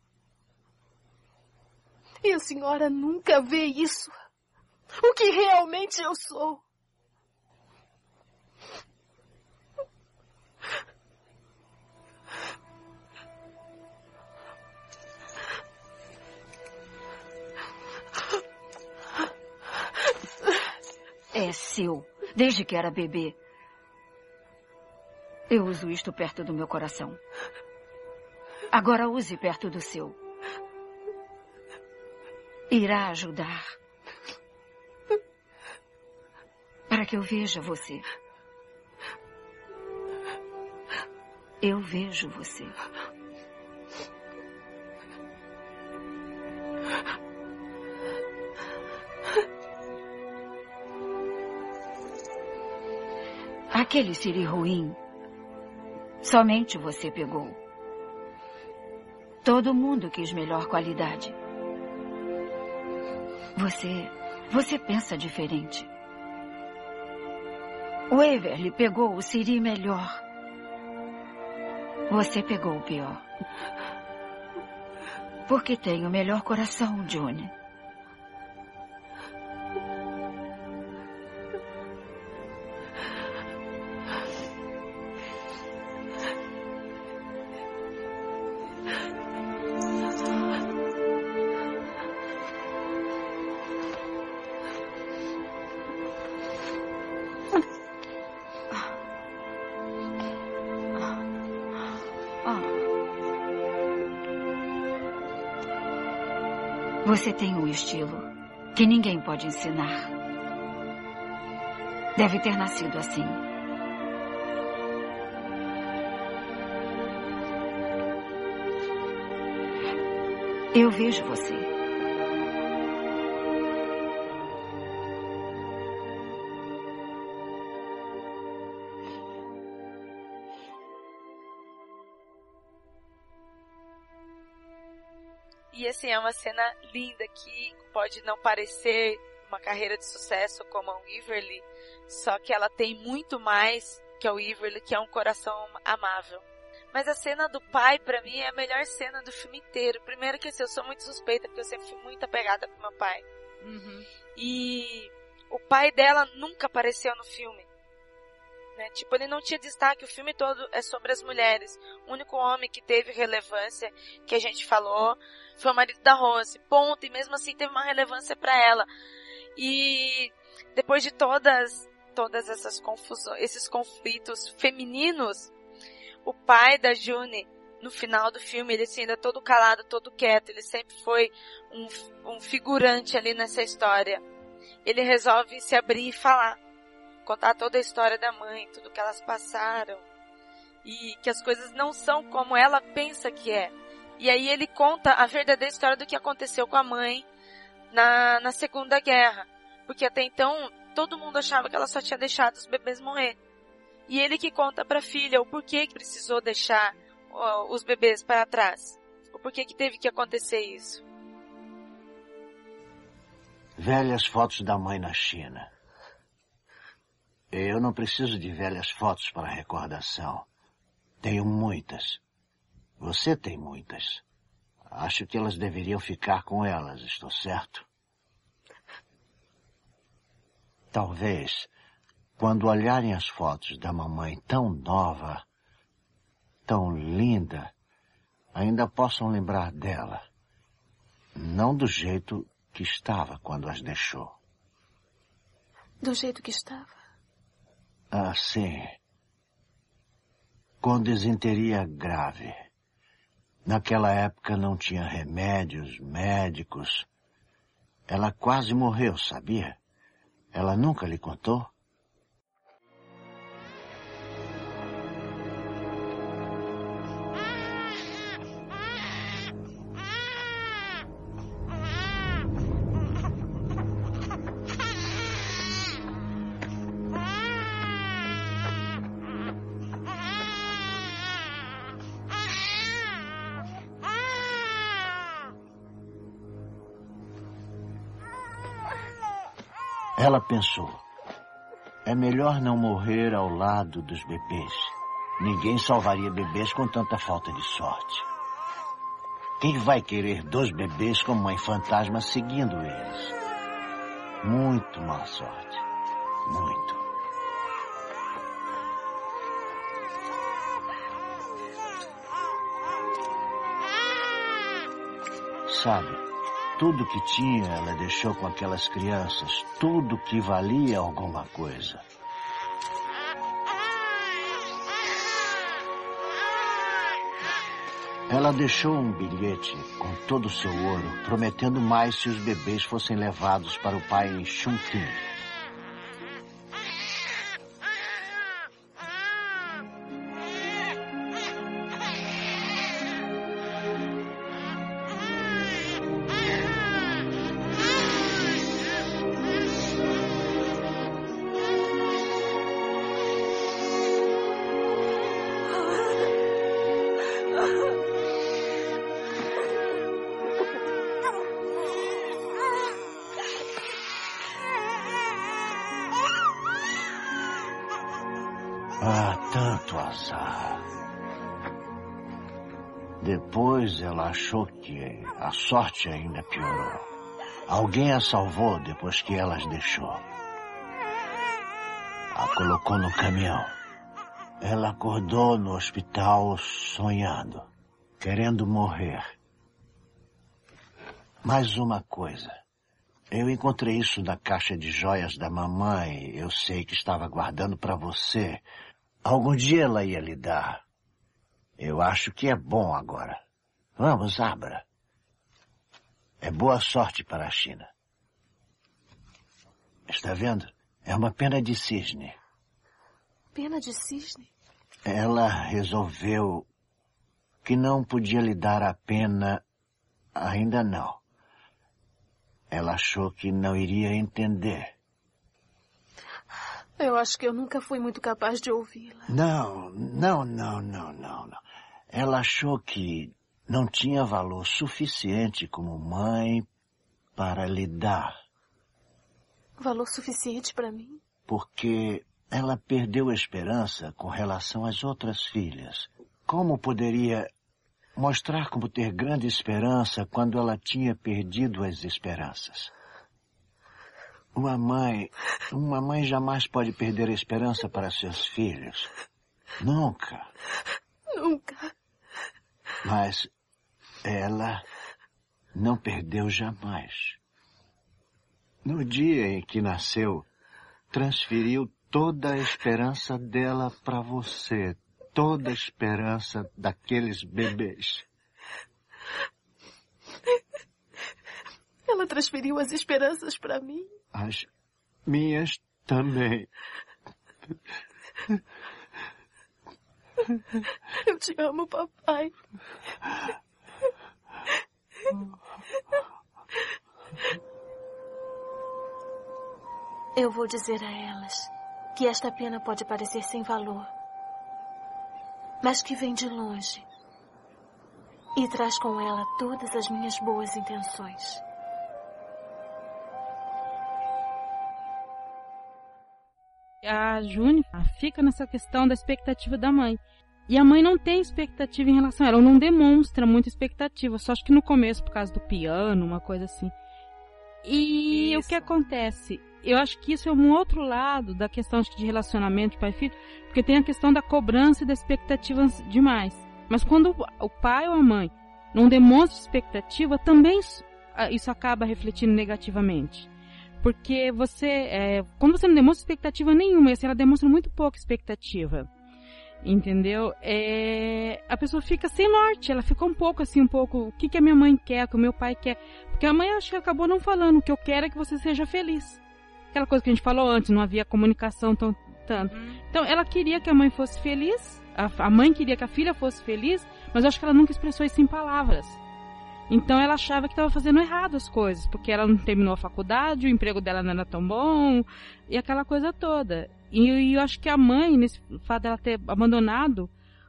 E a senhora nunca vê isso. O que realmente eu sou. É seu, desde que era bebê. Eu uso isto perto do meu coração. Agora use perto do seu. Irá ajudar. Para que eu veja você. Eu vejo você. Aquele siri ruim, somente você pegou. Todo mundo quis melhor qualidade. Você, você pensa diferente. O Everly pegou o siri melhor. Você pegou o pior. Porque tem o melhor coração, Johnny. Você tem um estilo que ninguém pode ensinar. Deve ter nascido assim. Eu vejo você. E assim, é uma cena linda que pode não parecer uma carreira de sucesso como a Weaverly, só que ela tem muito mais que a Weaverly, que é um coração amável. Mas a cena do pai, para mim, é a melhor cena do filme inteiro. Primeiro que assim, eu sou muito suspeita, porque eu sempre fui muito apegada com meu pai. Uhum. E o pai dela nunca apareceu no filme. Né? Tipo, ele não tinha destaque, o filme todo é sobre as mulheres. O único homem que teve relevância, que a gente falou, foi o marido da Rose. Ponto. E mesmo assim teve uma relevância para ela. E depois de todas, todas essas confusões, esses conflitos femininos, o pai da June, no final do filme, ele assim, ainda todo calado, todo quieto, ele sempre foi um, um figurante ali nessa história. Ele resolve se abrir e falar. Contar toda a história da mãe, tudo que elas passaram. E que as coisas não são como ela pensa que é. E aí ele conta a verdadeira história do que aconteceu com a mãe na, na Segunda Guerra. Porque até então todo mundo achava que ela só tinha deixado os bebês morrer. E ele que conta para a filha o porquê que precisou deixar ó, os bebês para trás. O porquê que teve que acontecer isso. Velhas fotos da mãe na China. Eu não preciso de velhas fotos para recordação. Tenho muitas. Você tem muitas. Acho que elas deveriam ficar com elas, estou certo? Talvez, quando olharem as fotos da mamãe tão nova, tão linda, ainda possam lembrar dela. Não do jeito que estava quando as deixou. Do jeito que estava? Ah, sim. Com desinteria grave. Naquela época não tinha remédios, médicos. Ela quase morreu, sabia? Ela nunca lhe contou? Ela pensou: é melhor não morrer ao lado dos bebês. Ninguém salvaria bebês com tanta falta de sorte. Quem vai querer dois bebês com mãe fantasma seguindo eles? Muito má sorte. Muito. Sabe, tudo que tinha ela deixou com aquelas crianças, tudo que valia alguma coisa. Ela deixou um bilhete com todo o seu ouro, prometendo mais se os bebês fossem levados para o pai em Chuntin. Depois ela achou que a sorte ainda piorou. Alguém a salvou depois que ela as deixou. A colocou no caminhão. Ela acordou no hospital sonhando, querendo morrer. Mais uma coisa. Eu encontrei isso na caixa de joias da mamãe. Eu sei que estava guardando para você. Algum dia ela ia lhe dar. Eu acho que é bom agora. Vamos, abra. É boa sorte para a China. Está vendo? É uma pena de cisne. Pena de cisne? Ela resolveu que não podia lhe dar a pena ainda não. Ela achou que não iria entender. Eu acho que eu nunca fui muito capaz de ouvi-la. Não, não, não, não, não, não. Ela achou que não tinha valor suficiente como mãe para lhe dar. Valor suficiente para mim? Porque ela perdeu a esperança com relação às outras filhas. Como poderia mostrar como ter grande esperança quando ela tinha perdido as esperanças? Uma mãe, uma mãe jamais pode perder a esperança para seus filhos. Nunca. Nunca. Mas ela não perdeu jamais. No dia em que nasceu, transferiu toda a esperança dela para você, toda a esperança daqueles bebês. Ela transferiu as esperanças para mim. As minhas também. Eu te amo, papai. Eu vou dizer a elas que esta pena pode parecer sem valor, mas que vem de longe e traz com ela todas as minhas boas intenções. A Júnior fica nessa questão da expectativa da mãe. E a mãe não tem expectativa em relação a ela, ou não demonstra muita expectativa, só acho que no começo, por causa do piano, uma coisa assim. E isso. o que acontece? Eu acho que isso é um outro lado da questão de relacionamento de pai e filho, porque tem a questão da cobrança e da expectativa demais. Mas quando o pai ou a mãe não demonstra expectativa, também isso acaba refletindo negativamente. Porque você, é, quando você não demonstra expectativa nenhuma, e assim, ela demonstra muito pouca expectativa, entendeu? É, a pessoa fica sem norte, ela fica um pouco assim, um pouco, o que, que a minha mãe quer, o que o meu pai quer. Porque a mãe acho que acabou não falando, o que eu quero é que você seja feliz. Aquela coisa que a gente falou antes, não havia comunicação tão, tanto. Uhum. Então, ela queria que a mãe fosse feliz, a, a mãe queria que a filha fosse feliz, mas eu acho que ela nunca expressou isso em palavras. Então ela achava que estava fazendo errado as coisas, porque ela não terminou a faculdade, o emprego dela não era tão bom, e aquela coisa toda. E, e eu acho que a mãe, nesse fato dela ter abandonado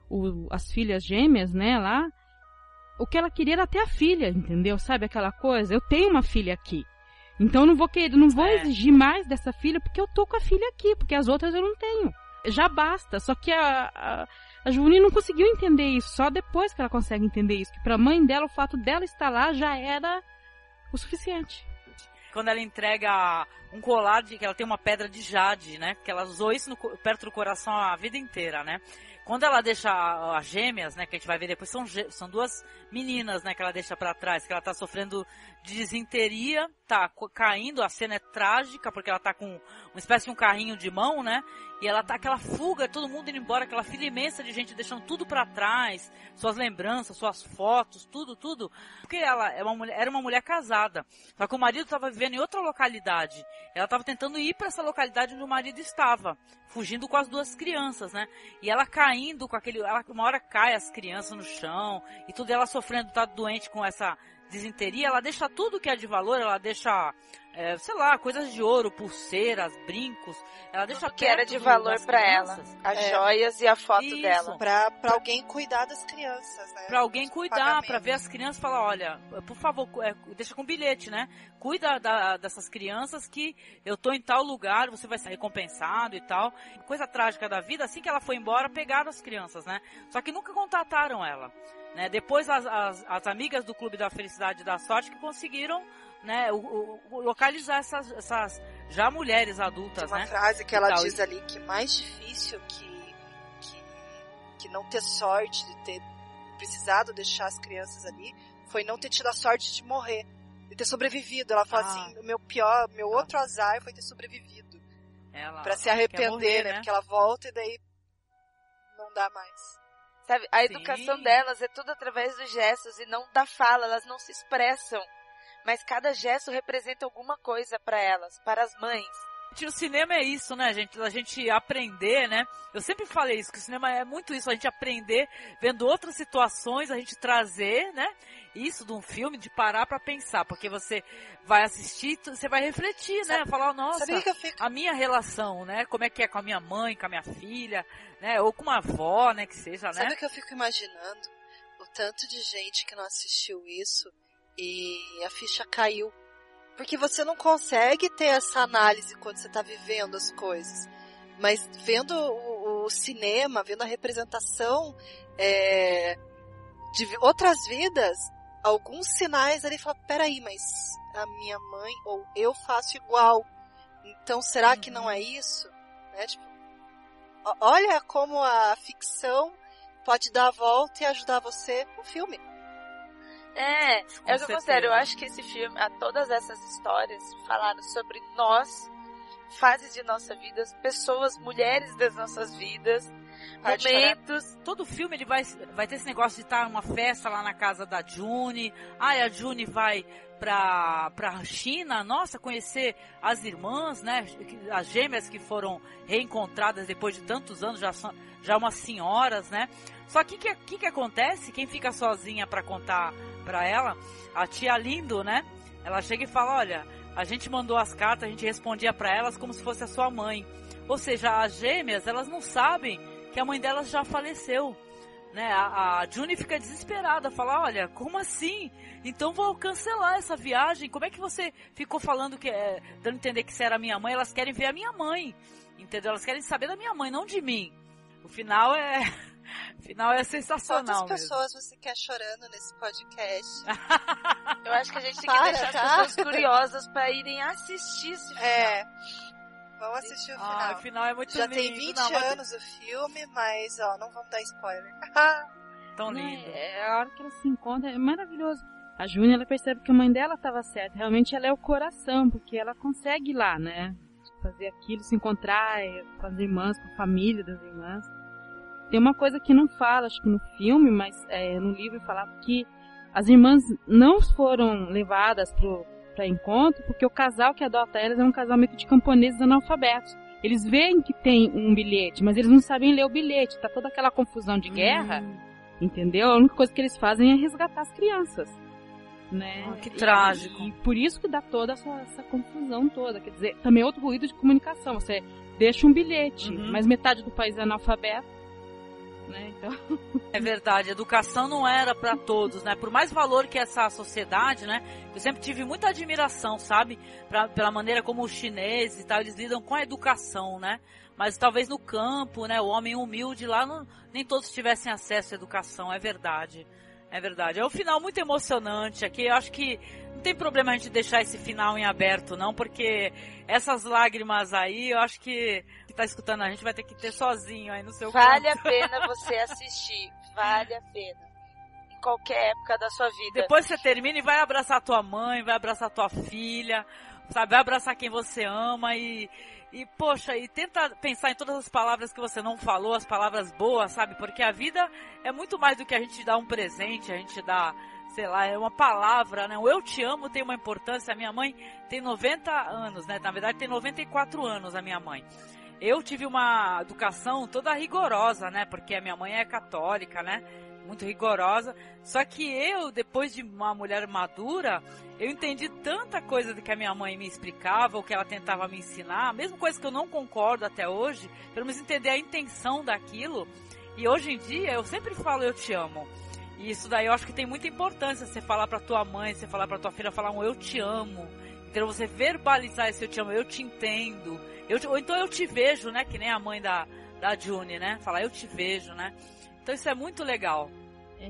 o, as filhas gêmeas, né, lá, o que ela queria era ter a filha, entendeu? Sabe aquela coisa? Eu tenho uma filha aqui. Então eu não vou querer, não vou é. exigir mais dessa filha porque eu tô com a filha aqui, porque as outras eu não tenho. Já basta. Só que a, a, a Juline não conseguiu entender isso. Só depois que ela consegue entender isso. Que pra mãe dela, o fato dela estar lá já era o suficiente. Quando ela entrega um colar de que ela tem uma pedra de jade, né? Que ela usou isso no, perto do coração a vida inteira, né? Quando ela deixa as gêmeas, né, que a gente vai ver depois, são, são duas meninas, né, que ela deixa para trás, que ela tá sofrendo desinteria, tá caindo, a cena é trágica, porque ela tá com uma espécie de um carrinho de mão, né, e ela tá aquela fuga, todo mundo indo embora, aquela fila imensa de gente deixando tudo para trás, suas lembranças, suas fotos, tudo, tudo. Porque ela é uma mulher, era uma mulher casada. Só que o marido estava vivendo em outra localidade. Ela estava tentando ir para essa localidade onde o marido estava, fugindo com as duas crianças, né? E ela caindo com aquele, ela, uma hora cai as crianças no chão e tudo ela sofrendo, tá doente com essa desinteria, ela deixa tudo que é de valor, ela deixa é, sei lá, coisas de ouro, pulseiras, brincos. Ela deixa que era de valor para ela, as é. joias e a foto Isso. dela. Pra, pra alguém cuidar das crianças, né? Pra alguém cuidar, para ver as crianças e falar, olha, por favor, é, deixa com bilhete, né? Cuida da, dessas crianças que eu tô em tal lugar, você vai ser recompensado e tal. Coisa trágica da vida, assim que ela foi embora, pegaram as crianças, né? Só que nunca contataram ela. Né? Depois as, as, as amigas do Clube da Felicidade e da Sorte que conseguiram né, o, o, localizar essas, essas já mulheres adultas, Tem uma né? frase que ela diz ali que mais difícil que, que, que não ter sorte de ter precisado deixar as crianças ali foi não ter tido a sorte de morrer, de ter sobrevivido. Ela fala ah. assim, o meu pior, meu outro azar foi ter sobrevivido. para se arrepender, morrer, né? né? Porque ela volta e daí não dá mais. Sabe, a Sim. educação delas é tudo através dos gestos e não da fala, elas não se expressam mas cada gesto representa alguma coisa para elas, para as mães. O cinema é isso, né, gente? A gente aprender, né? Eu sempre falei isso, que o cinema é muito isso, a gente aprender vendo outras situações, a gente trazer, né? Isso de um filme, de parar para pensar, porque você vai assistir, você vai refletir, né? Falar, nossa, fico... a minha relação, né? Como é que é com a minha mãe, com a minha filha, né? Ou com uma avó, né? Que seja, Sabe né? Sabe o que eu fico imaginando? O tanto de gente que não assistiu isso e a ficha caiu. Porque você não consegue ter essa análise quando você está vivendo as coisas. Mas vendo o, o cinema, vendo a representação é, de outras vidas, alguns sinais ali fala, peraí, mas a minha mãe ou eu faço igual. Então será que não é isso? Né? Tipo, olha como a ficção pode dar a volta e ajudar você no filme. É, é o que eu considero. Eu acho que esse filme, todas essas histórias falaram sobre nós, fases de nossa vida, pessoas, mulheres das nossas vidas, momentos. Todo filme ele vai, vai ter esse negócio de estar numa festa lá na casa da June. Ai, a June vai pra, pra China, nossa, conhecer as irmãs, né? As gêmeas que foram reencontradas depois de tantos anos, já são já umas senhoras, né? Só que o que, que, que acontece? Quem fica sozinha para contar para ela, a tia Lindo, né? Ela chega e fala: Olha, a gente mandou as cartas, a gente respondia para elas como se fosse a sua mãe. Ou seja, as gêmeas, elas não sabem que a mãe delas já faleceu. né? A, a Juni fica desesperada, fala, olha, como assim? Então vou cancelar essa viagem. Como é que você ficou falando que é, dando a entender que você era minha mãe? Elas querem ver a minha mãe, entendeu? Elas querem saber da minha mãe, não de mim. O final é (laughs) (laughs) final é sensacional. Quantas pessoas você quer chorando nesse podcast? (laughs) Eu acho que a gente tem que Para, deixar tá? as pessoas curiosas pra irem assistir esse filme. É. Vamos assistir o Ah, final. o final é muito Já lindo. tem 20 Não, mas- anos o filme, mas ó, não vamos dar spoiler. (laughs) Tão lindo. É, a hora que ela se encontra é maravilhoso. A Júnia ela percebe que a mãe dela estava certa. Realmente ela é o coração, porque ela consegue ir lá, né? Fazer aquilo, se encontrar é, com as irmãs, com a família das irmãs. Tem uma coisa que não fala, acho que no filme, mas é, no livro falava que as irmãs não foram levadas para encontro porque o casal que adota elas é um casal meio de camponeses analfabetos. Eles veem que tem um bilhete, mas eles não sabem ler o bilhete. Tá toda aquela confusão de guerra, entendeu? A única coisa que eles fazem é resgatar as crianças, né? Ah, que E- trágico. E, por isso que dá toda essa, essa confusão toda. Quer dizer, também é outro ruído de comunicação. Você deixa um bilhete, Uhum. mas metade do país é analfabeto, né? Então... É verdade, educação não era pra todos, né? Por mais valor que essa sociedade, né? Eu sempre tive muita admiração, sabe? Pra, pela maneira como os chineses e tal, eles lidam com a educação, né? Mas talvez no campo, né? O homem humilde lá, não, nem todos tivessem acesso à educação, é verdade. É verdade. É um final muito emocionante aqui. Eu acho que não tem problema a gente deixar esse final em aberto, não, porque essas lágrimas aí, eu acho que que tá escutando a gente vai ter que ter sozinho aí no seu Vale a canto. pena (laughs) você assistir. Vale a pena. Em qualquer época da sua vida. Depois você termina e vai abraçar tua mãe, vai abraçar tua filha, sabe? Vai abraçar quem você ama e, e poxa, e tenta pensar em todas as palavras que você não falou, as palavras boas, sabe? Porque a vida é muito mais do que a gente dar um presente, a gente dá, sei lá, é uma palavra, né? O eu te amo tem uma importância. A minha mãe tem 90 anos, né? Na verdade tem 94 anos a minha mãe. Eu tive uma educação toda rigorosa, né? Porque a minha mãe é católica, né? Muito rigorosa. Só que eu, depois de uma mulher madura, eu entendi tanta coisa do que a minha mãe me explicava, ou que ela tentava me ensinar, mesmo coisas que eu não concordo até hoje, pelo menos entender a intenção daquilo. E hoje em dia eu sempre falo eu te amo. E isso daí eu acho que tem muita importância você falar pra tua mãe, você falar pra tua filha, falar um eu te amo. Então você verbalizar esse eu te amo, eu te entendo. Eu te- ou então eu te vejo, né? Que nem a mãe da, da June, né? Falar eu te vejo, né? Então isso é muito legal. É,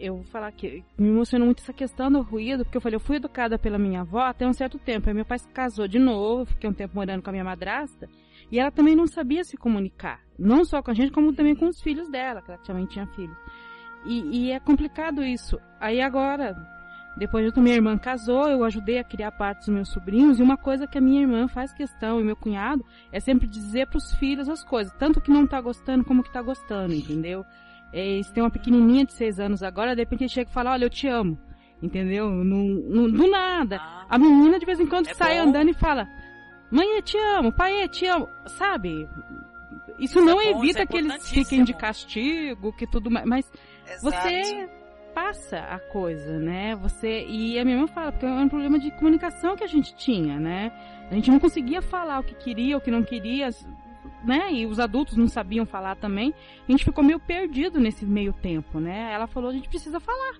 eu vou falar que me emocionou muito essa questão do ruído, porque eu falei, eu fui educada pela minha avó até um certo tempo. Aí meu pai se casou de novo, fiquei um tempo morando com a minha madrasta, e ela também não sabia se comunicar. Não só com a gente, como também com os filhos dela, que ela também tinha filhos. E, e é complicado isso. Aí agora, depois que minha irmã casou, eu ajudei a criar parte dos meus sobrinhos, e uma coisa que a minha irmã faz questão, e meu cunhado, é sempre dizer pros filhos as coisas, tanto que não tá gostando como que tá gostando, entendeu? Se tem uma pequenininha de seis anos agora, de repente ele chega e fala, olha, eu te amo. Entendeu? No, no- do nada. A menina de vez em quando É sai bom. andando e fala, mãe, eu te amo, pai, eu te amo. Sabe? Isso, Isso não é bom, isso evita é que eles fiquem de castigo, que tudo mais. Mas Exato. você passa a coisa, né? Você e a minha irmã fala porque é um problema de comunicação que a gente tinha, né? A gente não conseguia falar o que queria, o que não queria, né? E os adultos não sabiam falar também. A gente ficou meio perdido nesse meio tempo, né? Ela falou, a gente precisa falar.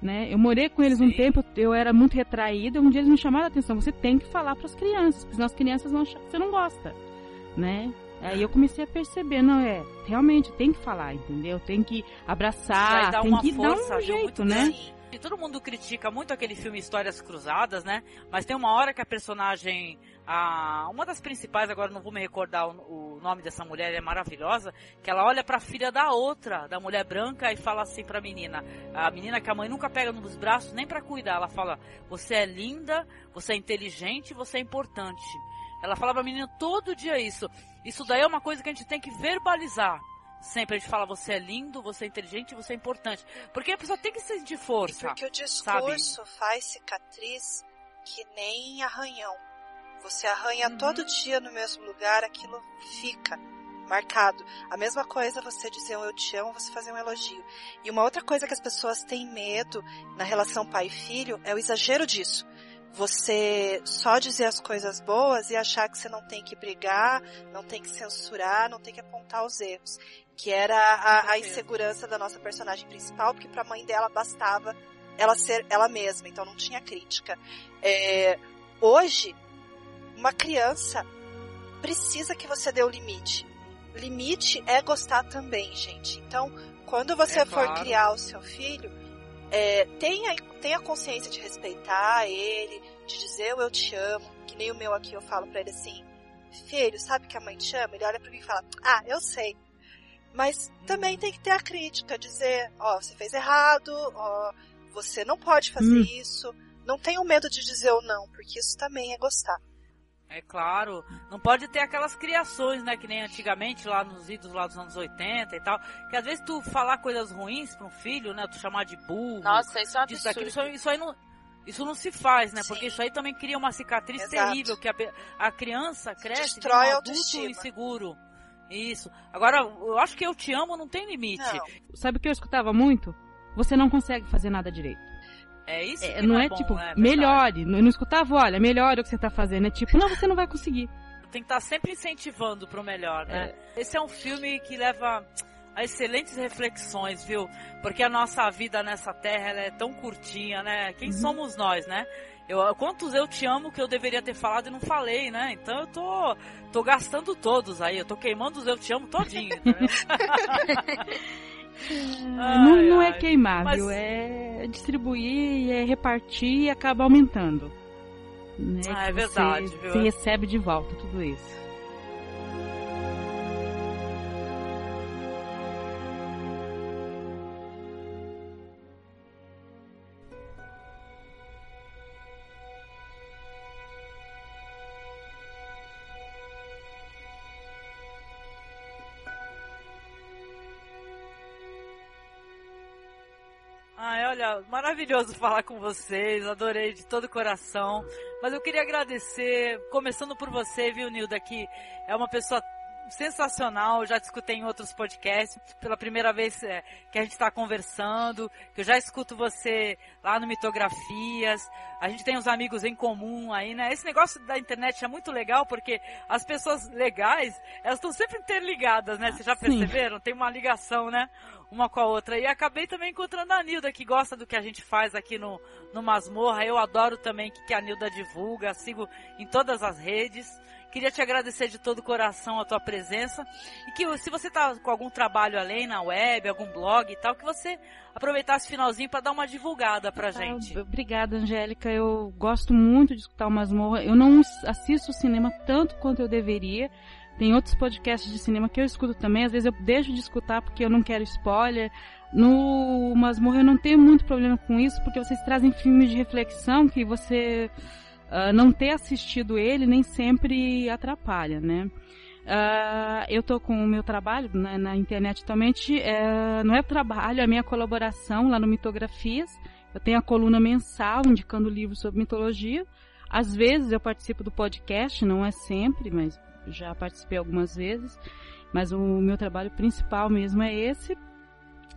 Né? Eu morei com eles um tempo, eu era muito retraída, um dia eles me chamaram a atenção, você tem que falar para as crianças, porque senão as crianças vão achar que você não gosta, né? Aí eu comecei a perceber, não é, realmente tem que falar, entendeu? Tem que abraçar, dar tem que dar força, um viu, jeito, né? E todo mundo critica muito aquele filme Histórias Cruzadas, né? Mas tem uma hora que a personagem, a, uma das principais, agora não vou me recordar o, o nome dessa mulher, é maravilhosa, que ela olha pra filha da outra, da mulher branca, e fala assim pra menina, a menina que a mãe nunca pega nos braços nem pra cuidar, ela fala, você é linda, você é inteligente, você é importante. Ela fala pra menina todo dia isso. Isso daí é uma coisa que a gente tem que verbalizar. Sempre a gente fala, você é lindo, você é inteligente, você é importante. Porque a pessoa tem que sentir força. Porque o sabe? discurso faz cicatriz que nem arranhão. Você arranha Uhum. todo dia no mesmo lugar, aquilo fica marcado. A mesma coisa você dizer um eu te amo, você fazer um elogio. E uma outra coisa que as pessoas têm medo na relação pai e filho é o exagero disso. Você só dizer as coisas boas e achar que você não tem que brigar, não tem que censurar, não tem que apontar os erros. Que era a, a insegurança da nossa personagem principal, porque para a mãe dela bastava ela ser ela mesma, então não tinha crítica. É, hoje, uma criança precisa que você dê o limite. Limite é gostar também, gente. Então, quando você É for claro. criar o seu filho, é, tenha, tenha consciência de respeitar ele, de dizer eu te amo, que nem o meu aqui eu falo pra ele assim, filho, sabe que a mãe te ama? Ele olha pra mim e fala, ah, eu sei. Mas também tem que ter a crítica, dizer, ó, você fez errado, ó, você não pode fazer Hum. isso. Não tenha medo de dizer o não, porque isso também é gostar. É claro, não pode ter aquelas criações, né, que nem antigamente lá nos idos lá dos anos 80 e tal, que às vezes tu falar coisas ruins para um filho, né, tu chamar de burro, Nossa, isso é um disso, daquilo, absurdo. isso, isso aí não isso não se faz, né? Porque isso aí também cria uma cicatriz Exato. terrível, que a, a criança cresce Destrói a um adulto autoestima. inseguro. Isso. Agora, eu acho que eu te amo não tem limite. Sabe o que eu escutava muito? Você não consegue fazer nada direito. É isso É, não é, é bom, tipo, né? Verdade. melhore. Eu não escutava, olha, melhore o que você tá fazendo. É tipo, não, você não vai conseguir. Tem que estar sempre incentivando pro melhor, né? É. Esse é um filme que leva a excelentes reflexões, viu? Porque a nossa vida nessa terra é tão curtinha, né? Quem Uhum. somos nós, né? Eu, quantos eu te amo que eu deveria ter falado e não falei, né? Então eu tô, tô gastando todos aí, eu tô queimando os eu te amo todinho, (laughs) (laughs) entendeu? não, não é ai. queimar, Mas-? É distribuir, é repartir e acaba aumentando. Né? Ah, é verdade? Você recebe de volta tudo isso. Olha, maravilhoso falar com vocês, adorei de todo o coração. Mas eu queria agradecer, começando por você, viu, Nilda, que é uma pessoa sensacional, já discutei em outros podcasts, pela primeira vez é, que a gente está conversando, que eu já escuto você lá no Mitografias, a gente tem uns amigos em comum aí, né? Esse negócio da internet é muito legal porque as pessoas legais, elas estão sempre interligadas, né? Vocês já Sim. perceberam? Tem uma ligação, né? Uma com a outra. E acabei também encontrando a Nilda, que gosta do que a gente faz aqui no, no Masmorra. Eu adoro também o que, que a Nilda divulga, sigo em todas as redes. Queria te agradecer de todo o coração a tua presença. E que se você tá com algum trabalho além na web, algum blog e tal, que você aproveitasse o finalzinho para dar uma divulgada pra gente. Ah, Obrigada, Angélica. Eu gosto muito de escutar o Masmorra. Eu não assisto cinema tanto quanto eu deveria. Tem outros podcasts de cinema que eu escuto também. Às vezes eu deixo de escutar porque eu não quero spoiler. No Masmorra eu não tenho muito problema com isso, porque vocês trazem filmes de reflexão que você uh, não ter assistido ele nem sempre atrapalha, né? Uh, eu tô com o meu trabalho na, na internet atualmente, uh, não é trabalho, é minha colaboração lá no Mitografias. Eu tenho a coluna mensal indicando livros sobre mitologia. Às vezes eu participo do podcast, não é sempre, mas já participei algumas vezes. Mas o meu trabalho principal mesmo é esse.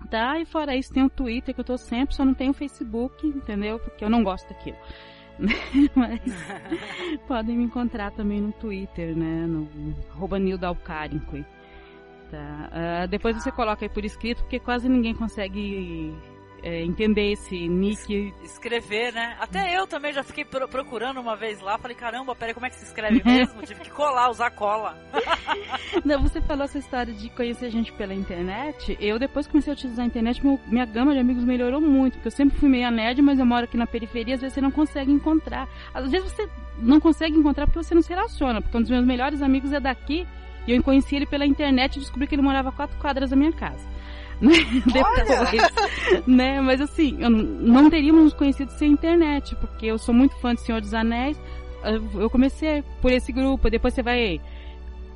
Tá? E fora isso tem o Twitter que eu tô sempre, só não tenho o Facebook, entendeu? Porque eu não gosto daquilo. (laughs) Mas podem me encontrar também no Twitter, né? No arroba Nilda Alcarinque. Tá? Uh, depois você coloca aí por escrito, porque quase ninguém consegue é, entender esse nick. Escrever, né? Até eu também já fiquei pro procurando uma vez lá. Falei, caramba, peraí, como é que se escreve (laughs) mesmo? Tive que colar, usar cola. (laughs) Não, você falou essa história de conhecer gente pela internet. Eu, depois que comecei a utilizar a internet, meu, minha gama de amigos melhorou muito. Porque eu sempre fui meio nerd, mas eu moro aqui na periferia. Às vezes você não consegue encontrar. Às vezes você não consegue encontrar porque você não se relaciona. Porque um dos meus melhores amigos é daqui. E eu conheci ele pela internet e descobri que ele morava a quatro quadras da minha casa. (laughs) Depois, né? Mas assim, eu não teríamos nos conhecido sem internet, porque eu sou muito fã de Senhor dos Anéis. Eu comecei por esse grupo, depois você vai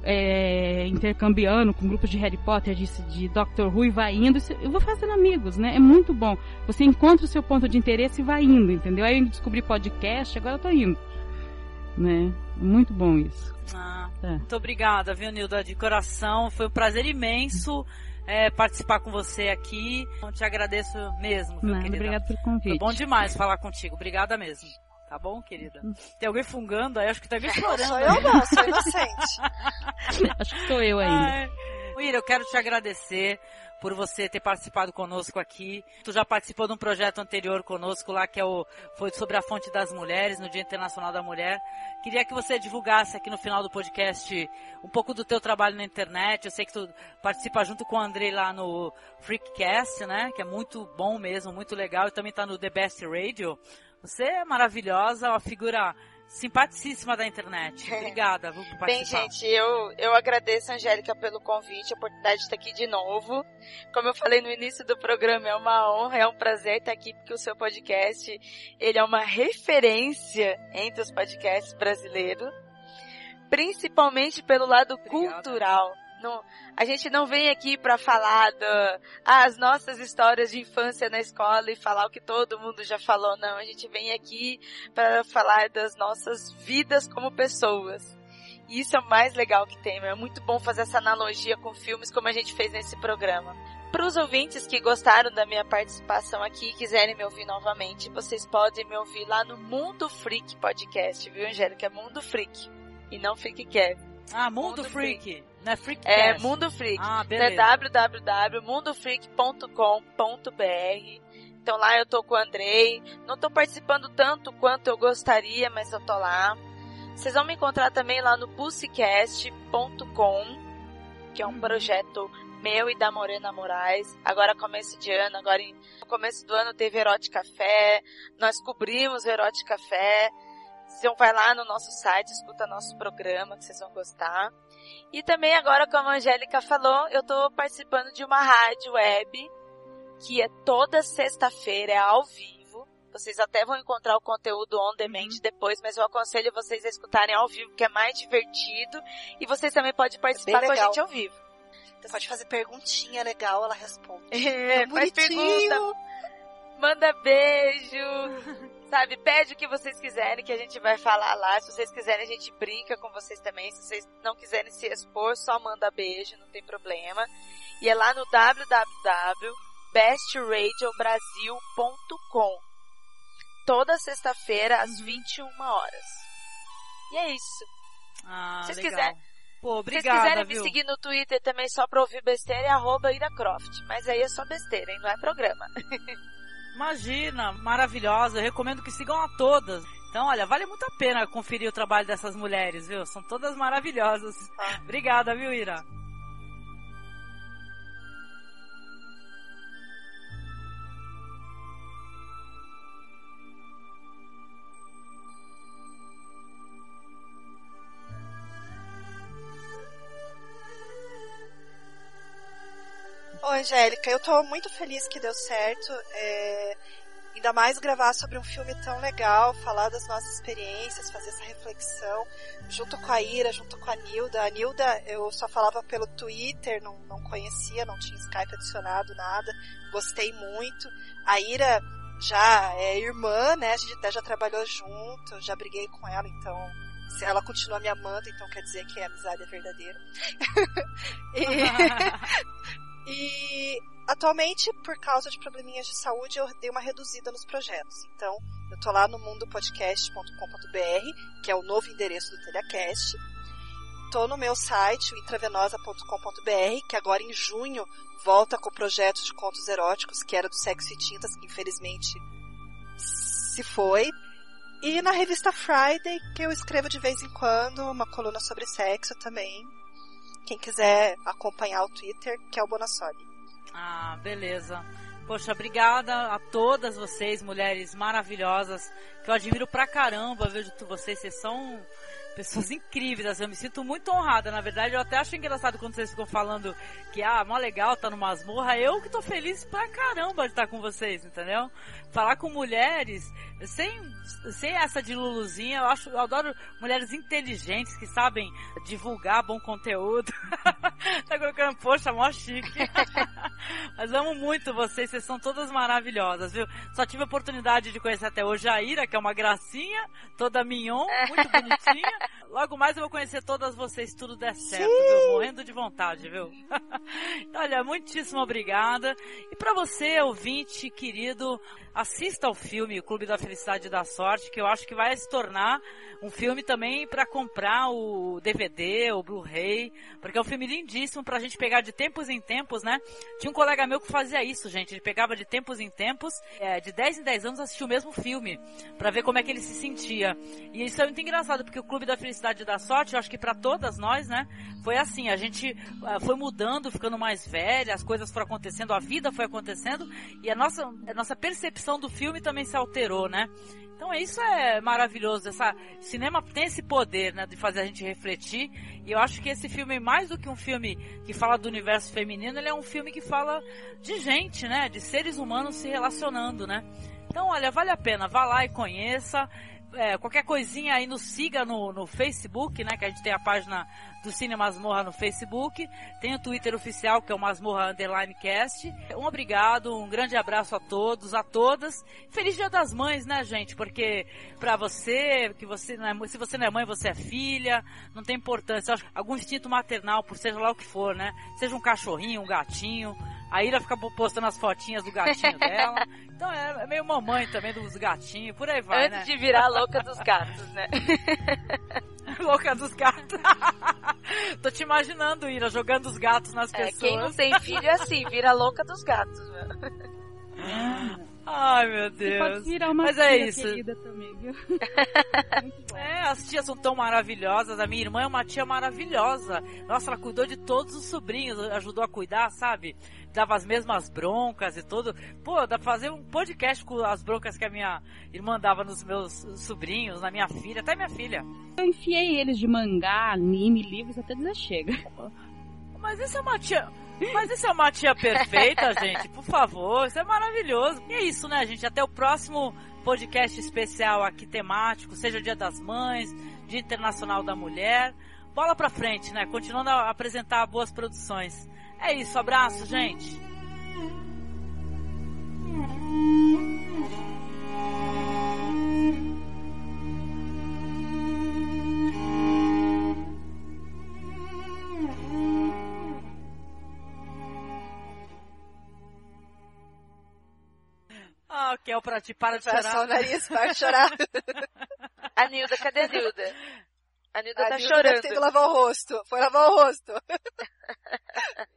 é, intercambiando com grupos de Harry Potter, de, de Doctor Who e vai indo. Eu vou fazendo amigos, né? É muito bom. Você encontra o seu ponto de interesse e vai indo, entendeu? Aí eu descobri podcast, agora eu tô indo. Né? Muito bom isso. Ah, é. Muito obrigada, viu, Nilda, de coração. Foi um prazer imenso é, participar com você aqui. Eu te agradeço mesmo, Não, querida? Obrigado pelo convite. Foi bom demais falar contigo. Obrigada mesmo. Tá bom, querida? (laughs) Tem alguém fungando aí? Acho que tem alguém chorando. Sou eu não, sou inocente. (laughs) Acho que sou eu ainda. Ai. Ira, eu quero te agradecer por você ter participado conosco aqui. Tu já participou de um projeto anterior conosco lá que é o foi sobre a fonte das mulheres no Dia Internacional da Mulher. Queria que você divulgasse aqui no final do podcast um pouco do teu trabalho na internet. Eu sei que tu participa junto com o Andrei lá no Freakcast, né? Que é muito bom mesmo, muito legal. E também tá no The Best Radio. Você é maravilhosa, uma figura simpaticíssima da internet. Obrigada por participar. Bem, gente, eu, eu agradeço, Angélica, pelo convite, a oportunidade de estar aqui de novo. Como eu falei no início do programa, é uma honra, é um prazer estar aqui, porque o seu podcast, ele é uma referência entre os podcasts brasileiros, principalmente pelo lado Obrigada. cultural. Não, a gente não vem aqui para falar das ah, nossas histórias de infância na escola e falar o que todo mundo já falou, não. A gente vem aqui para falar das nossas vidas como pessoas. E isso é o mais legal que tem. É muito bom fazer essa analogia com filmes como a gente fez nesse programa. Para os ouvintes que gostaram da minha participação aqui e quiserem me ouvir novamente, vocês podem me ouvir lá no Mundo Freak Podcast, viu, Angélica? É Mundo Freak. E não Freakcast. Ah, Mundo, Mundo Freak. Freak. Não é Freak É Mundo Freak. Ah, beleza. É www.mundofreak.com.br. Então lá eu tô com o Andrei. Não tô participando tanto quanto eu gostaria, mas eu tô lá. Vocês vão me encontrar também lá no pussycast.com, que é um projeto meu e da Morena Moraes. Agora começo de ano, agora em, no começo do ano teve Erótica Café. Nós cobrimos o Erótica Café. Então vai lá no nosso site, escuta nosso programa que vocês vão gostar. E também agora, como a Angélica falou, eu estou participando de uma rádio web que é toda sexta-feira, é ao vivo. Vocês até vão encontrar o conteúdo on demand uhum. depois, mas eu aconselho vocês a escutarem ao vivo, que é mais divertido. E vocês também podem participar é com a gente ao vivo. Você pode fazer perguntinha legal, ela responde. É, é faz pergunta, manda beijo, (laughs) sabe? Pede o que vocês quiserem que a gente vai falar lá. Se vocês quiserem, a gente brinca com vocês também. Se vocês não quiserem se expor, só manda beijo, não tem problema. E é lá no www.bestradiobrasil.com. Toda sexta-feira às 21 uhum. horas. E é isso. Ah, se vocês legal. quiserem, Pô, obrigada, Se vocês quiserem viu? me seguir no Twitter também só pra ouvir besteira é arroba iracroft. Mas aí é só besteira, hein? Não é programa. (laughs) Imagina, maravilhosa. Eu recomendo que sigam a todas. Então, olha, vale muito a pena conferir o trabalho dessas mulheres, viu? São todas maravilhosas. Ah. Obrigada, viu, Ira? Ô, Angélica, eu tô muito feliz que deu certo. É, ainda mais gravar sobre um filme tão legal, falar das nossas experiências, fazer essa reflexão, junto com a Ira, junto com a Nilda. A Nilda eu só falava pelo Twitter, não, não conhecia, não tinha Skype adicionado, nada. Gostei muito. A Ira já é irmã, né? A gente até já trabalhou junto, já briguei com ela, então ela continua me amando, então quer dizer que a amizade é verdadeira. (laughs) e, (laughs) E atualmente, por causa de probleminhas de saúde, eu dei uma reduzida nos projetos. Então, eu tô lá no mundopodcast.com.br, que é o novo endereço do Telecast. Tô no meu site, o intravenosa.com.br, que agora em junho volta com o projeto de contos eróticos, que era do Sexo e Tintas, que infelizmente se foi. E na revista Friday, que eu escrevo de vez em quando, uma coluna sobre sexo também, quem quiser acompanhar o Twitter, que é o Bonassoli. Ah, beleza. Poxa, obrigada a todas vocês, mulheres maravilhosas, que eu admiro pra caramba, vejo vocês, vocês são pessoas incríveis, assim, eu me sinto muito honrada, na verdade, eu até acho engraçado quando vocês ficam falando que, ah, mó legal, tá no masmorra, eu que tô feliz pra caramba de estar com vocês, entendeu? Falar com mulheres, sem, sem essa de Luluzinha, eu acho, eu adoro mulheres inteligentes que sabem divulgar bom conteúdo. (laughs) tá colocando, poxa, mó chique. (laughs) Mas amo muito vocês, vocês são todas maravilhosas, viu? Só tive a oportunidade de conhecer até hoje a Ira, que é uma gracinha, toda mignon, muito bonitinha. Logo mais eu vou conhecer todas vocês, tudo der certo, viu? Morrendo de vontade, viu? (laughs) Olha, muitíssimo obrigada. E para você, ouvinte querido, assista ao filme O Clube da Felicidade e da Sorte, que eu acho que vai se tornar um filme também para comprar o DVD, o Blu-ray, porque é um filme lindíssimo pra gente pegar de tempos em tempos, né? Tinha um colega meu que fazia isso, gente. Ele pegava de tempos em tempos, é, de 10 em 10 anos, assistia o mesmo filme, para ver como é que ele se sentia. E isso é muito engraçado, porque o Clube da Felicidade e da Sorte, eu acho que para todas nós, né? Foi assim, a gente uh, foi mudando, ficando mais velha, as coisas foram acontecendo, a vida foi acontecendo, e a nossa, a nossa percepção do filme também se alterou, né? Então isso é maravilhoso. Essa cinema tem esse poder, né, de fazer a gente refletir. E eu acho que esse filme, mais do que um filme que fala do universo feminino, ele é um filme que fala de gente, né, de seres humanos se relacionando, né. Então, olha, vale a pena, vá lá e conheça é, qualquer coisinha aí nos siga no, no Facebook, né? Que a gente tem a página do Cine Masmorra no Facebook. Tem o Twitter oficial, que é o Masmorra Underline Cast. Um obrigado, um grande abraço a todos, a todas. Feliz Dia das Mães, né, gente? Porque pra você, que você não é, se você não é mãe, você é filha, não tem importância. Algum instinto maternal, por seja lá o que for, né? Seja um cachorrinho, um gatinho. A Ira fica postando as fotinhas do gatinho dela. (laughs) Então é meio mamãe também dos gatinhos, por aí vai, Antes né? de virar louca dos gatos, né? (laughs) louca dos gatos. (laughs) Tô te imaginando, Ira, jogando os gatos nas é, pessoas. Quem não tem filho é assim, vira louca dos gatos, meu. Ai, meu Deus. Você pode virar uma Mas tia é isso. querida também, viu? (laughs) É, as tias são tão maravilhosas. A minha irmã é uma tia maravilhosa. Nossa, ela cuidou de todos os sobrinhos, ajudou a cuidar, sabe? Dava as mesmas broncas e tudo. Pô, dá pra fazer um podcast com as broncas que a minha irmã dava nos meus sobrinhos, na minha filha, até minha filha. Eu enfiei eles de mangá, anime, livros, até dizer chega. Mas isso é uma tia. Mas isso é uma tia perfeita, (laughs) gente. Por favor, isso é maravilhoso. E é isso, né, gente? Até o próximo podcast especial aqui temático, seja o Dia das Mães, Dia Internacional da Mulher. Bola pra frente, né? Continuando a apresentar boas produções. É isso, abraço, gente. Ah, Kel, pra ti, para de chorar. o nariz, para de chorar. (laughs) A Nilda, cadê a Nilda? A Nilda A tá Nilda deve ter chorando. ido lavar o rosto. Foi lavar o rosto. (laughs)